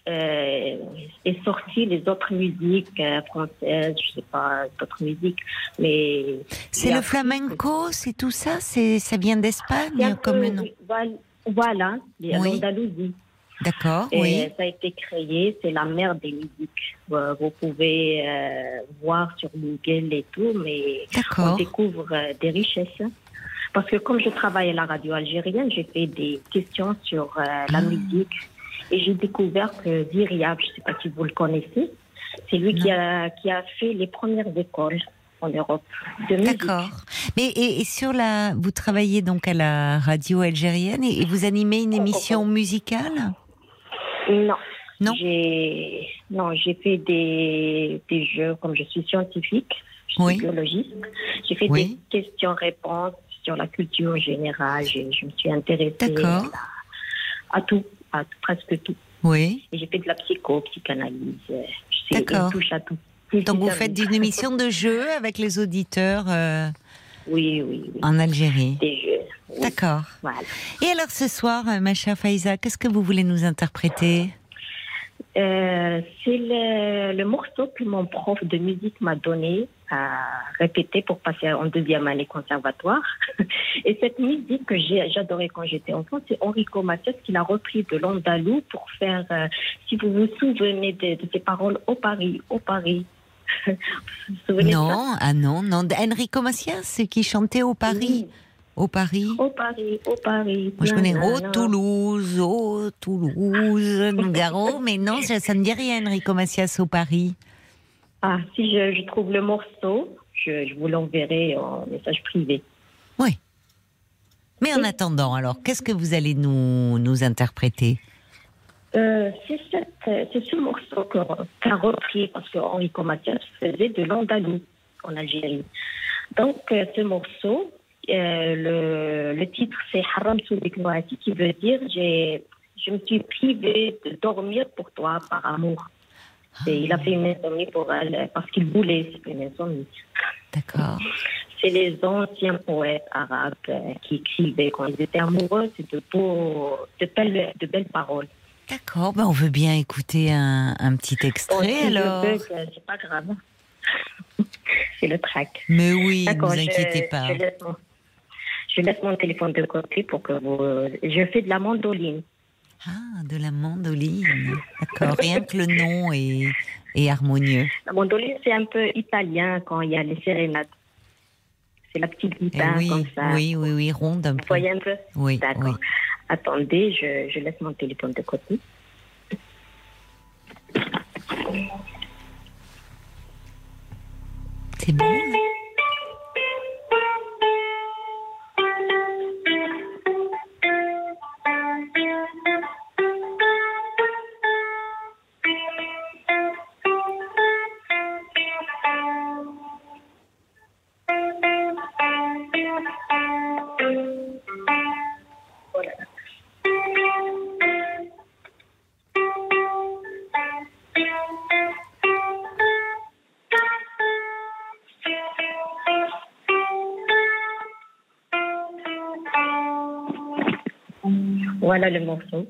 euh, est sorti les autres musiques euh, françaises, je sais pas d'autres musiques, mais C'est le flamenco, c'est tout ça? C'est ça vient d'Espagne comme peu- le nom? Voilà, voilà les- Oui. l'Andalousie. D'accord, Et oui. ça a été créé, c'est la mère des musiques. Euh, Vous pouvez euh, voir sur Google et tout, mais on découvre euh, des richesses. Parce que comme je travaille à la radio algérienne, j'ai fait des questions sur euh, la Ah. musique. Et j'ai découvert que Ziriab, je ne sais pas si vous le connaissez, c'est lui qui a, qui a fait les premières écoles en Europe. D'accord. Mais et, et sur la, vous travaillez donc à la radio algérienne et, et vous animez une émission musicale? Non. Non. J'ai non, j'ai fait des, des jeux comme je suis scientifique, je suis Oui. biologiste. J'ai fait Oui. des questions-réponses sur la culture générale. Je, je me suis intéressée à, à tout, à presque tout. Oui. Et j'ai fait de la psycho, psychanalyse. Je sais, D'accord. touche à tout. Donc vous faites une émission de jeu avec les auditeurs euh, Oui, oui, oui. en Algérie. Des jeux. Oui. D'accord. Voilà. Et alors ce soir, euh, ma chère Faïza, qu'est-ce que vous voulez nous interpréter? Euh, c'est le, le morceau que mon prof de musique m'a donné à répéter pour passer en deuxième année conservatoire. Et cette musique que j'adorais quand j'étais enfant, c'est Enrico Macias qui l'a repris de l'andalou pour faire, euh, si vous vous souvenez de, de ces paroles, au Paris, au Paris. vous vous Non, ah non, non. Enrico Macias, c'est qui chantait au Paris. Au Paris. Au Paris, au Paris. Moi, je connais au Toulouse, au Toulouse, Nougaro, mais non, ça, ça ne dit rien, Enrico Macias au Paris. Ah, si je, je trouve le morceau, je, je vous l'enverrai en message privé. Oui. Mais en attendant, alors, qu'est-ce que vous allez nous, nous interpréter? Euh, c'est ce morceau qu'a repris, parce que Enrico Macias faisait de l'andalou en Algérie. Donc, euh, ce morceau, euh, le, le titre, c'est Haram Noati, qui veut dire je me suis privée de dormir pour toi par amour. Et il a fait une insomnie pour elle parce qu'il voulait, une insomnie. D'accord. C'est les anciens poètes arabes qui écrivaient quand ils étaient amoureux, c'est de, beaux, de, belles, de belles paroles. D'accord, ben on veut bien écouter un, un petit extrait si je alors. c'est pas grave. c'est le track. Mais oui, ne vous je- inquiétez pas. Je je laisse mon téléphone de côté pour que vous. euh, Je fais de la mandoline. Ah, de la mandoline. D'accord, rien que le nom est, est harmonieux. La mandoline, c'est un peu italien quand il y a les sérénades. C'est la petite Eh guitare oui, comme ça. oui, oui, oui, ronde un Vous peu. voyez un peu Oui, D'accord. oui. Attendez, je, je laisse mon téléphone de côté. C'est bon. Voilà le morceau.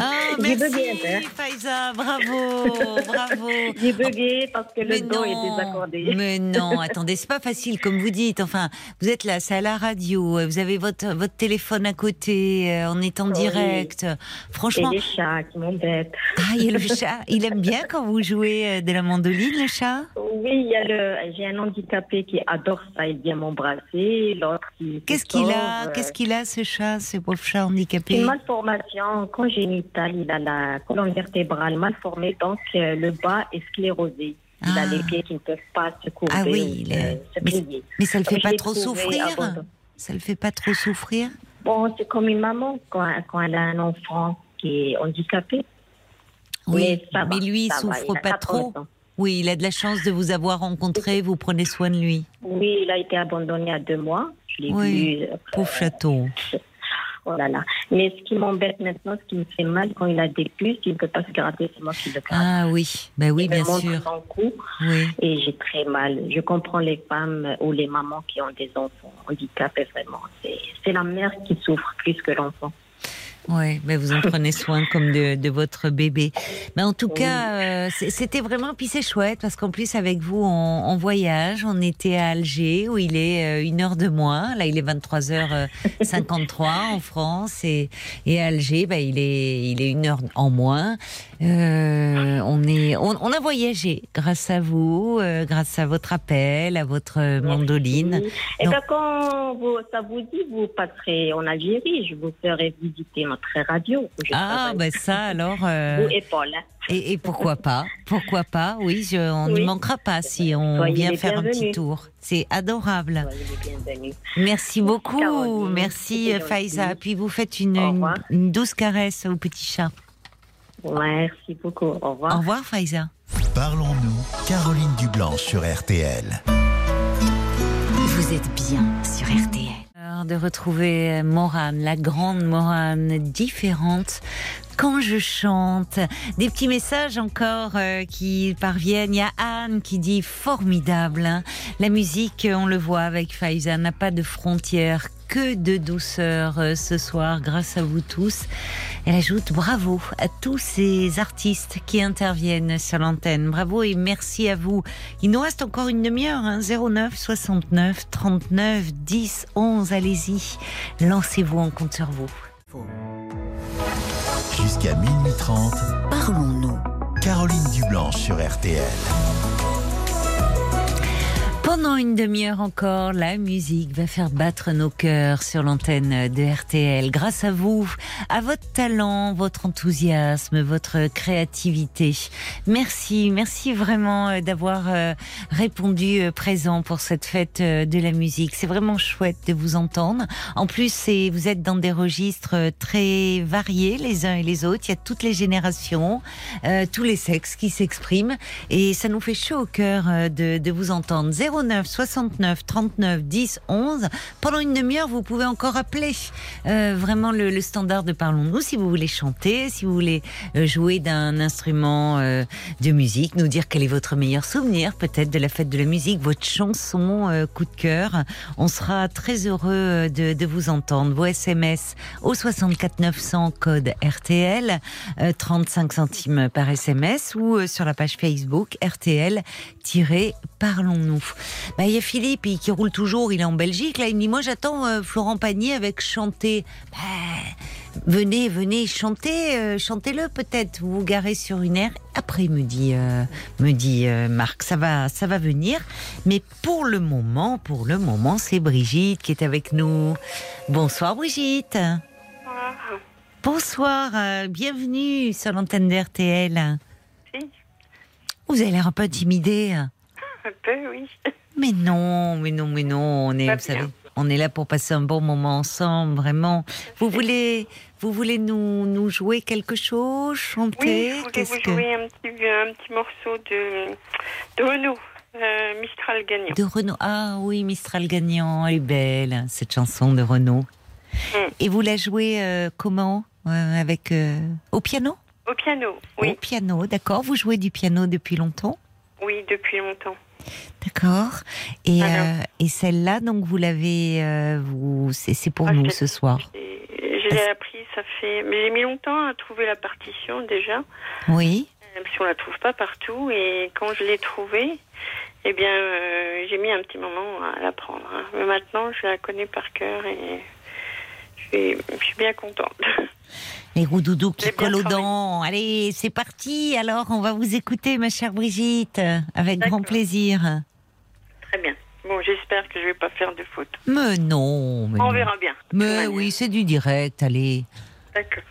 Ah, merci. Faïza, bravo, bravo. J'ai bugué parce que Mais le dos est désaccordé. Mais non, attendez, c'est pas facile comme vous dites. Enfin, vous êtes là, c'est à la radio, vous avez votre votre téléphone à côté, euh, on est en Oui. direct. Et Franchement, les chats qui m'embêtent. ah, il y a le chat. Il aime bien quand vous jouez euh, de la mandoline, le chat? Oui, il y a le. J'ai un handicapé qui adore ça, il vient m'embrasser. L'autre qui. Qu'est-ce qu'il a? euh, Qu'est-ce qu'il a, ce chat, ce pauvre chat handicapé? Une malformation congénitale. Il a la colonne vertébrale mal formée, donc euh, le bas est sclérosé. Il a Ah. les pieds qui ne peuvent pas se courber Ah oui, ou il se- est- se mais- plier. Mais ça le fait pas trop souffrir? Ça le fait pas trop souffrir? Bon, c'est comme une maman quand, quand elle a un enfant qui est handicapé. Oui, Mais ça va, mais lui, il va, souffre il pas 80 trop. ans. Oui, il a de la chance de vous avoir rencontré, vous prenez soin de lui. Oui, il a été abandonné à deux mois. Je l'ai Oui, vu. euh, Pauvre chaton. Oh là là. Mais ce qui m'embête maintenant, ce qui me fait mal, quand il a des puces, il ne peut pas se gratter, c'est moi qui le gratte. Ah oui, ben oui, il bien me sûr. son cou Oui. et j'ai très mal. Je comprends les femmes ou les mamans qui ont des enfants handicapés, vraiment. C'est c'est la mère qui souffre plus que l'enfant. Oui, mais vous en prenez soin comme de, de votre bébé. Mais en tout cas, euh, c'était vraiment, puis c'est chouette parce qu'en plus avec vous, on, on voyage. On était à Alger où il est euh, une heure de moins. Là, il est 23h53 en France et, et à Alger, bah, il est il est une heure en moins. Euh, on est, on, on a voyagé grâce à vous, euh, grâce à votre appel, à votre mandoline. Et Donc- bien, quand vous- ça vous dit, vous passerez en Algérie, je vous ferai visiter notre radio. Ah, ben ça alors. euh, Vous et Paul. Et, et pourquoi pas Pourquoi pas Oui, je, on n'y Oui. manquera pas si on Soyez vient faire un petit tour. C'est adorable. Soyez. Merci beaucoup. Caroline, Merci. Faïza. Puis vous faites une douce caresse au petit chat. Merci beaucoup. Au revoir. Au revoir Faïza. Parlons-nous, Caroline Dublanche sur RTL. Vous êtes bien sur RTL. de retrouver Morane, la grande Morane, différente. Quand je chante, des petits messages encore euh, qui parviennent. Il y a Anne qui dit formidable. hein. La musique, on le voit avec Faiza, n'a pas de frontières, que de douceur euh, ce soir, grâce à vous tous. Elle ajoute bravo à tous ces artistes qui interviennent sur l'antenne. Bravo et merci à vous. Il nous reste encore une demi-heure, hein, 09 69 39 10 11. Allez-y, lancez-vous, on compte sur vous. Jusqu'à minuit 30, Parlons-nous. Caroline Dublanche sur RTL. Pendant une demi-heure encore, la musique va faire battre nos cœurs sur l'antenne de RTL. Grâce à vous, à votre talent, votre enthousiasme, votre créativité. Merci, merci vraiment euh, d'avoir euh, répondu euh, présent pour cette fête de la musique. C'est vraiment chouette de vous entendre. En plus, vous êtes dans des registres très variés les uns et les autres. Il y a toutes les générations, tous les sexes qui s'expriment et ça nous fait chaud au cœur de, de vous entendre. 09 69 39 10 11. Pendant une demi-heure, vous pouvez encore appeler euh, vraiment le, standard de Parlons-nous si vous voulez chanter, si vous voulez euh, jouer d'un instrument euh, de musique, nous dire quel est votre meilleur souvenir peut-être de la fête de la musique, votre chanson coup de cœur. On sera très heureux de, de vous entendre. Vos SMS au 64 900 code RTL, euh, 35 centimes par SMS ou sur la page Facebook RTL-Parlons-nous. Bah, Il y a Philippe il- qui roule toujours, il est en Belgique. Là, il me dit Moi, j'attends euh, Florent Pagny avec chanter. Bah, venez, venez, chantez, euh, chantez-le peut-être. Vous vous garez sur une aire. Après, me dit, euh, me dit euh, Marc, ça va, ça va venir. Mais pour le moment, pour le moment, c'est Brigitte qui est avec nous. Bonsoir, Brigitte. Bonsoir, bienvenue sur l'antenne d'RTL. Vous avez l'air un peu intimidée. Un peu, oui. Mais non, mais non, mais non. On est, vous savez, on est là pour passer un bon moment ensemble, vraiment. Vous voulez, vous voulez nous, nous jouer quelque chose, chanter Oui, je voulais vous que jouer un petit, un petit morceau de, de Renaud, euh, Mistral gagnant. de Renaud Ah oui, Mistral gagnant, elle est belle cette chanson de Renaud. Mm. Et vous la jouez euh, comment Euh, Avec au piano? Au piano, Au oui. piano, d'accord. Vous jouez du piano depuis longtemps? Oui, depuis longtemps. D'accord. Et, euh, et celle-là, donc vous l'avez, euh, vous, c'est pour Ah, nous l'ai- ce soir. Je l'ai appris, ça fait. Mais j'ai mis longtemps à trouver la partition déjà. Oui. euh, Parce qu'on la trouve pas partout. Et quand je l'ai trouvée, eh bien, euh, j'ai mis un petit moment à l'apprendre. hein. Mais maintenant, je la connais par cœur et je suis, je suis bien contente. Les roudoudous qui J'ai bien collent aux dents. Allez, c'est parti. Alors, on va vous écouter, ma chère Brigitte, avec grand plaisir. Très bien. Bon, j'espère que je vais pas faire de faute. Mais non, mais On non. verra bien. Mais oui, c'est du direct. Allez. D'accord.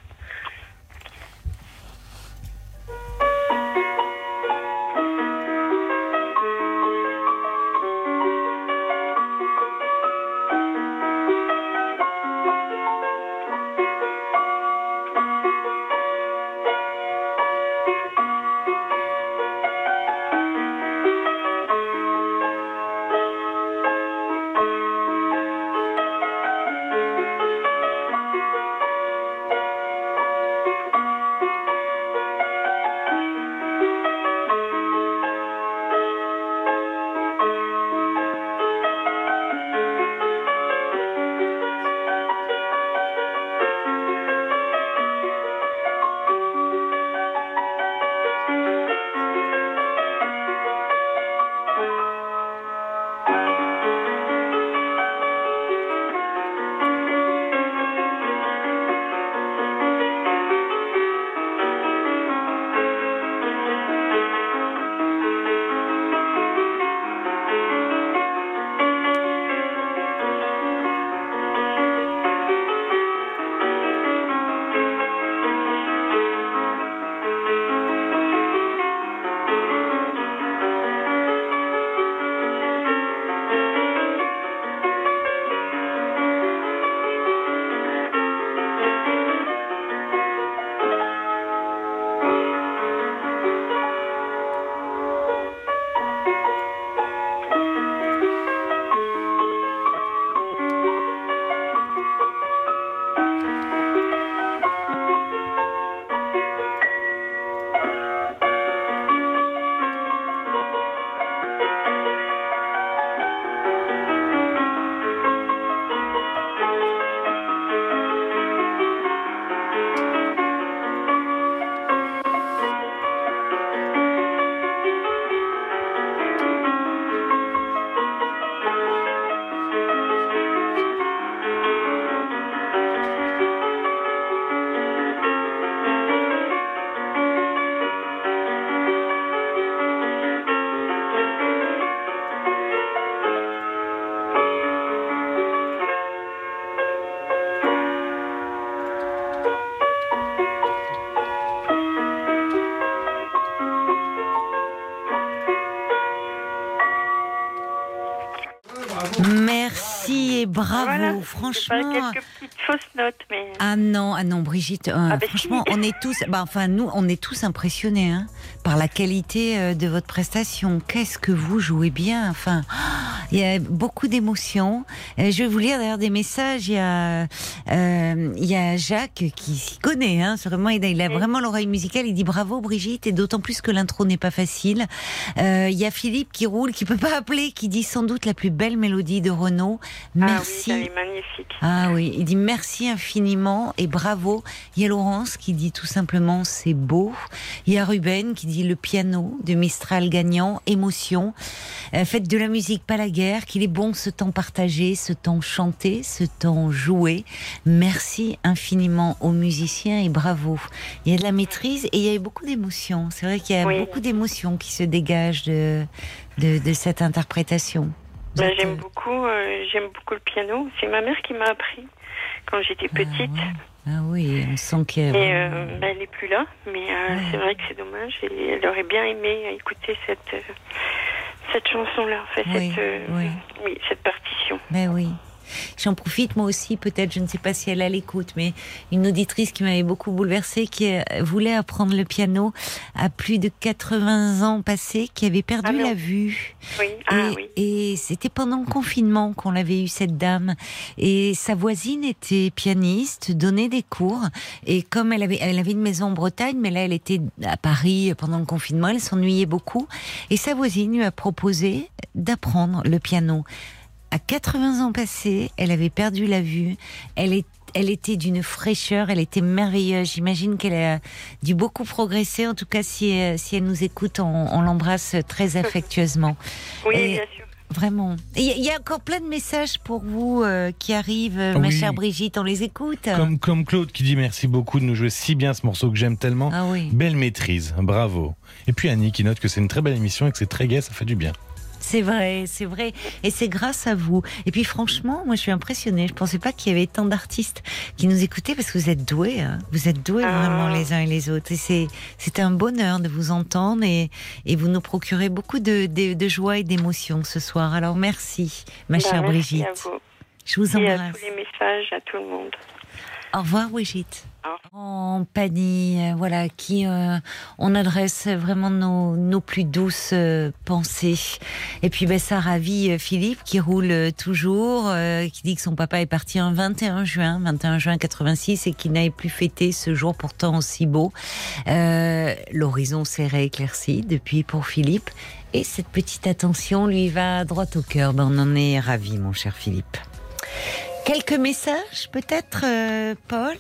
Bravo, Voilà. franchement. Pas quelques petites fausses notes, mais. Ah non, ah non, Brigitte, euh, Ah bah franchement, si. on est tous, bah, enfin nous, on est tous impressionnés hein, par la qualité euh, de votre prestation. Qu'est-ce que vous jouez bien, enfin, il y a beaucoup d'émotions. Euh, je vais vous lire d'ailleurs des messages. Il y a, euh, il y a Jacques qui s'y connaît, hein, vraiment, il a, il a vraiment l'oreille musicale. Il dit bravo Brigitte, et d'autant plus que l'intro n'est pas facile. Euh, il y a Philippe qui roule, qui peut pas appeler, qui dit sans doute la plus belle mélodie de Renaud. Merci. Ah oui, elle est magnifique. Ah oui, il dit merci infiniment et bravo. Il y a Laurence qui dit tout simplement c'est beau. Il y a Ruben qui dit le piano de Mistral gagnant, émotion. Euh, faites de la musique, pas la guerre, qu'il est bon ce temps partagé, ce temps chanté, ce temps joué. Merci infiniment aux musiciens et bravo. Il y a de la maîtrise et il y a eu beaucoup d'émotions. C'est vrai qu'il y a Oui. beaucoup d'émotions qui se dégagent de, de, de cette interprétation. Ben, êtes, j'aime euh, beaucoup, euh, j'aime beaucoup le piano. C'est ma mère qui m'a appris quand j'étais petite. Ah oui, on sent vraiment- euh, ben, elle n'est plus là, mais euh, c'est vrai que c'est dommage. Elle aurait bien aimé écouter cette euh, cette chanson-là, Oui, cette euh, oui. oui, cette partition. Ben oui. J'en profite moi aussi, peut-être, je ne sais pas si elle a l'écoute, mais une auditrice qui m'avait beaucoup bouleversée, qui euh, voulait apprendre le piano à plus de 80 ans passés, qui avait perdu Ah la vue. Oui, ah et, oui. et c'était pendant le confinement qu'on l'avait eu cette dame. Et sa voisine était pianiste, donnait des cours. Et comme elle avait, elle avait une maison en Bretagne, mais là elle était à Paris pendant le confinement, elle s'ennuyait beaucoup. Et sa voisine lui a proposé d'apprendre le piano. À 80 ans passés, elle avait perdu la vue. Elle est elle était d'une fraîcheur, elle était merveilleuse. J'imagine qu'elle a dû beaucoup progresser. En tout cas, si, si elle nous écoute, on, on l'embrasse très affectueusement. Oui, Et- bien sûr. Vraiment. Il y, a- il y a encore plein de messages pour vous euh, qui arrivent, euh, ma chère Brigitte. On les écoute. Comme, comme Claude qui dit merci beaucoup de nous jouer si bien ce morceau que j'aime tellement. Ah oui. Belle maîtrise, bravo. Et puis Annie qui note que c'est une très belle émission et que c'est très gai, ça fait du bien. C'est vrai, c'est vrai. Et c'est grâce à vous. Et puis franchement, moi je suis impressionnée. Je pensais pas qu'il y avait tant d'artistes qui nous écoutaient parce que vous êtes doués. hein. Vous êtes doués Ah. vraiment les uns et les autres. Et c'est, c'est un bonheur de vous entendre et, et vous nous procurez beaucoup de, de, de joie et d'émotion ce soir. Alors merci, ma Ben, chère merci Brigitte. à vous. Je vous Et à embrasse. tous les messages, à tout le monde. Au revoir, Brigitte. Au En Pani, euh, voilà, qui euh, on adresse vraiment nos, nos plus douces euh, pensées. Et puis ben, ça ravit euh, Philippe qui roule toujours, euh, qui dit que son papa est parti un 21 juin, 21 juin 86 et qu'il n'avait plus fêté ce jour pourtant aussi beau. L'horizon s'est rééclairci depuis pour Philippe. Et cette petite attention lui va droit au cœur. Ben, on en est ravi, mon cher Philippe. Quelques messages, peut-être, euh, Paul?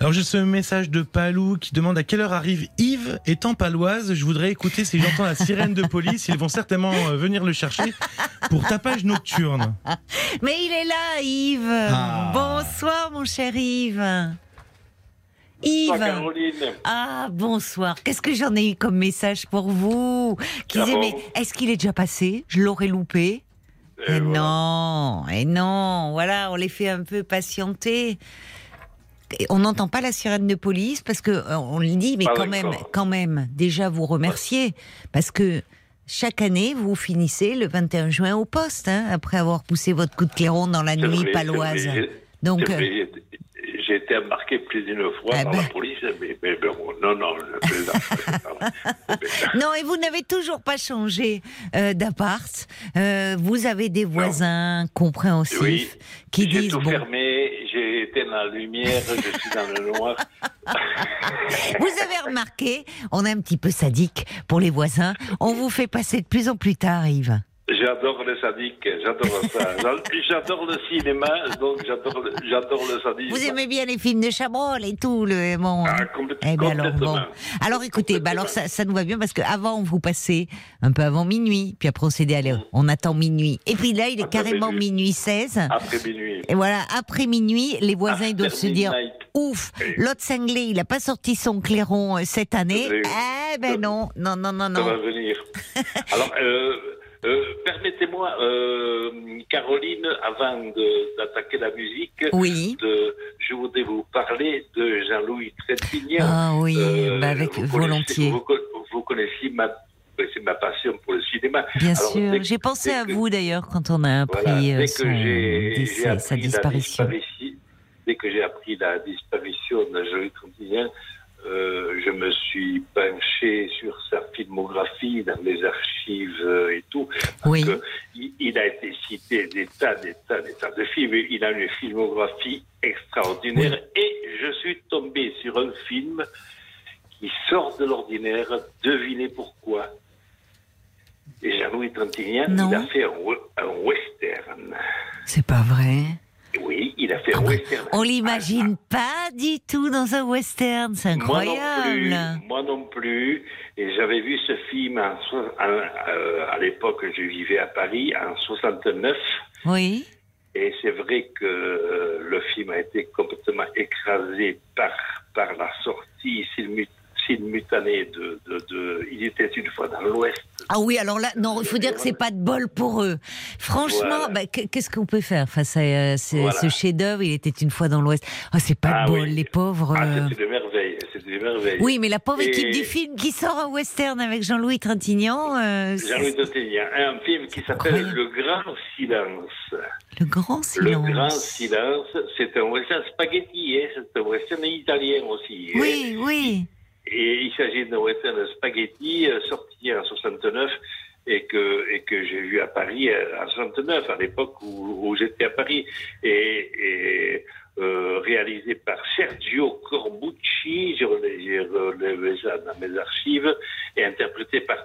Alors j'ai ce message de Palou qui demande à quelle heure arrive Yves étant paloise. Je voudrais écouter si j'entends la sirène de police. Ils vont certainement euh, venir le chercher pour tapage nocturne. Mais il est là, Yves. Ah. Bonsoir, mon cher Yves. Yves. Ah, bonsoir. Qu'est-ce que j'en ai eu comme message pour vous? Qui disait, mais est-ce qu'il est déjà passé? Je l'aurais loupé. Et non, et non. Voilà, on les fait un peu patienter. Et on n'entend pas la sirène de police parce que euh, on le dit, mais quand même, quand même, déjà vous remercier parce que chaque année vous finissez le 21 juin au poste hein, après avoir poussé votre coup de clairon dans la nuit paloise. Donc, euh, J'ai été embarqué plus d'une fois Ah par ben. la police, mais, mais bon, non, non, je plaisante. Non, et vous n'avez toujours pas changé euh, d'appart. Euh, vous avez des voisins compréhensifs Oui, qui j'ai disent tout bon, fermé, j'ai été dans la lumière, je suis dans le noir. vous avez remarqué, on est un petit peu sadique pour les voisins. On vous fait passer de plus en plus tard, Yves. J'adore le sadique, j'adore ça. J'adore le cinéma, donc j'adore le, j'adore le sadisme. Vous aimez bien les films de Chabrol et tout le bon. Ah, complè- Eh ben alors bon. Alors écoutez, bah alors ça, ça nous va bien parce qu'avant vous passez un peu avant minuit, puis après on s'est dit allez, on attend minuit. Et puis là il est Après carrément minuit. minuit 16. Après minuit. Et voilà, après minuit, les voisins ils doivent se dire ouf, l'autre cinglé, il a pas sorti son clairon euh, cette année. Eh ben non, non, non, non, Ça va non. venir. Alors, euh, euh, permettez-moi, euh, Caroline, avant d'attaquer la musique, Oui. de- je voudrais vous parler de Jean-Louis Trétignan. Ah oui, Euh, bah avec vous volontiers. Vous, co- vous connaissez ma, passion pour le cinéma. Bien Alors, sûr. J'ai pensé à que- vous d'ailleurs quand on a appris voilà, son décès, sa la disparition. dès que j'ai appris la disparition de Joël Trintignant, euh, je me suis penché sur sa filmographie dans les archives euh, et tout. Oui. que il, il a été cité des tas, des tas, des tas de films. Il a une filmographie extraordinaire. Et je suis tombé sur un film qui sort de l'ordinaire. Devinez pourquoi. Et Jean-Louis Trintignant, il a fait un western. C'est pas vrai. Oui, il a fait un western. On l'imagine pas du tout dans un western. C'est Moi non incroyable. plus. Moi non plus. Et j'avais vu ce film en so- en- euh, à l'époque, je vivais à Paris, en 69. Oui. Et c'est vrai que euh, le film a été complètement écrasé par, par la sortie simul- simultanée de, de, de Il était une fois dans l'Ouest. Ah oui, alors là, non, il faut dire que c'est pas de bol pour eux. Franchement, Voilà. bah, qu- qu'est-ce qu'on peut faire face à euh, ce, Voilà. ce chef-d'œuvre? Il était une fois dans l'Ouest. Ah, c'est pas Ah de bol, oui. les pauvres. Ah, euh. c'est une merveille. Une merveille. Oui, mais la pauvre Et équipe du film qui sort un western avec Jean-Louis Trintignant, euh, Jean-Louis Trintignant, un film qui s'appelle Le Grand Silence. le grand Le silence. Grand Silence, c'est un western spaghetti, hein, c'est un western italien aussi. hein. Oui, oui. Et il s'agit d'un western spaghetti euh, sorti en 69 et que, et que j'ai vu à Paris euh, en 69, à l'époque où, j'étais à Paris, et, euh, réalisé par Sergio Corbucci, j'ai relevé, ça dans mes archives, et interprété par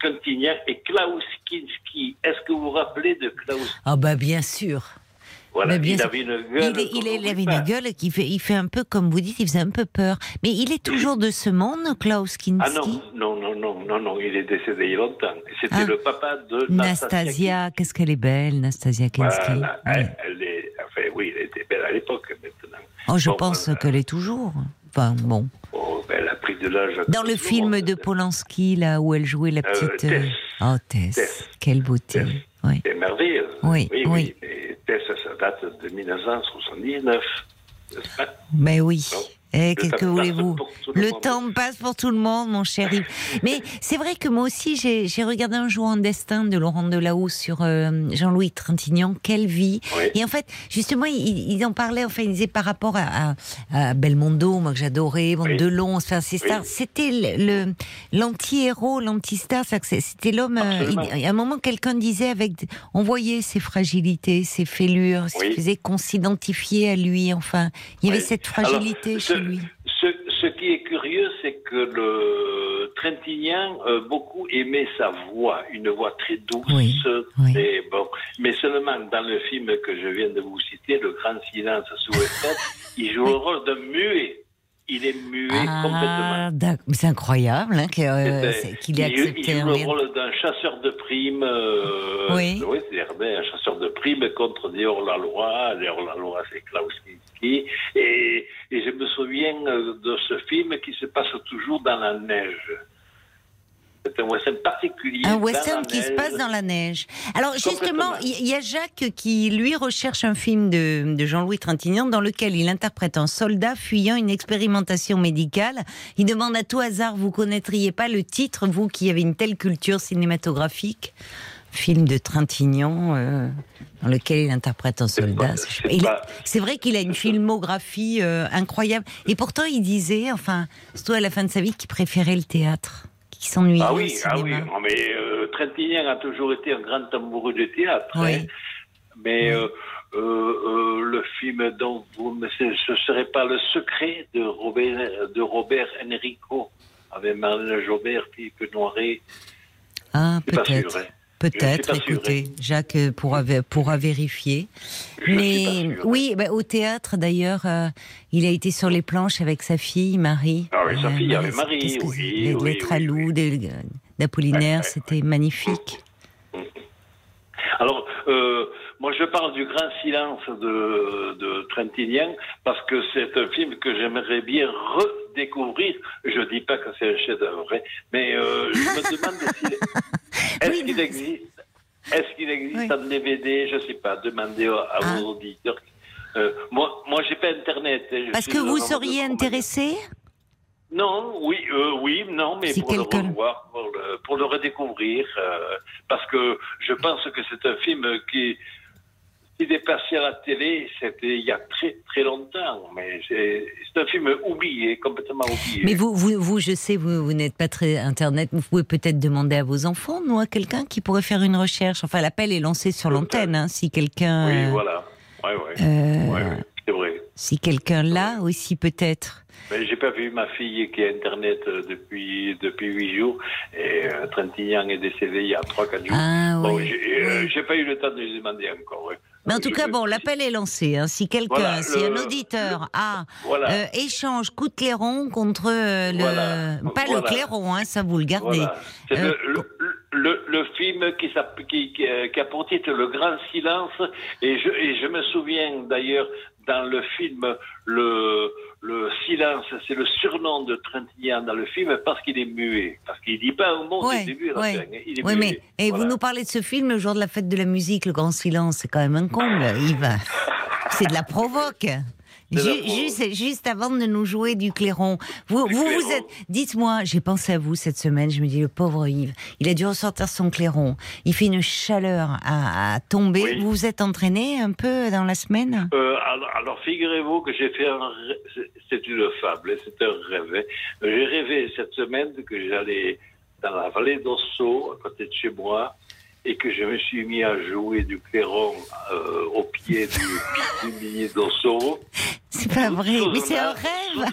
Trintignant et Klaus Kinski. Est-ce que vous vous rappelez de Klaus Ah bah bien sûr. Voilà, bien il avait une gueule. Il, est- il, il avait une gueule qui fait, il fait un peu comme vous dites, il faisait un peu peur. Mais il est toujours de ce monde, Klaus Kinski. Ah non, non, non, non, non, non, il est décédé il y a longtemps. C'était Ah. le papa de Nastasia, qu'est-ce qu'elle est belle, Nastasia Kinski. Voilà, elle, elle est, enfin oui, elle était belle à l'époque maintenant. Oh, je Bon, pense euh, qu'elle est toujours. Enfin, bon. oh, ben, elle a pris de l'âge. Dans le film monde. de Polanski, là où elle jouait la Euh, petite. Tess. Oh, Tess. Tess. Quelle beauté. Oui. C'est merveilleux. Oui, oui. oui. Tess, ça date de 1979. n'est-ce pas? Mais oui. Non. Eh, qu'est-ce que voulez-vous le temps passe pour tout le monde, mon chéri. Mais c'est vrai que moi aussi, j'ai j'ai regardé un jour en destin de Laurent Delahousse sur euh, Jean-Louis Trintignant. Quelle vie Oui. Et en fait, justement, il, il en parlait, enfin, il disait par rapport à, à, à Belmondo, moi que j'adorais, bon, Oui. Delon, enfin, c'est ça. Oui. C'était l'anti-héros, l'anti-star. C'était l'homme. euh, à un moment, quelqu'un disait avec, on voyait ses fragilités, ses fêlures, ce qui faisait qu'on s'identifiait à lui. Enfin, il y avait cette fragilité Alors, ce, qui est curieux, c'est que le Trintignant, euh, beaucoup aimait sa voix, une voix très douce, Oui, oui. très bon. Mais seulement dans le film que je viens de vous citer, Le Grand Silence sous Weston, il joue le rôle d'un muet. Il est muet complètement. Ah. Mais c'est incroyable hein, euh, c'est- qu'il ait accepté il joue le rôle d'un chasseur de primes. euh, Oui. c'est-à-dire ben, un chasseur de primes contre des hors-la-loi. Les hors-la-loi, c'est Klaus Kinski. Et, et je me souviens euh, de ce film qui se passe toujours dans la neige. C'est un western particulier. Un western qui se passe dans la neige. Alors justement, il y a Jacques qui, lui, recherche un film de, de Jean-Louis Trintignant dans lequel il interprète un soldat fuyant une expérimentation médicale. Il demande à tout hasard, vous connaîtriez pas le titre, vous qui avez une telle culture cinématographique? Film de Trintignant euh, dans lequel il interprète un soldat. C'est vrai qu'il a une filmographie euh, incroyable. Et pourtant, il disait, enfin, surtout à la fin de sa vie, qu'il préférait le théâtre, s'ennuyait Ah oui, ah oui. Non, mais euh, Trintignant a toujours été un grand amoureux du théâtre. Oui. hein. Mais euh, euh, euh, le film dont vous me ce serait pas le secret de Robert de Robert Enrico avec Marlène Jobert, Philippe Noiret. Ah, peut-être. sûr, hein. Peut-être, sûr, écoutez, Jacques euh, pourra, vé- pourra vérifier. Je Mais oui, bah, au théâtre d'ailleurs, euh, il a été sur les planches avec sa fille, Marie. Ah oui, sa Euh, fille, avec Marie, qu'est-ce que oui, Les, oui, les Tralous, des- d'Apollinaire, c'était magnifique. Alors, euh, moi, je parle du grand silence de, de Trintignant parce que c'est un film que j'aimerais bien redécouvrir. Je dis pas que c'est un chef-d'œuvre, hein, mais euh, je me demande s'il est-ce Oui, qu'il existe, est-ce qu'il existe Oui. en DVD, je sais pas. Demandez à, à Ah. vos auditeurs. Euh, moi, moi, j'ai pas Internet. hein, Parce que vous seriez intéressé? Non, oui, euh, oui, non, mais Si pour le revoir, pour le, pour le redécouvrir, euh, parce que je pense que c'est un film qui, qui est passé à la télé, c'était il y a très très longtemps, mais c'est un film oublié, complètement oublié. Mais vous, vous, vous, je sais, vous, vous n'êtes pas très internet. Vous pouvez peut-être demander à vos enfants, non, à quelqu'un qui pourrait faire une recherche. Enfin, l'appel est lancé sur l'antenne. hein, si quelqu'un, Oui, euh, voilà. Ouais, ouais. euh, Ouais. Si quelqu'un l'a aussi peut-être. Mais j'ai pas vu ma fille qui a Internet euh, depuis depuis huit jours et euh, Trintignant est décédé il y a trois quatre jours. Ah bon, oui. j'ai euh, j'ai pas eu le temps de lui demander encore. ouais. Mais en tout Je cas, bon, l'appel est lancé. hein. Si quelqu'un, Voilà, si le- un auditeur a Voilà. euh, échange coup de clairon contre le, Voilà, pas le clairon, hein, ça vous le gardez. C'est le, le, film qui, qui, qui, euh, qui a pour titre Le Grand Silence. Et je, et je me souviens d'ailleurs dans le film, le, le silence, c'est le surnom de Trintignant dans le film parce qu'il est muet. Parce qu'il dit pas un mot Ouais, du début à la ouais. fin. Il est Oui, muet. mais et Voilà. vous nous parlez de ce film le jour de la fête de la musique, le grand silence, c'est quand même un comble, Yves. C'est de la provoque. Juste, juste avant de nous jouer du clairon, vous, Du vous, êtes. Dites-moi, j'ai pensé à vous cette semaine. Je me dis, le pauvre Yves, il a dû ressortir son clairon. Il fait une chaleur à, à tomber. Oui. Vous vous êtes entraîné un peu dans la semaine? Euh, alors, alors, figurez-vous que j'ai fait un c'est- une fable, c'est un rêve. J'ai rêvé cette semaine que j'allais dans la vallée d'Osso, à côté de chez moi, et que je me suis mis à jouer du clairon euh, au pied du, du billet d'Osso, C'est pas vrai, mais c'est un rêve.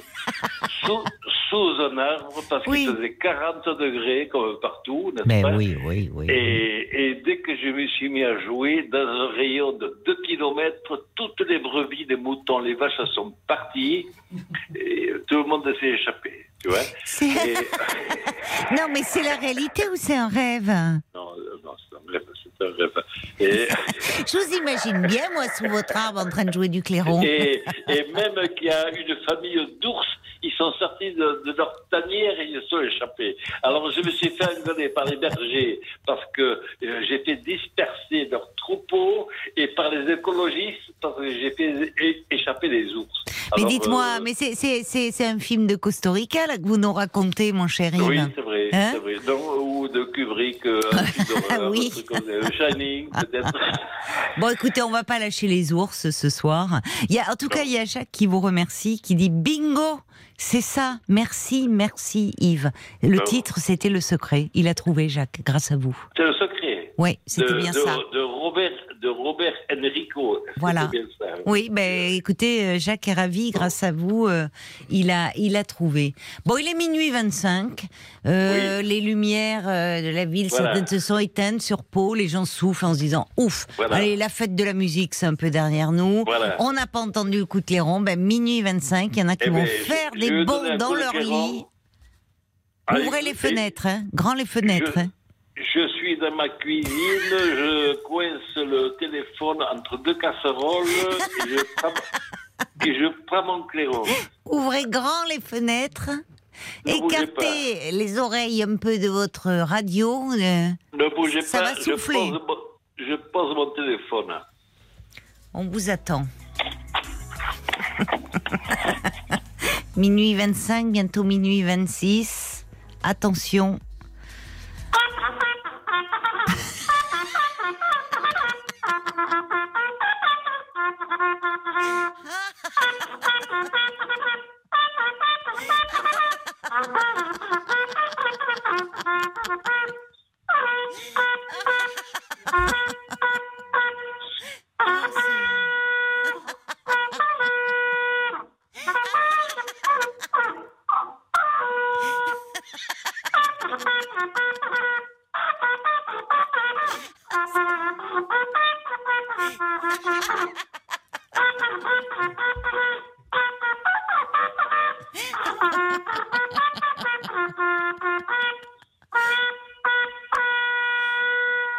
sous, sous un arbre, parce Oui. qu'il faisait 40 degrés comme partout, n'est-ce pas? oui, oui, oui. et, et dès que je me suis mis à jouer, dans un rayon de 2 km, toutes les brebis, les moutons, les vaches sont parties et tout le monde s'est échappé. Tu vois C'est- Et- Non, mais c'est la réalité ou c'est un rêve? Non, euh, non, c'est un rêve, c'est un rêve. Et, Je vous imagine bien, moi, sous votre arbre en train de jouer du clairon. et, et même qu'il y a une famille d'ours, ils sont sortis de, de leur tanière et ils sont échappés. Alors je me suis fait engueuler par les bergers parce que euh, j'ai fait disperser leurs troupeaux et par les écologistes parce que j'ai fait échapper les ours. Mais dites-moi, euh, mais c'est un film de Costa Rica là, que vous nous racontez, mon cher Yves Oui, c'est vrai, Hein c'est vrai. Donc, ou de Kubrick, euh, un Oui. comme Shining, peut-être. Bon, écoutez, on va pas lâcher les ours ce soir. Il y a, en tout cas, il y a Jacques qui vous remercie, qui dit bingo. C'est ça. Merci, merci Yves. Le Non. titre, c'était Le Secret. Il a trouvé Jacques, grâce à vous. C'est le secret. Oui, c'était bien de- ça. De Robert, de Robert Enrico. Voilà. bien ça? Oui, ben écoutez, euh, Jacques est ravi, grâce à vous, euh, il a, il a trouvé. Bon, il est minuit 25, euh, les lumières euh, de la ville Voilà. se sont éteintes sur Pau, les gens soufflent en se disant, ouf, Voilà. allez, la fête de la musique, c'est un peu derrière nous, Voilà. on n'a pas entendu le coup de clairon, ben minuit 25, il y en a qui Eh vont ben, faire je- des je un dans leur lit. Ouvrez les fenêtres, hein, grand les fenêtres. Je- hein. Je suis dans ma cuisine, je coince le téléphone entre deux casseroles et je prends, et je prends mon clairon. Ouvrez grand les fenêtres. Ne Écartez les oreilles un peu de votre radio. euh, Ne bougez Ça pas, va je souffler. pose, je pose mon téléphone. On vous attend. minuit 25, bientôt minuit 26. Attention. Ha ha ha!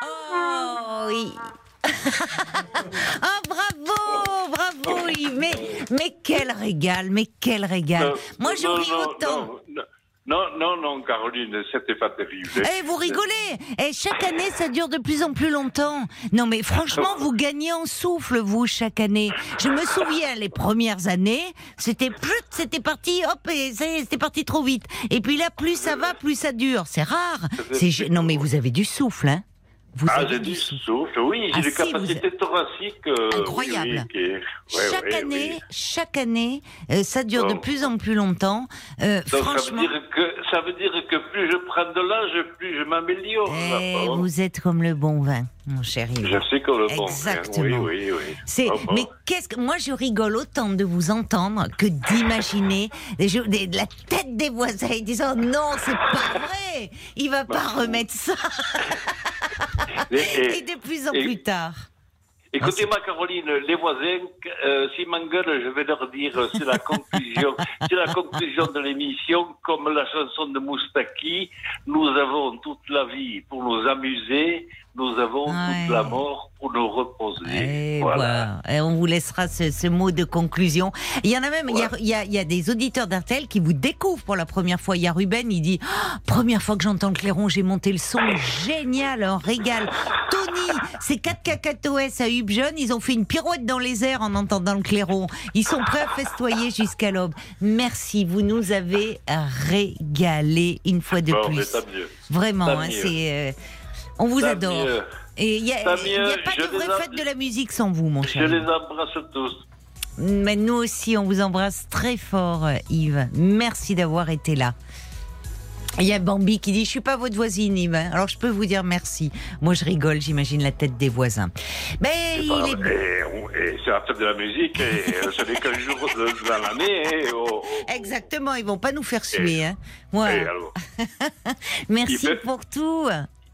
Oh oui. oh bravo, bravo. Mais, mais quel régal, mais quel régal. Non, Moi non, autant. Non, non, Non, non, non, Caroline, c'était pas terrible. Eh, vous rigolez Eh, chaque année, ça dure de plus en plus longtemps. Non, mais franchement, vous gagnez en souffle, vous, chaque année. Je me souviens, les premières années, c'était plus, c'était parti, hop, et c'était parti trop vite. Et puis là, plus ça va, plus ça dure. C'est rare. Non, mais vous avez du souffle, hein Vous ah, j'ai du souffle, oui, j'ai Ah, des si, capacités thoraciques. euh, oui, Incroyable. oui, qui est- ouais, chaque ouais, année, oui. chaque année, euh, ça dure de Bon. plus en plus longtemps. Euh, Donc, ça veut, franchement, dire que, ça veut dire que plus je prends de l'âge, plus je m'améliore. eh, vous êtes comme le bon vin, mon chéri. Je sais que le bon. hein. Exactement. Oui, oui, oui. C'est, Ah, bon. mais qu'est-ce que moi je rigole autant de vous entendre que d'imaginer des, jeux- des- la tête des voisins disant non c'est pas vrai, il va pas remettre ça Et- et- et de plus en et- plus tard. Écoutez-moi, Caroline, les voisins, euh, s'ils m'engueulent, je vais leur dire, euh, c'est la conclusion, c'est la conclusion de l'émission, comme la chanson de Moustaki, nous avons toute la vie pour nous amuser, nous avons toute la mort pour nous reposer. Et voilà. voilà. Et on vous laissera ce, ce mot de conclusion. Il y en a même, il y a- il y, a, il y a des auditeurs d'Artel qui vous découvrent pour la première fois. Il y a Ruben, il dit Ah, Première fois que j'entends le clairon, j'ai monté le son. Génial, un régal. Tony, c'est 4 cacatoès à Hub Jeune, ils ont fait une pirouette dans les airs en entendant le clairon. Ils sont prêts à festoyer jusqu'à l'aube. Merci, vous nous avez régalé une fois de Bon, plus. Vraiment, hein, c'est. euh, on vous Tant adore. mieux. Et il n'y a, il a pas je de vraie fête de la musique sans vous, mon Je cher. les embrasse tous. Mais nous aussi, on vous embrasse très fort, Yves. Merci d'avoir été là. Il y a Bambi qui dit Je suis pas votre voisine, Yves. Alors je peux vous dire merci. Moi, je rigole, j'imagine la tête des voisins. Mais il est. Et, on- et c'est la fête de la musique, et ce n'est qu'un jour de- dans l'année. oh, oh. Exactement, ils vont pas nous faire suer. Hein. Et alors Merci Il pour tout.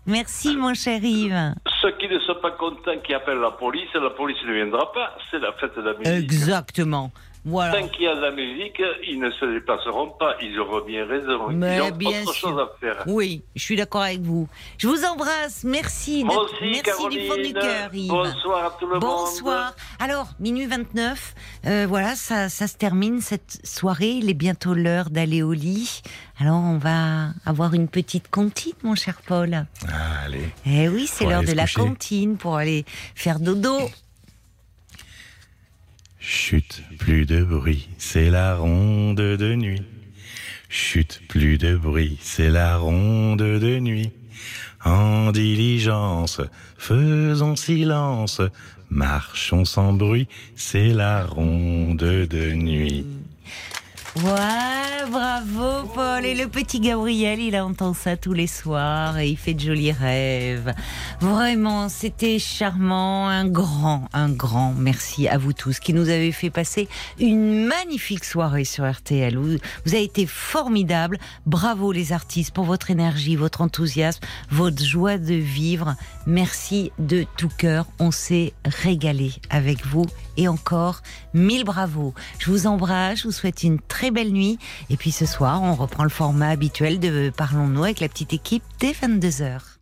Merci, mon cher Yves. Ceux qui ne sont pas contents, qui appellent la police, la police ne viendra pas. C'est la fête de la musique. Exactement. Voilà. Tant qu'il y a de la musique, ils ne se déplaceront pas. Ils auront bien raison. Mais ils ont bien autre sûr. chose à faire. Oui, je suis d'accord avec vous. Je vous embrasse. Merci. Moi de- aussi, merci Caroline. du fond du cœur, Yves. Bonsoir à tout le monde. Bonsoir. Alors, minuit 29, euh, voilà, ça, ça se termine cette soirée. Il est bientôt l'heure d'aller au lit. Alors, on va avoir une petite comptine, mon cher Paul. Ah, allez. Eh oui, c'est l'heure de la comptine pour aller faire dodo. Chut, plus de bruit, c'est la ronde de nuit. Chut, plus de bruit, c'est la ronde de nuit. En diligence, faisons silence, marchons sans bruit, c'est la ronde de nuit. Ouais, bravo Paul. Et le petit Gabriel, il entend ça tous les soirs et il fait de jolis rêves. Vraiment, c'était charmant. Un grand, un grand merci à vous tous qui nous avez fait passer une magnifique soirée sur RTL. Vous, avez été formidables. Bravo les artistes pour votre énergie, votre enthousiasme, votre joie de vivre. Merci de tout cœur. On s'est régalé avec vous et encore mille bravos. Je vous embrasse, je vous souhaite une très belle nuit. Et puis ce soir, on reprend le format habituel de Parlons-nous avec la petite équipe dès 22h.